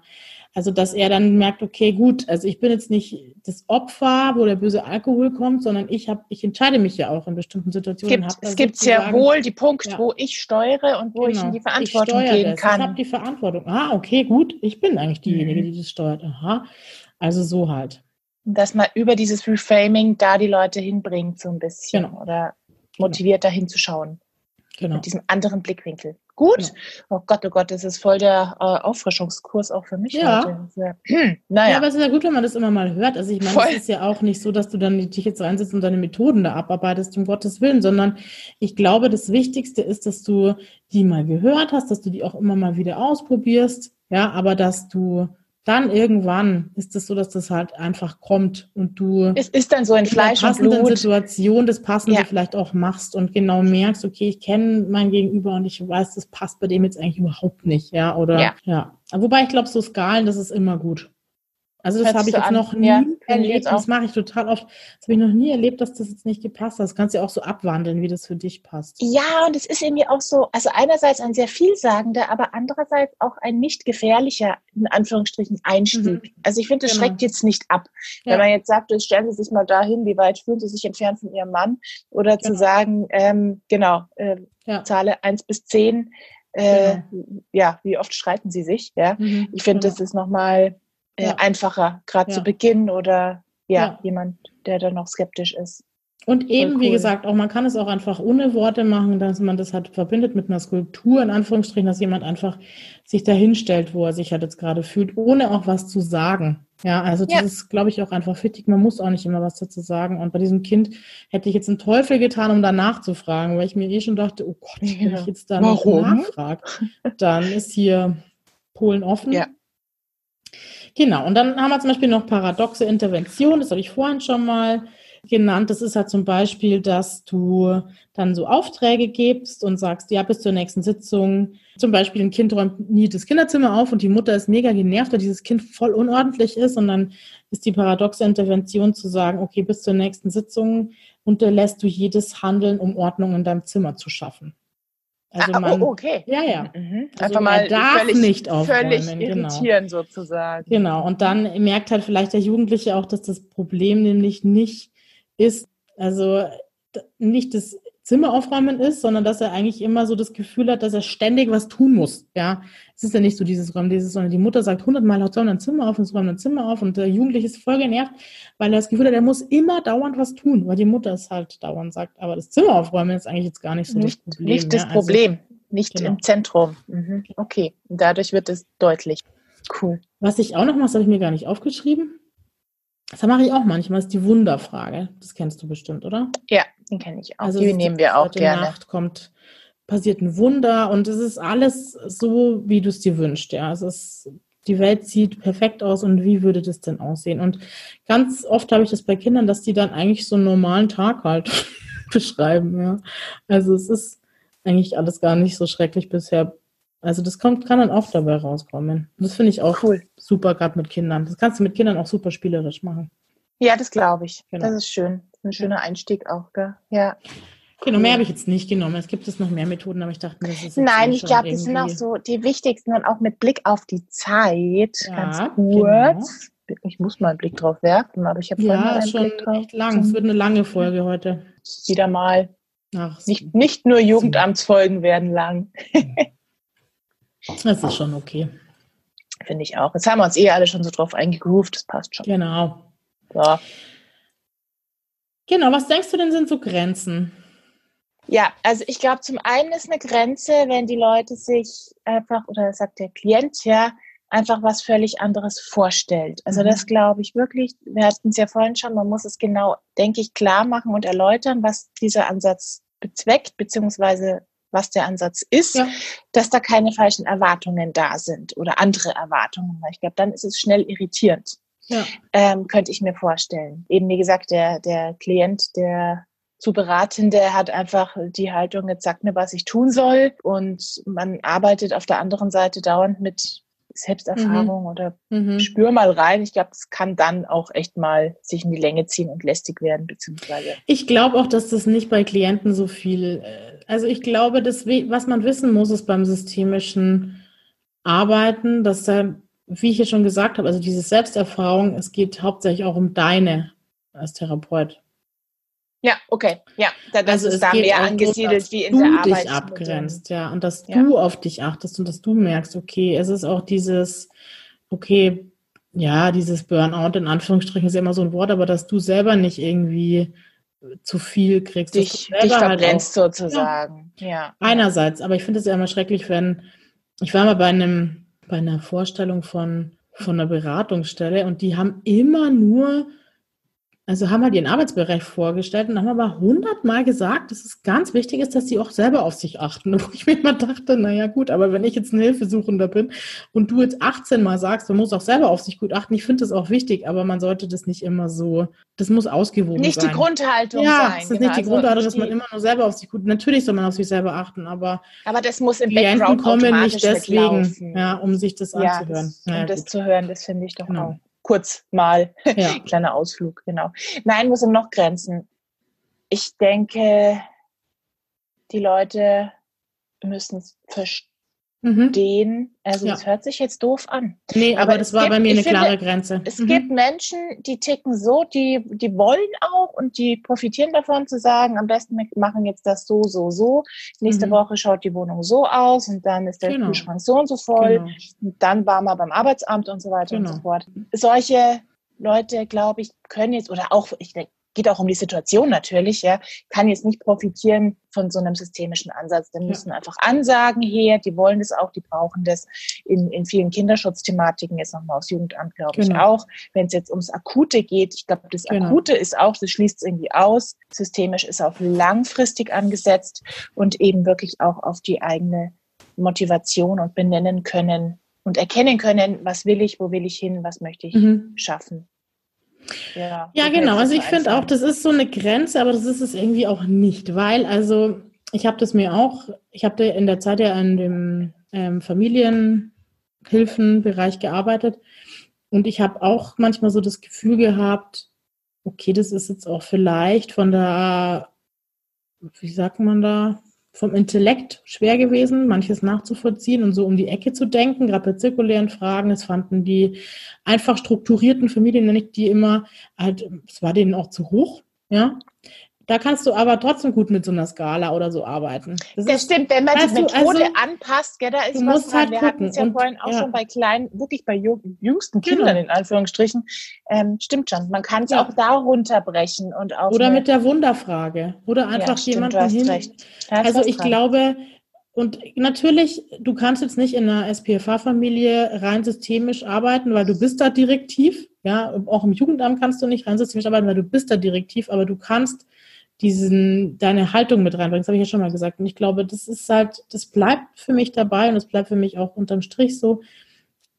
also dass er dann merkt, okay, gut, also ich bin jetzt nicht das Opfer, wo der böse Alkohol kommt, sondern ich habe, ich entscheide mich ja auch in bestimmten Situationen. Gibt, es gibt sehr wohl die Punkte, ja. wo ich steuere und wo genau. ich in die Verantwortung gehen das. kann. Ich habe die Verantwortung. Ah, okay, gut, ich bin eigentlich diejenige, mhm. die das steuert. Aha, also so halt. Dass man über dieses Reframing da die Leute hinbringt, so ein bisschen genau. oder motiviert genau. dahin zu schauen. Genau. Mit diesem anderen Blickwinkel. Gut. Genau. Oh Gott, oh Gott, das ist voll der äh, Auffrischungskurs auch für mich ja. heute. Ja. naja. ja, aber es ist ja gut, wenn man das immer mal hört. Also ich meine, es ist ja auch nicht so, dass du dann dich jetzt reinsetzt und deine Methoden da abarbeitest, um Gottes Willen, sondern ich glaube, das Wichtigste ist, dass du die mal gehört hast, dass du die auch immer mal wieder ausprobierst, ja, aber dass du dann irgendwann ist es so, dass das halt einfach kommt und du es ist dann so in Fleisch in der und Blut. Situation das Passende Ja. vielleicht auch machst und genau merkst, okay, ich kenne mein Gegenüber und ich weiß, das passt bei dem jetzt eigentlich überhaupt nicht, ja, oder Ja. ja. Wobei ich glaube, so Skalen, das ist immer gut. Also das habe ich jetzt an. noch nie Ja, erlebt. Das mache ich total oft. Das habe ich noch nie erlebt, dass das jetzt nicht gepasst hat. Das kannst du ja auch so abwandeln, wie das für dich passt. Ja, und es ist irgendwie auch so, also einerseits ein sehr vielsagender, aber andererseits auch ein nicht gefährlicher, in Anführungsstrichen, Einstieg. Also ich finde, das Genau. schreckt jetzt nicht ab. Ja. Wenn man jetzt sagt, stellen Sie sich mal dahin, wie weit fühlen Sie sich entfernt von Ihrem Mann? Oder zu Genau. sagen, ähm, genau, äh, Ja. Zahle eins bis zehn, äh, ja, wie oft streiten Sie sich? Ja, Mhm. ich finde, Genau. das ist nochmal äh, Ja. einfacher, gerade Ja. zu Beginn oder ja, jemand, der da noch skeptisch ist. Und eben, wie cool. gesagt, auch man kann es auch einfach ohne Worte machen, dass man das halt verbindet mit einer Skulptur, in Anführungsstrichen, dass jemand einfach sich dahinstellt, wo er sich halt jetzt gerade fühlt, ohne auch was zu sagen. Ja, also das ist, glaube ich, auch einfach wichtig. Man muss auch nicht immer was dazu sagen. Und bei diesem Kind hätte ich jetzt einen Teufel getan, um danach zu fragen, weil ich mir eh schon dachte, oh Gott, wenn ich jetzt da nachfrage, dann ist hier Polen offen. Ja. Genau, und dann haben wir zum Beispiel noch paradoxe Intervention, das habe ich vorhin schon mal genannt. Das ist halt zum Beispiel, dass du dann so Aufträge gibst und sagst, ja, bis zur nächsten Sitzung. Zum Beispiel ein Kind räumt nie das Kinderzimmer auf und die Mutter ist mega genervt, weil dieses Kind voll unordentlich ist. Und dann ist die paradoxe Intervention zu sagen, okay, bis zur nächsten Sitzung unterlässt du jedes Handeln, um Ordnung in deinem Zimmer zu schaffen. Also ah, man, oh, okay. ja, ja. Mhm. Also Einfach mal darf völlig, nicht aufräumen, völlig genau. irritieren sozusagen. Genau, und dann merkt halt vielleicht der Jugendliche auch, dass das Problem nämlich nicht ist, also nicht das Zimmer aufräumen ist, sondern dass er eigentlich immer so das Gefühl hat, dass er ständig was tun muss. Ja, es ist ja nicht so dieses Räumen, dieses, sondern die Mutter sagt hundertmal, haut ein Zimmer auf und es räumt ein Zimmer auf und der Jugendliche ist voll genervt, weil er das Gefühl hat, er muss immer dauernd was tun, weil die Mutter es halt dauernd sagt. Aber das Zimmer aufräumen ist eigentlich jetzt gar nicht so nicht, das Problem. nicht das ja? Also- Problem, nicht genau. im Zentrum. Mhm. Okay, dadurch wird es deutlich. Cool. Was ich auch noch mache, das habe ich mir gar nicht aufgeschrieben. Das mache ich auch manchmal, ist die Wunderfrage. Das kennst du bestimmt, oder? Ja, den kenne ich auch. Also die nehmen wir auch heute gerne. Nacht kommt, passiert ein Wunder und es ist alles so, wie du es dir wünschst. Ja, es ist, die Welt sieht perfekt aus und wie würde das denn aussehen? Und ganz oft habe ich das bei Kindern, dass die dann eigentlich so einen normalen Tag halt beschreiben. Ja, also es ist eigentlich alles gar nicht so schrecklich bisher. Also das kommt, kann dann auch dabei rauskommen. Das finde ich auch Cool. super, gerade mit Kindern. Das kannst du mit Kindern auch super spielerisch machen. Ja, das glaube ich. Genau. Das ist schön. Ein schöner Einstieg auch, gell? Ja. Genau, mehr habe ich jetzt nicht genommen. Es gibt es noch mehr Methoden, aber ich dachte mir, das ist jetzt Nein, ich glaube, die sind auch so die wichtigsten und auch mit Blick auf die Zeit. Ja, ganz kurz. Ich muss mal einen Blick drauf werfen, aber ich habe vorhin mal Ja, einen ist schon Blick drauf. echt lang. Es wird eine lange Folge heute. Wieder mal. Ach, Nicht, nicht nur Jugendamtsfolgen werden lang, das ist schon okay. finde ich auch. Jetzt haben wir uns eh alle schon so drauf eingegroovt, das passt schon. Genau. So. Genau, was denkst du denn sind so Grenzen? Ja, also ich glaube, zum einen ist eine Grenze, wenn die Leute sich einfach, oder sagt der Klient ja, einfach was völlig anderes vorstellt. Also Mhm. das glaube ich wirklich, wir hatten es ja vorhin schon, man muss es genau, denke ich, klar machen und erläutern, was dieser Ansatz bezweckt, beziehungsweise was der Ansatz ist, Ja. dass da keine falschen Erwartungen da sind oder andere Erwartungen. Weil ich glaube, dann ist es schnell irritierend Ja. ähm, könnte ich mir vorstellen. Eben wie gesagt, der, der Klient, der zu Beratende hat einfach die Haltung, jetzt sagt mir, was ich tun soll. Und man arbeitet auf der anderen Seite dauernd mit Selbsterfahrung oder Mhm. spür mal rein. Ich glaube, das kann dann auch echt mal sich in die Länge ziehen und lästig werden, beziehungsweise. Ich glaube auch, dass das nicht bei Klienten so viel, äh, also ich glaube, dass, we- was man wissen muss, ist beim systemischen Arbeiten, dass da, wie ich ja schon gesagt habe, also diese Selbsterfahrung, es geht hauptsächlich auch um deine als Therapeut. Ja, okay. Ja, da, das Also ist da mehr angesiedelt dass wie in du der dich Arbeit. abgrenzt, ja, und dass Ja. du auf dich achtest und dass du merkst, okay, es ist auch dieses, okay, ja, dieses Burnout in Anführungsstrichen ist ja immer so ein Wort, aber dass du selber nicht irgendwie zu viel kriegst, Dich, du dich selber halt sozusagen. Ja. Einerseits, aber ich finde es ja immer schrecklich, wenn ich war mal bei einem bei einer Vorstellung von von einer Beratungsstelle und die haben immer nur also haben halt ihren Arbeitsbereich vorgestellt und haben aber hundertmal gesagt, dass es ganz wichtig ist, dass sie auch selber auf sich achten. Wo ich mir immer dachte, naja gut, aber wenn ich jetzt ein Hilfesuchender bin und du jetzt 18 Mal sagst, man muss auch selber auf sich gut achten, ich finde das auch wichtig, aber man sollte das nicht immer so, das muss ausgewogen nicht sein. Nicht die Grundhaltung ja, sein. Ja, es ist genau, nicht die also Grundhaltung, dass man immer nur selber auf sich gut, natürlich soll man auf sich selber achten, aber aber das muss im Klienten Background kommen nicht deswegen, ja, um sich das ja, anzuhören. Das, um naja, das gut. zu hören, das finde ich doch genau. auch kurz mal. Ja. Kleiner Ausflug, genau. Nein, wo sind noch Grenzen? Ich denke, die Leute müssen es verstehen mhm. stehen. Also es ja. hört sich jetzt doof an. Nee, aber, aber das war gibt, bei mir eine finde, klare Grenze. Es mhm. gibt Menschen, die ticken so, die, die wollen auch und die profitieren davon zu sagen, am besten wir machen jetzt das so, so, so. Nächste mhm. Woche schaut die Wohnung so aus und dann ist der genau. Kühlschrank so und so voll. Genau. Und dann war man beim Arbeitsamt und so weiter genau. und so fort. Solche Leute, glaube ich, können jetzt, oder auch, ich denke, geht auch um die Situation natürlich, ja, kann jetzt nicht profitieren von so einem systemischen Ansatz. Da müssen ja. einfach Ansagen her, die wollen das auch, die brauchen das in, in vielen Kinderschutzthematiken, jetzt nochmal aus Jugendamt, glaube genau. ich auch. Wenn es jetzt ums Akute geht, ich glaube, das genau. Akute ist auch, das schließt es irgendwie aus, systemisch ist auch langfristig angesetzt und eben wirklich auch auf die eigene Motivation und benennen können und erkennen können, was will ich, wo will ich hin, was möchte ich mhm. schaffen. Ja, ja genau. Also ich finde auch, das ist so eine Grenze, aber das ist es irgendwie auch nicht, weil also ich habe das mir auch, ich habe in der Zeit ja in dem ähm, Familienhilfenbereich gearbeitet und ich habe auch manchmal so das Gefühl gehabt, okay, das ist jetzt auch vielleicht von der, wie sagt man da, vom Intellekt schwer gewesen, manches nachzuvollziehen und so um die Ecke zu denken, gerade bei zirkulären Fragen. Es fanden die einfach strukturierten Familien nicht, die immer halt, es war denen auch zu hoch, ja. Da kannst du aber trotzdem gut mit so einer Skala oder so arbeiten. Das, das ist, stimmt, wenn man die Methode also, anpasst, gell, da ist was dran. Halt Wir hatten es ja und, vorhin auch ja. schon bei kleinen, wirklich bei jüngsten genau. Kindern genau. in Anführungsstrichen. Ähm, stimmt schon, man kann es ja. auch da runterbrechen und auch oder mit der Wunderfrage oder einfach ja, jemanden hin. Also ich dran. glaube, und natürlich, du kannst jetzt nicht in einer SPFA-Familie rein systemisch arbeiten, weil du bist da direktiv. Ja, auch im Jugendamt kannst du nicht rein systemisch arbeiten, weil du bist da direktiv, aber du kannst diesen, deine Haltung mit reinbringen. Das habe ich ja schon mal gesagt. Und ich glaube, das ist halt, das bleibt für mich dabei und es bleibt für mich auch unterm Strich so.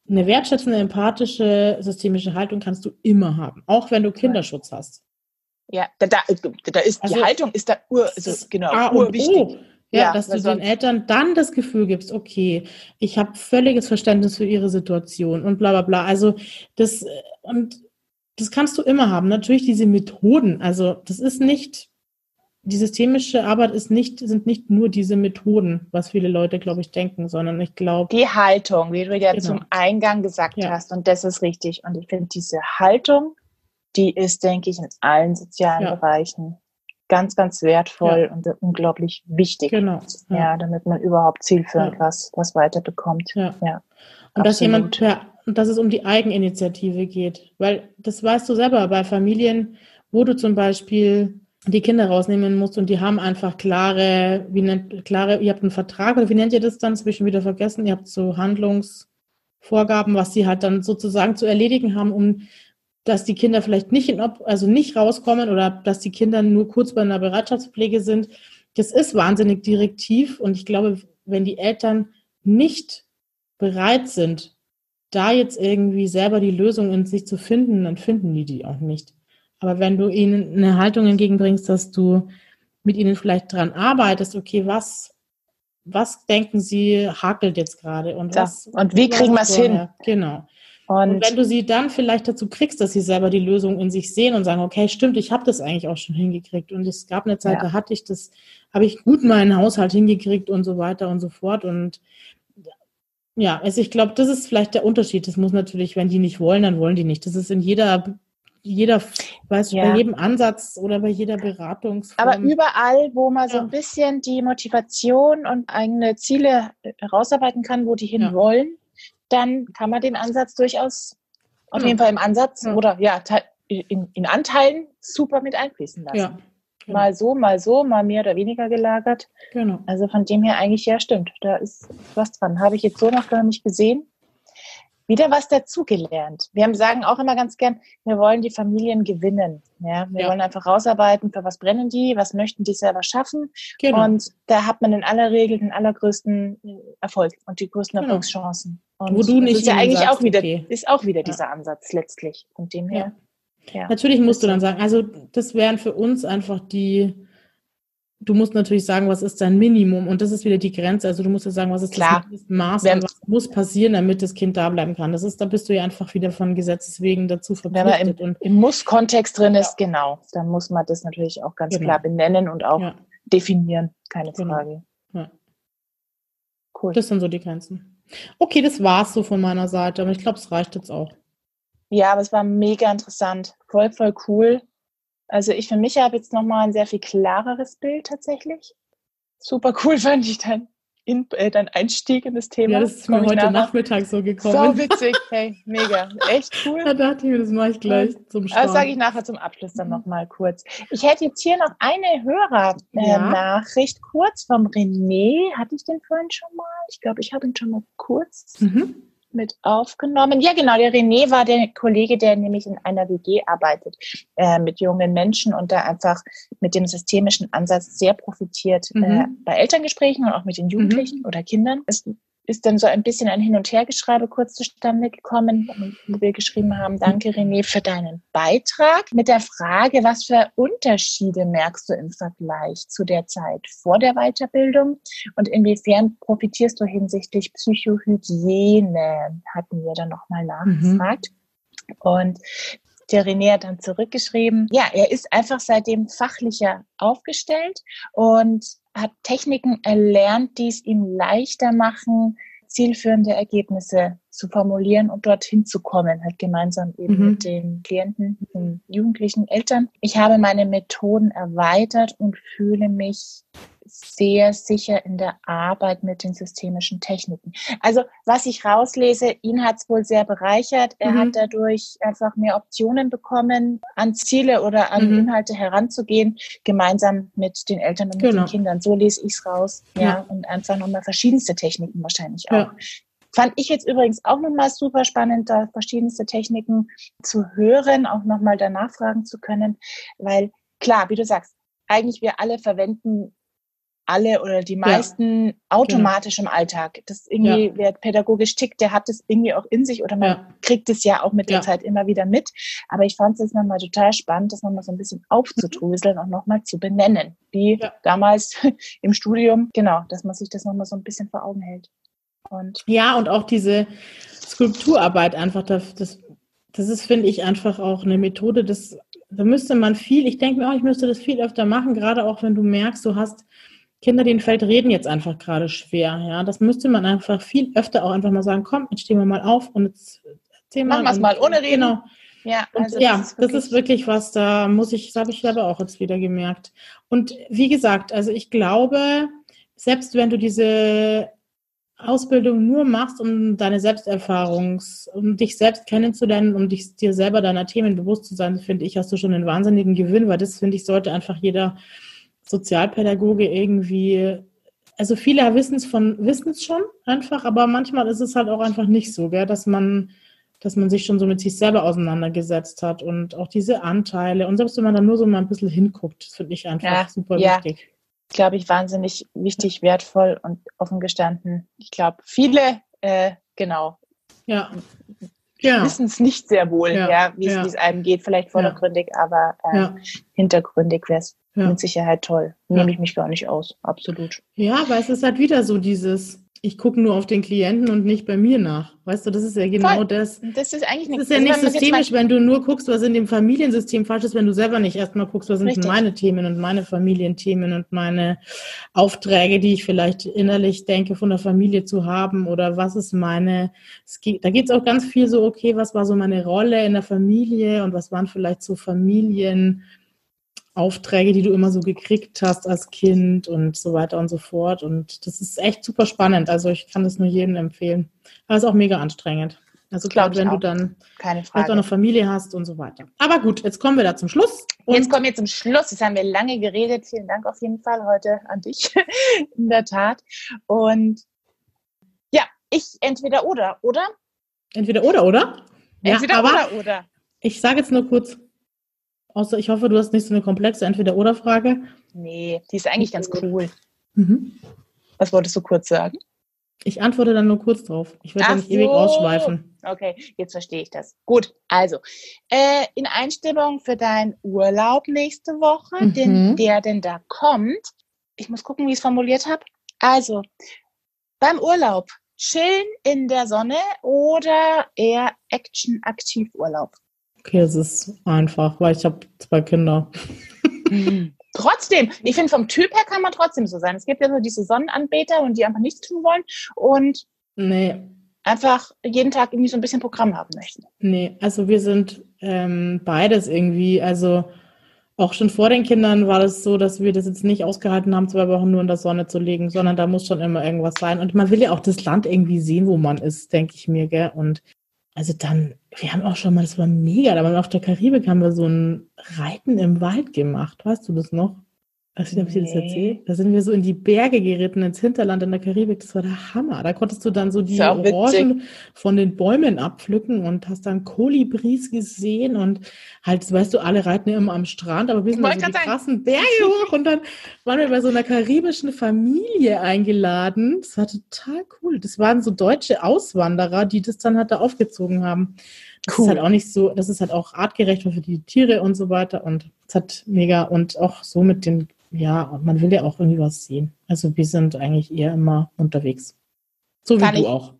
Eine wertschätzende, empathische, systemische Haltung kannst du immer haben, auch wenn du Kinderschutz hast. Ja, da, da, da ist also, die Haltung ist da ur, also, genau, A urwichtig. Ja, ja, dass du den Eltern dann das Gefühl gibst, okay, ich habe völliges Verständnis für ihre Situation und bla bla bla. Also das und das kannst du immer haben. Natürlich diese Methoden. Also das ist nicht die systemische Arbeit ist nicht, sind nicht nur diese Methoden, was viele Leute, glaube ich, denken, sondern ich glaube. Die Haltung, wie du ja genau. zum Eingang gesagt ja. hast, und das ist richtig. Und ich finde, diese Haltung, die ist, denke ich, in allen sozialen ja. Bereichen ganz, ganz wertvoll ja. und unglaublich wichtig. Genau. Ja. damit man überhaupt zielführend was, was weiterbekommt. Ja. ja. Und dass jemand, ja, und dass es um die Eigeninitiative geht. Weil das weißt du selber bei Familien, wo du zum Beispiel die Kinder rausnehmen musst und die haben einfach klare, wie nennt, klare, ihr habt einen Vertrag oder wie nennt ihr das dann? Schon wieder vergessen. Ihr habt so Handlungsvorgaben, was sie halt dann sozusagen zu erledigen haben, um dass die Kinder vielleicht nicht in, also nicht rauskommen oder dass die Kinder nur kurz bei einer Bereitschaftspflege sind. Das ist wahnsinnig direktiv und ich glaube, wenn die Eltern nicht bereit sind, da jetzt irgendwie selber die Lösung in sich zu finden, dann finden die die auch nicht. Aber wenn du ihnen eine Haltung entgegenbringst, dass du mit ihnen vielleicht dran arbeitest, okay, was, was denken sie hakelt jetzt gerade und ja. was und wie kriegen wir es hin? Genau. Und, und, wenn du sie dann vielleicht dazu kriegst, dass sie selber die Lösung in sich sehen und sagen, okay, stimmt, ich habe das eigentlich auch schon hingekriegt und es gab eine Zeit, ja. da hatte ich das, habe ich gut meinen Haushalt hingekriegt und so weiter und so fort und ja, also ich glaube, das ist vielleicht der Unterschied. Das muss natürlich, wenn die nicht wollen, dann wollen die nicht. Das ist in jeder jeder, weiß ja. bei jedem Ansatz oder bei jeder Beratungsform. Aber überall, wo man ja. so ein bisschen die Motivation und eigene Ziele herausarbeiten kann, wo die hinwollen, ja. dann kann man den Ansatz durchaus auf jeden Fall im Ansatz oder ja, in, in, Anteilen super mit einfließen lassen. Genau. Mal so, mal so, mal mehr oder weniger gelagert. Genau. Also von dem her eigentlich ja stimmt. Da ist was dran. Habe ich jetzt so noch gar nicht gesehen. Wieder was dazugelernt. Wir sagen auch immer ganz gern, wir wollen die Familien gewinnen. Ja, wir ja. wollen einfach rausarbeiten, für was brennen die, was möchten die selber schaffen. Genau. Und da hat man in aller Regel den allergrößten Erfolg und die größten genau. Erfolgschancen. Und Wo du nicht ist ja eigentlich sagst, auch wieder, okay. ist auch wieder ja. dieser Ansatz letztlich. Von dem her. Ja. Natürlich musst du dann sagen, also das wären für uns einfach die, du musst natürlich sagen, was ist dein Minimum und das ist wieder die Grenze. Also du musst ja sagen, was ist Klar. das Maß und was muss passieren, damit das Kind da bleiben kann. Das ist, da bist du ja einfach wieder von Gesetzes wegen dazu verpflichtet. Wenn man im, im Muss-Kontext drin ist, ja. genau, dann muss man das natürlich auch ganz genau. klar benennen und auch ja. definieren, keine genau. Frage. Ja. Cool. Das sind so die Grenzen. Okay, das war's so von meiner Seite, aber ich glaube, es reicht jetzt auch. Ja, aber es war mega interessant. Voll, voll cool. Also ich für mich habe jetzt nochmal ein sehr viel klareres Bild tatsächlich. Super cool fand ich dein, in, äh, dein Einstieg in das Thema. Ja, das ist mir heute nachher. Nachmittag so gekommen. So witzig, hey, mega, echt cool. Da dachte ich mir, das mache ich gleich ja. zum Start. Das sage ich nachher zum Abschluss dann nochmal kurz. Ich hätte jetzt hier noch eine Hörernachricht ja. kurz vom René. Hatte ich den vorhin schon mal? Ich glaube, ich habe ihn schon mal kurz. Mhm mit aufgenommen. Ja, genau, der René war der Kollege, der nämlich in einer WG arbeitet äh, mit jungen Menschen und da einfach mit dem systemischen Ansatz sehr profitiert äh, mhm. äh, bei Elterngesprächen und auch mit den Jugendlichen mhm. oder Kindern. Es ist dann so ein bisschen ein Hin- und Hergeschreibe kurz zustande gekommen, wo wir geschrieben haben, danke René für deinen Beitrag mit der Frage, was für Unterschiede merkst du im Vergleich zu der Zeit vor der Weiterbildung und inwiefern profitierst du hinsichtlich Psychohygiene, hatten wir dann nochmal nachgefragt. Mhm. Und der René hat dann zurückgeschrieben, ja, er ist einfach seitdem fachlicher aufgestellt und hat Techniken erlernt, die es ihm leichter machen, zielführende Ergebnisse zu formulieren und dorthin zu kommen, halt gemeinsam eben mhm. mit den Klienten, mit den jugendlichen Eltern. Ich habe meine Methoden erweitert und fühle mich sehr sicher in der Arbeit mit den systemischen Techniken. Also was ich rauslese, ihn hat es wohl sehr bereichert. Er mhm. hat dadurch einfach mehr Optionen bekommen, an Ziele oder an mhm. Inhalte heranzugehen, gemeinsam mit den Eltern und genau. mit den Kindern. So lese ich es raus. Ja, ja. und einfach nochmal verschiedenste Techniken wahrscheinlich auch. Ja. Fand ich jetzt übrigens auch nochmal super spannend, da verschiedenste Techniken zu hören, auch nochmal danach fragen zu können, weil klar, wie du sagst, eigentlich wir alle verwenden alle oder die meisten ja. automatisch genau. im Alltag. Das irgendwie, ja. wer pädagogisch tickt, der hat das irgendwie auch in sich oder man ja. kriegt es ja auch mit der Zeit immer wieder mit. Aber ich fand es jetzt nochmal total spannend, das nochmal so ein bisschen aufzudröseln und nochmal zu benennen. Wie damals im Studium, genau, dass man sich das nochmal so ein bisschen vor Augen hält. Und ja, und auch diese Skulpturarbeit einfach, das, das, das ist, finde ich, einfach auch eine Methode, das, da müsste man viel, ich denke mir auch, ich müsste das viel öfter machen, gerade auch wenn du merkst, du hast Kinder, denen fällt Reden jetzt einfach gerade schwer. Ja, das müsste man einfach viel öfter auch einfach mal sagen, komm, jetzt stehen wir mal auf und jetzt. Machen wir es mal ohne Reden. Genau. Ja, also ja das, ist das ist wirklich was, da muss ich, das habe ich selber auch jetzt wieder gemerkt. Und wie gesagt, also ich glaube, selbst wenn du diese Ausbildung nur machst, um deine Selbsterfahrungs, um dich selbst kennenzulernen, um dich, dir selber deiner Themen bewusst zu sein, finde ich, hast du schon einen wahnsinnigen Gewinn, weil das, finde ich, sollte einfach jeder Sozialpädagoge irgendwie, also viele wissen es von, wissen es schon einfach, aber manchmal ist es halt auch einfach nicht so, gell, dass man, dass man sich schon so mit sich selber auseinandergesetzt hat und auch diese Anteile und selbst wenn man dann nur so mal ein bisschen hinguckt, das finde ich einfach ja, super ja. wichtig. Glaube ich, wahnsinnig wichtig, wertvoll und offen gestanden. Ich glaube, viele, äh, genau, ja ja. wissen es nicht sehr wohl, ja, ja wie es einem geht, vielleicht vordergründig, aber äh, hintergründig wäre es mit Sicherheit toll. Nehme ich mich gar nicht aus, absolut. Ja, aber es ist halt wieder so dieses, ich gucke nur auf den Klienten und nicht bei mir nach. Weißt du, das ist ja genau Voll. das. Das ist eigentlich nicht, das ist ja nicht systemisch, wenn du nur guckst, was in dem Familiensystem falsch ist, wenn du selber nicht erstmal guckst, was sind Richtig. meine Themen und meine Familienthemen und meine Aufträge, die ich vielleicht innerlich denke, von der Familie zu haben oder was ist meine, geht, da geht es auch ganz viel so, okay, was war so meine Rolle in der Familie und was waren vielleicht so Familien, Aufträge, die du immer so gekriegt hast als Kind und so weiter und so fort. Und das ist echt super spannend. Also ich kann das nur jedem empfehlen. Aber es ist auch mega anstrengend. Also gerade wenn auch. du dann vielleicht auch eine Familie hast und so weiter. Aber gut, jetzt kommen wir da zum Schluss. jetzt kommen wir zum Schluss. Jetzt haben wir lange geredet. Vielen Dank auf jeden Fall heute an dich. In der Tat. Und ja, ich entweder oder, oder? Entweder oder, oder? Entweder ja, oder, oder. Ich sage jetzt nur kurz, außer ich hoffe, du hast nicht so eine komplexe Entweder-oder-Frage. Nee, die ist eigentlich ganz cool. Mhm. Was wolltest du kurz sagen? Ich antworte dann nur kurz drauf. Ich werde nicht so. ewig ausschweifen. Okay, jetzt verstehe ich das. Gut, also äh, in Einstimmung für deinen Urlaub nächste Woche, mhm. den, der denn da kommt. Ich muss gucken, wie ich es formuliert habe. Also, beim Urlaub chillen in der Sonne oder eher Action-Aktiv-Urlaub? Okay, es ist einfach, weil ich habe zwei Kinder. trotzdem, ich finde, vom Typ her kann man trotzdem so sein. Es gibt ja so diese Sonnenanbeter und die einfach nichts tun wollen und nee. einfach jeden Tag irgendwie so ein bisschen Programm haben möchten. Nee, also wir sind ähm, beides irgendwie, also auch schon vor den Kindern war das so, dass wir das jetzt nicht ausgehalten haben, zwei Wochen nur in der Sonne zu liegen, sondern da muss schon immer irgendwas sein. Und man will ja auch das Land irgendwie sehen, wo man ist, denke ich mir, gell? Und also dann, wir haben auch schon mal, das war mega, da waren wir auf der Karibik, haben wir so ein Reiten im Wald gemacht. Weißt du das noch? Weiß nicht, ob ich dir das erzählt? Da sind wir so in die Berge geritten, ins Hinterland in der Karibik. Das war der Hammer. Da konntest du dann so die Orangen von den Bäumen abpflücken und hast dann Kolibris gesehen und halt, weißt du, alle reiten immer am Strand, aber wir sind so die krassen Berge hoch und dann waren wir bei so einer karibischen Familie eingeladen. Das war total cool. Das waren so deutsche Auswanderer, die das dann halt da aufgezogen haben. Das cool. ist halt auch nicht so, das ist halt auch artgerecht für die Tiere und so weiter und es hat mega und auch so mit den ja, man will ja auch irgendwie was sehen. Also wir sind eigentlich eher immer unterwegs. So wie kann du ich, auch.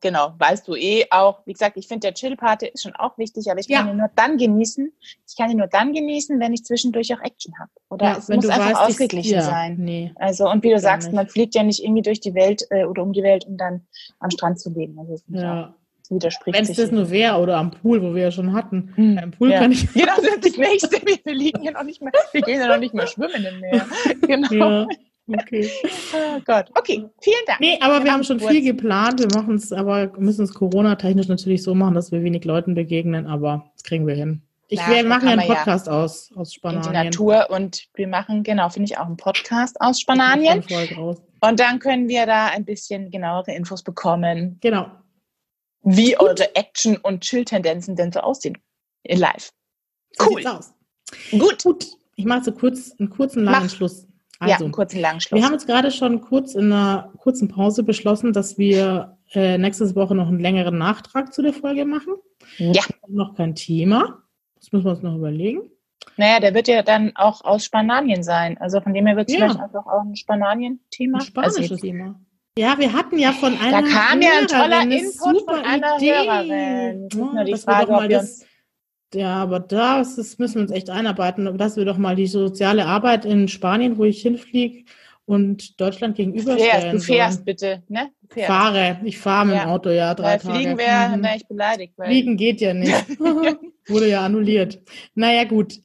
Genau, weißt du eh auch. Wie gesagt, ich finde, der Chill-Party ist schon auch wichtig, aber ich kann ja. ihn nur dann genießen. Ich kann ihn nur dann genießen, wenn ich zwischendurch auch Action habe. Oder ja, es muss einfach weißt, ausgeglichen ja, sein. Nee, also, und wie du sagst, nicht. man fliegt ja nicht irgendwie durch die Welt äh, oder um die Welt, um dann am Strand zu leben. Also, ja widerspricht Wenn es das nur wäre oder am Pool, wo wir ja schon hatten. Hm. Am Pool ja. kann ich. Genau, das ist das nächste. Wir liegen ja noch nicht mehr, wir gehen ja noch nicht mehr schwimmen im Meer. Genau. Ja. Okay. Oh Gott. Okay, vielen Dank. Nee, aber wir, wir haben schon viel geplant. Wir machen es aber, müssen es Corona-technisch natürlich so machen, dass wir wenig Leuten begegnen, aber das kriegen wir hin. Ich, Na, wir machen ja einen Podcast ja aus, aus Spanien. In die Natur und wir machen, genau, finde ich auch einen Podcast aus Spanien. Und dann können wir da ein bisschen genauere Infos bekommen. Genau wie Gut. eure Action- und Chill-Tendenzen denn so aussehen in live. Cool. So. Gut. Gut. Ich mache so kurz einen kurzen langen Schluss. Also, ja, einen kurzen langen Schluss. Wir haben jetzt gerade schon kurz in einer kurzen Pause beschlossen, dass wir äh, nächste Woche noch einen längeren Nachtrag zu der Folge machen. Ja. Noch kein Thema. Das müssen wir uns noch überlegen. Naja, der wird ja dann auch aus Spanien sein. Also von dem her wird es ja. vielleicht einfach auch ein Spanien-Thema. Ein spanisches also, Thema. Ja, wir hatten ja von einer. Da kam ja ein toller Input von einer Idee. Hörerin. Das ist nur die Frage, ob wir uns ja, aber das, das müssen wir uns echt einarbeiten, dass wir doch mal die soziale Arbeit in Spanien, wo ich hinfliege, und Deutschland gegenüberstellen. Du fährst, du fährst bitte, ne? Du fährst. Fahre, ich fahre mit dem Auto, ja, drei Weil Tage. Fliegen wäre, mhm. wäre ich beleidigt. Fliegen geht ja nicht. Wurde ja annulliert. Naja, gut.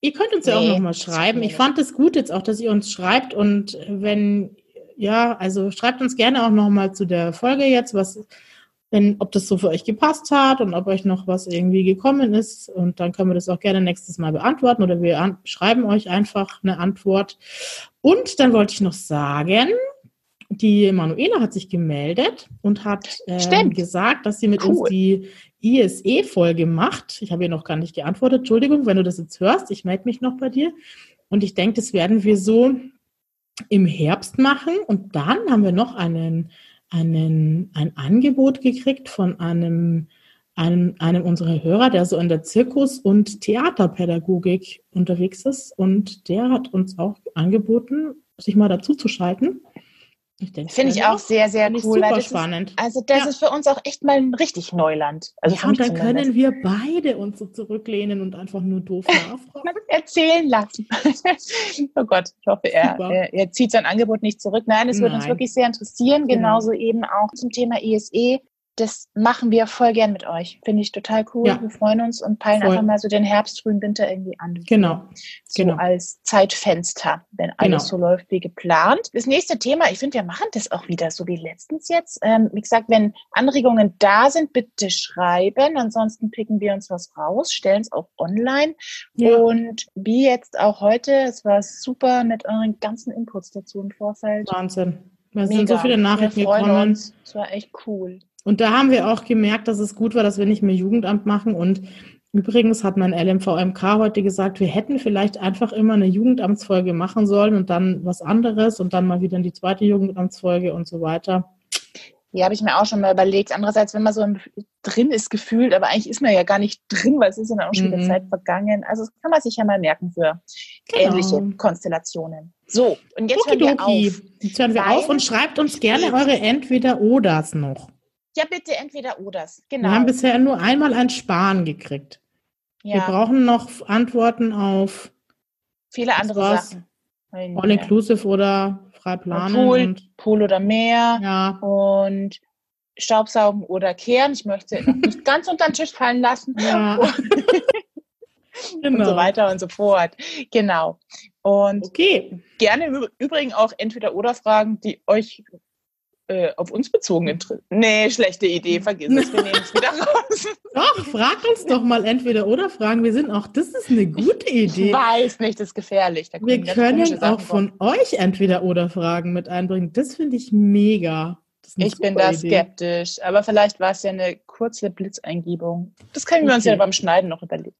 Ihr könnt uns nee, ja auch nochmal schreiben. Ich fand es gut jetzt auch, dass ihr uns schreibt und wenn ja, also schreibt uns gerne auch nochmal zu der Folge jetzt, was, wenn, ob das so für euch gepasst hat und ob euch noch was irgendwie gekommen ist. Und dann können wir das auch gerne nächstes Mal beantworten oder wir an, schreiben euch einfach eine Antwort. Und dann wollte ich noch sagen, die Manuela hat sich gemeldet und hat ähm, gesagt, dass sie mit cool. uns die ISE-Folge macht. Ich habe ihr noch gar nicht geantwortet. Entschuldigung, wenn du das jetzt hörst. Ich melde mich noch bei dir. Und ich denke, das werden wir so im Herbst machen. Und dann haben wir noch einen, einen, ein Angebot gekriegt von einem, einem, einem unserer Hörer, der so in der Zirkus- und Theaterpädagogik unterwegs ist. Und der hat uns auch angeboten, sich mal dazu zu schalten. Finde ich auch sehr, sehr cool. Super das spannend. Ist, also das ja. ist für uns auch echt mal ein richtig Neuland. Also ja, und dann können wir beide uns so zurücklehnen und einfach nur doof nachfragen. Erzählen lassen. oh Gott, ich hoffe, er, er, er, zieht sein Angebot nicht zurück. Nein, es würde uns wirklich sehr interessieren. Genau. Genauso genau. eben auch zum Thema ISE das machen wir voll gern mit euch. Finde ich total cool. Ja. Wir freuen uns und peilen voll. einfach mal so den Herbst, frühen Winter irgendwie an. Genau. So genau. als Zeitfenster, wenn alles genau. so läuft wie geplant. Das nächste Thema, ich finde, wir machen das auch wieder so wie letztens jetzt. Ähm, wie gesagt, wenn Anregungen da sind, bitte schreiben. Ansonsten picken wir uns was raus, stellen es auch online. Ja. Und wie jetzt auch heute, es war super mit euren ganzen Inputs dazu im Vorfeld. Wahnsinn. Es sind so viele Nachrichten gekommen. Es war echt cool. Und da haben wir auch gemerkt, dass es gut war, dass wir nicht mehr Jugendamt machen. Und übrigens hat mein LMVMK heute gesagt, wir hätten vielleicht einfach immer eine Jugendamtsfolge machen sollen und dann was anderes und dann mal wieder in die zweite Jugendamtsfolge und so weiter. Ja, habe ich mir auch schon mal überlegt. Andererseits, wenn man so drin ist, gefühlt, aber eigentlich ist man ja gar nicht drin, weil es ist ja dann auch schon wieder mhm. Zeit vergangen. Also das kann man sich ja mal merken für genau. ähnliche Konstellationen. So, und jetzt hören wir auf. Jetzt hören wir auf und schreibt uns gerne eure Entweder-Oders noch. Ja, bitte Entweder-Oders, genau. Wir haben bisher nur einmal ein Sparen gekriegt. Ja. Wir brauchen noch Antworten auf viele andere Sachen. All-inclusive oder frei planen. Pool, und, Pool oder Meer. Ja. Und Staubsaugen oder kehren. Ich möchte noch nicht ganz unter den Tisch fallen lassen. Ja. genau. Und so weiter und so fort. Genau. Und okay. gerne im Übrigen auch entweder oder Fragen, die euch äh, auf uns bezogen interessieren. Nee, schlechte Idee, vergiss es, wir nehmen es wieder raus. Doch, frag uns doch mal entweder oder Fragen. Wir sind auch, das ist eine gute Idee. Ich weiß nicht, das ist gefährlich. wir können auch von euch entweder oder Fragen mit einbringen. Das finde ich mega. Ich bin da Idee. skeptisch, aber vielleicht war es ja eine kurze Blitzeingebung. Das können wir okay. uns ja beim Schneiden noch überlegen.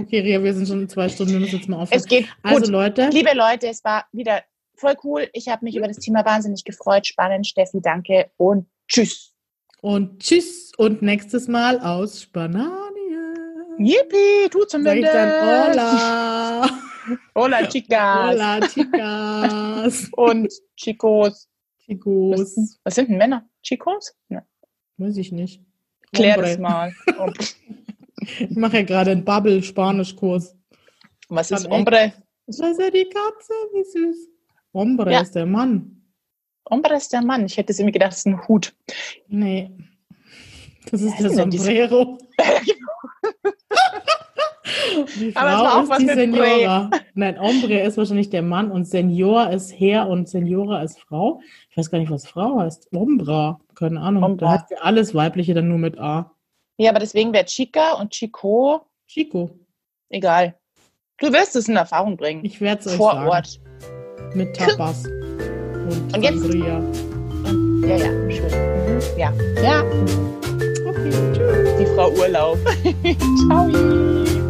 Okay, Ria, wir sind schon in zwei Stunden, wir müssen jetzt mal aufhören. Es geht also, gut. Leute. Liebe Leute, es war wieder voll cool. Ich habe mich über das Thema wahnsinnig gefreut. Spannend, Steffi, danke und tschüss. Und tschüss und nächstes Mal aus Spanien. Yippie, du zumindest. Dann hola. hola, chicas. Hola, chicas. und chicos. Chicos. Was, was sind denn Männer? Chicos? Ne. Weiß ich nicht. Klär Hombre. das mal. ich mache ja gerade einen Bubble-Spanisch-Kurs. Was ist Hombre? Das ist ja die Katze, wie süß. Hombre ja. ist der Mann. Hombre ist der Mann. Ich hätte es mir gedacht, das ist ein Hut. Nee. Das ist der Sombrero. die Frau Aber auch ist was die Senora. Nein, Hombre ist wahrscheinlich der Mann und Senor ist Herr und Senora ist Frau. Ich weiß gar nicht, was Frau heißt. Ombra, keine Ahnung. Ombra. Da hat ja alles Weibliche dann nur mit A. Ja, aber deswegen wäre Chica und Chico. Chico. Egal. Du wirst es in Erfahrung bringen. Ich werde es euch Vor sagen. Ort mit Tapas und, und jetzt, Sangria. ja, ja, schön. Mhm. Ja, ja. Okay, tschüss. Die Frau Urlaub. Ciao.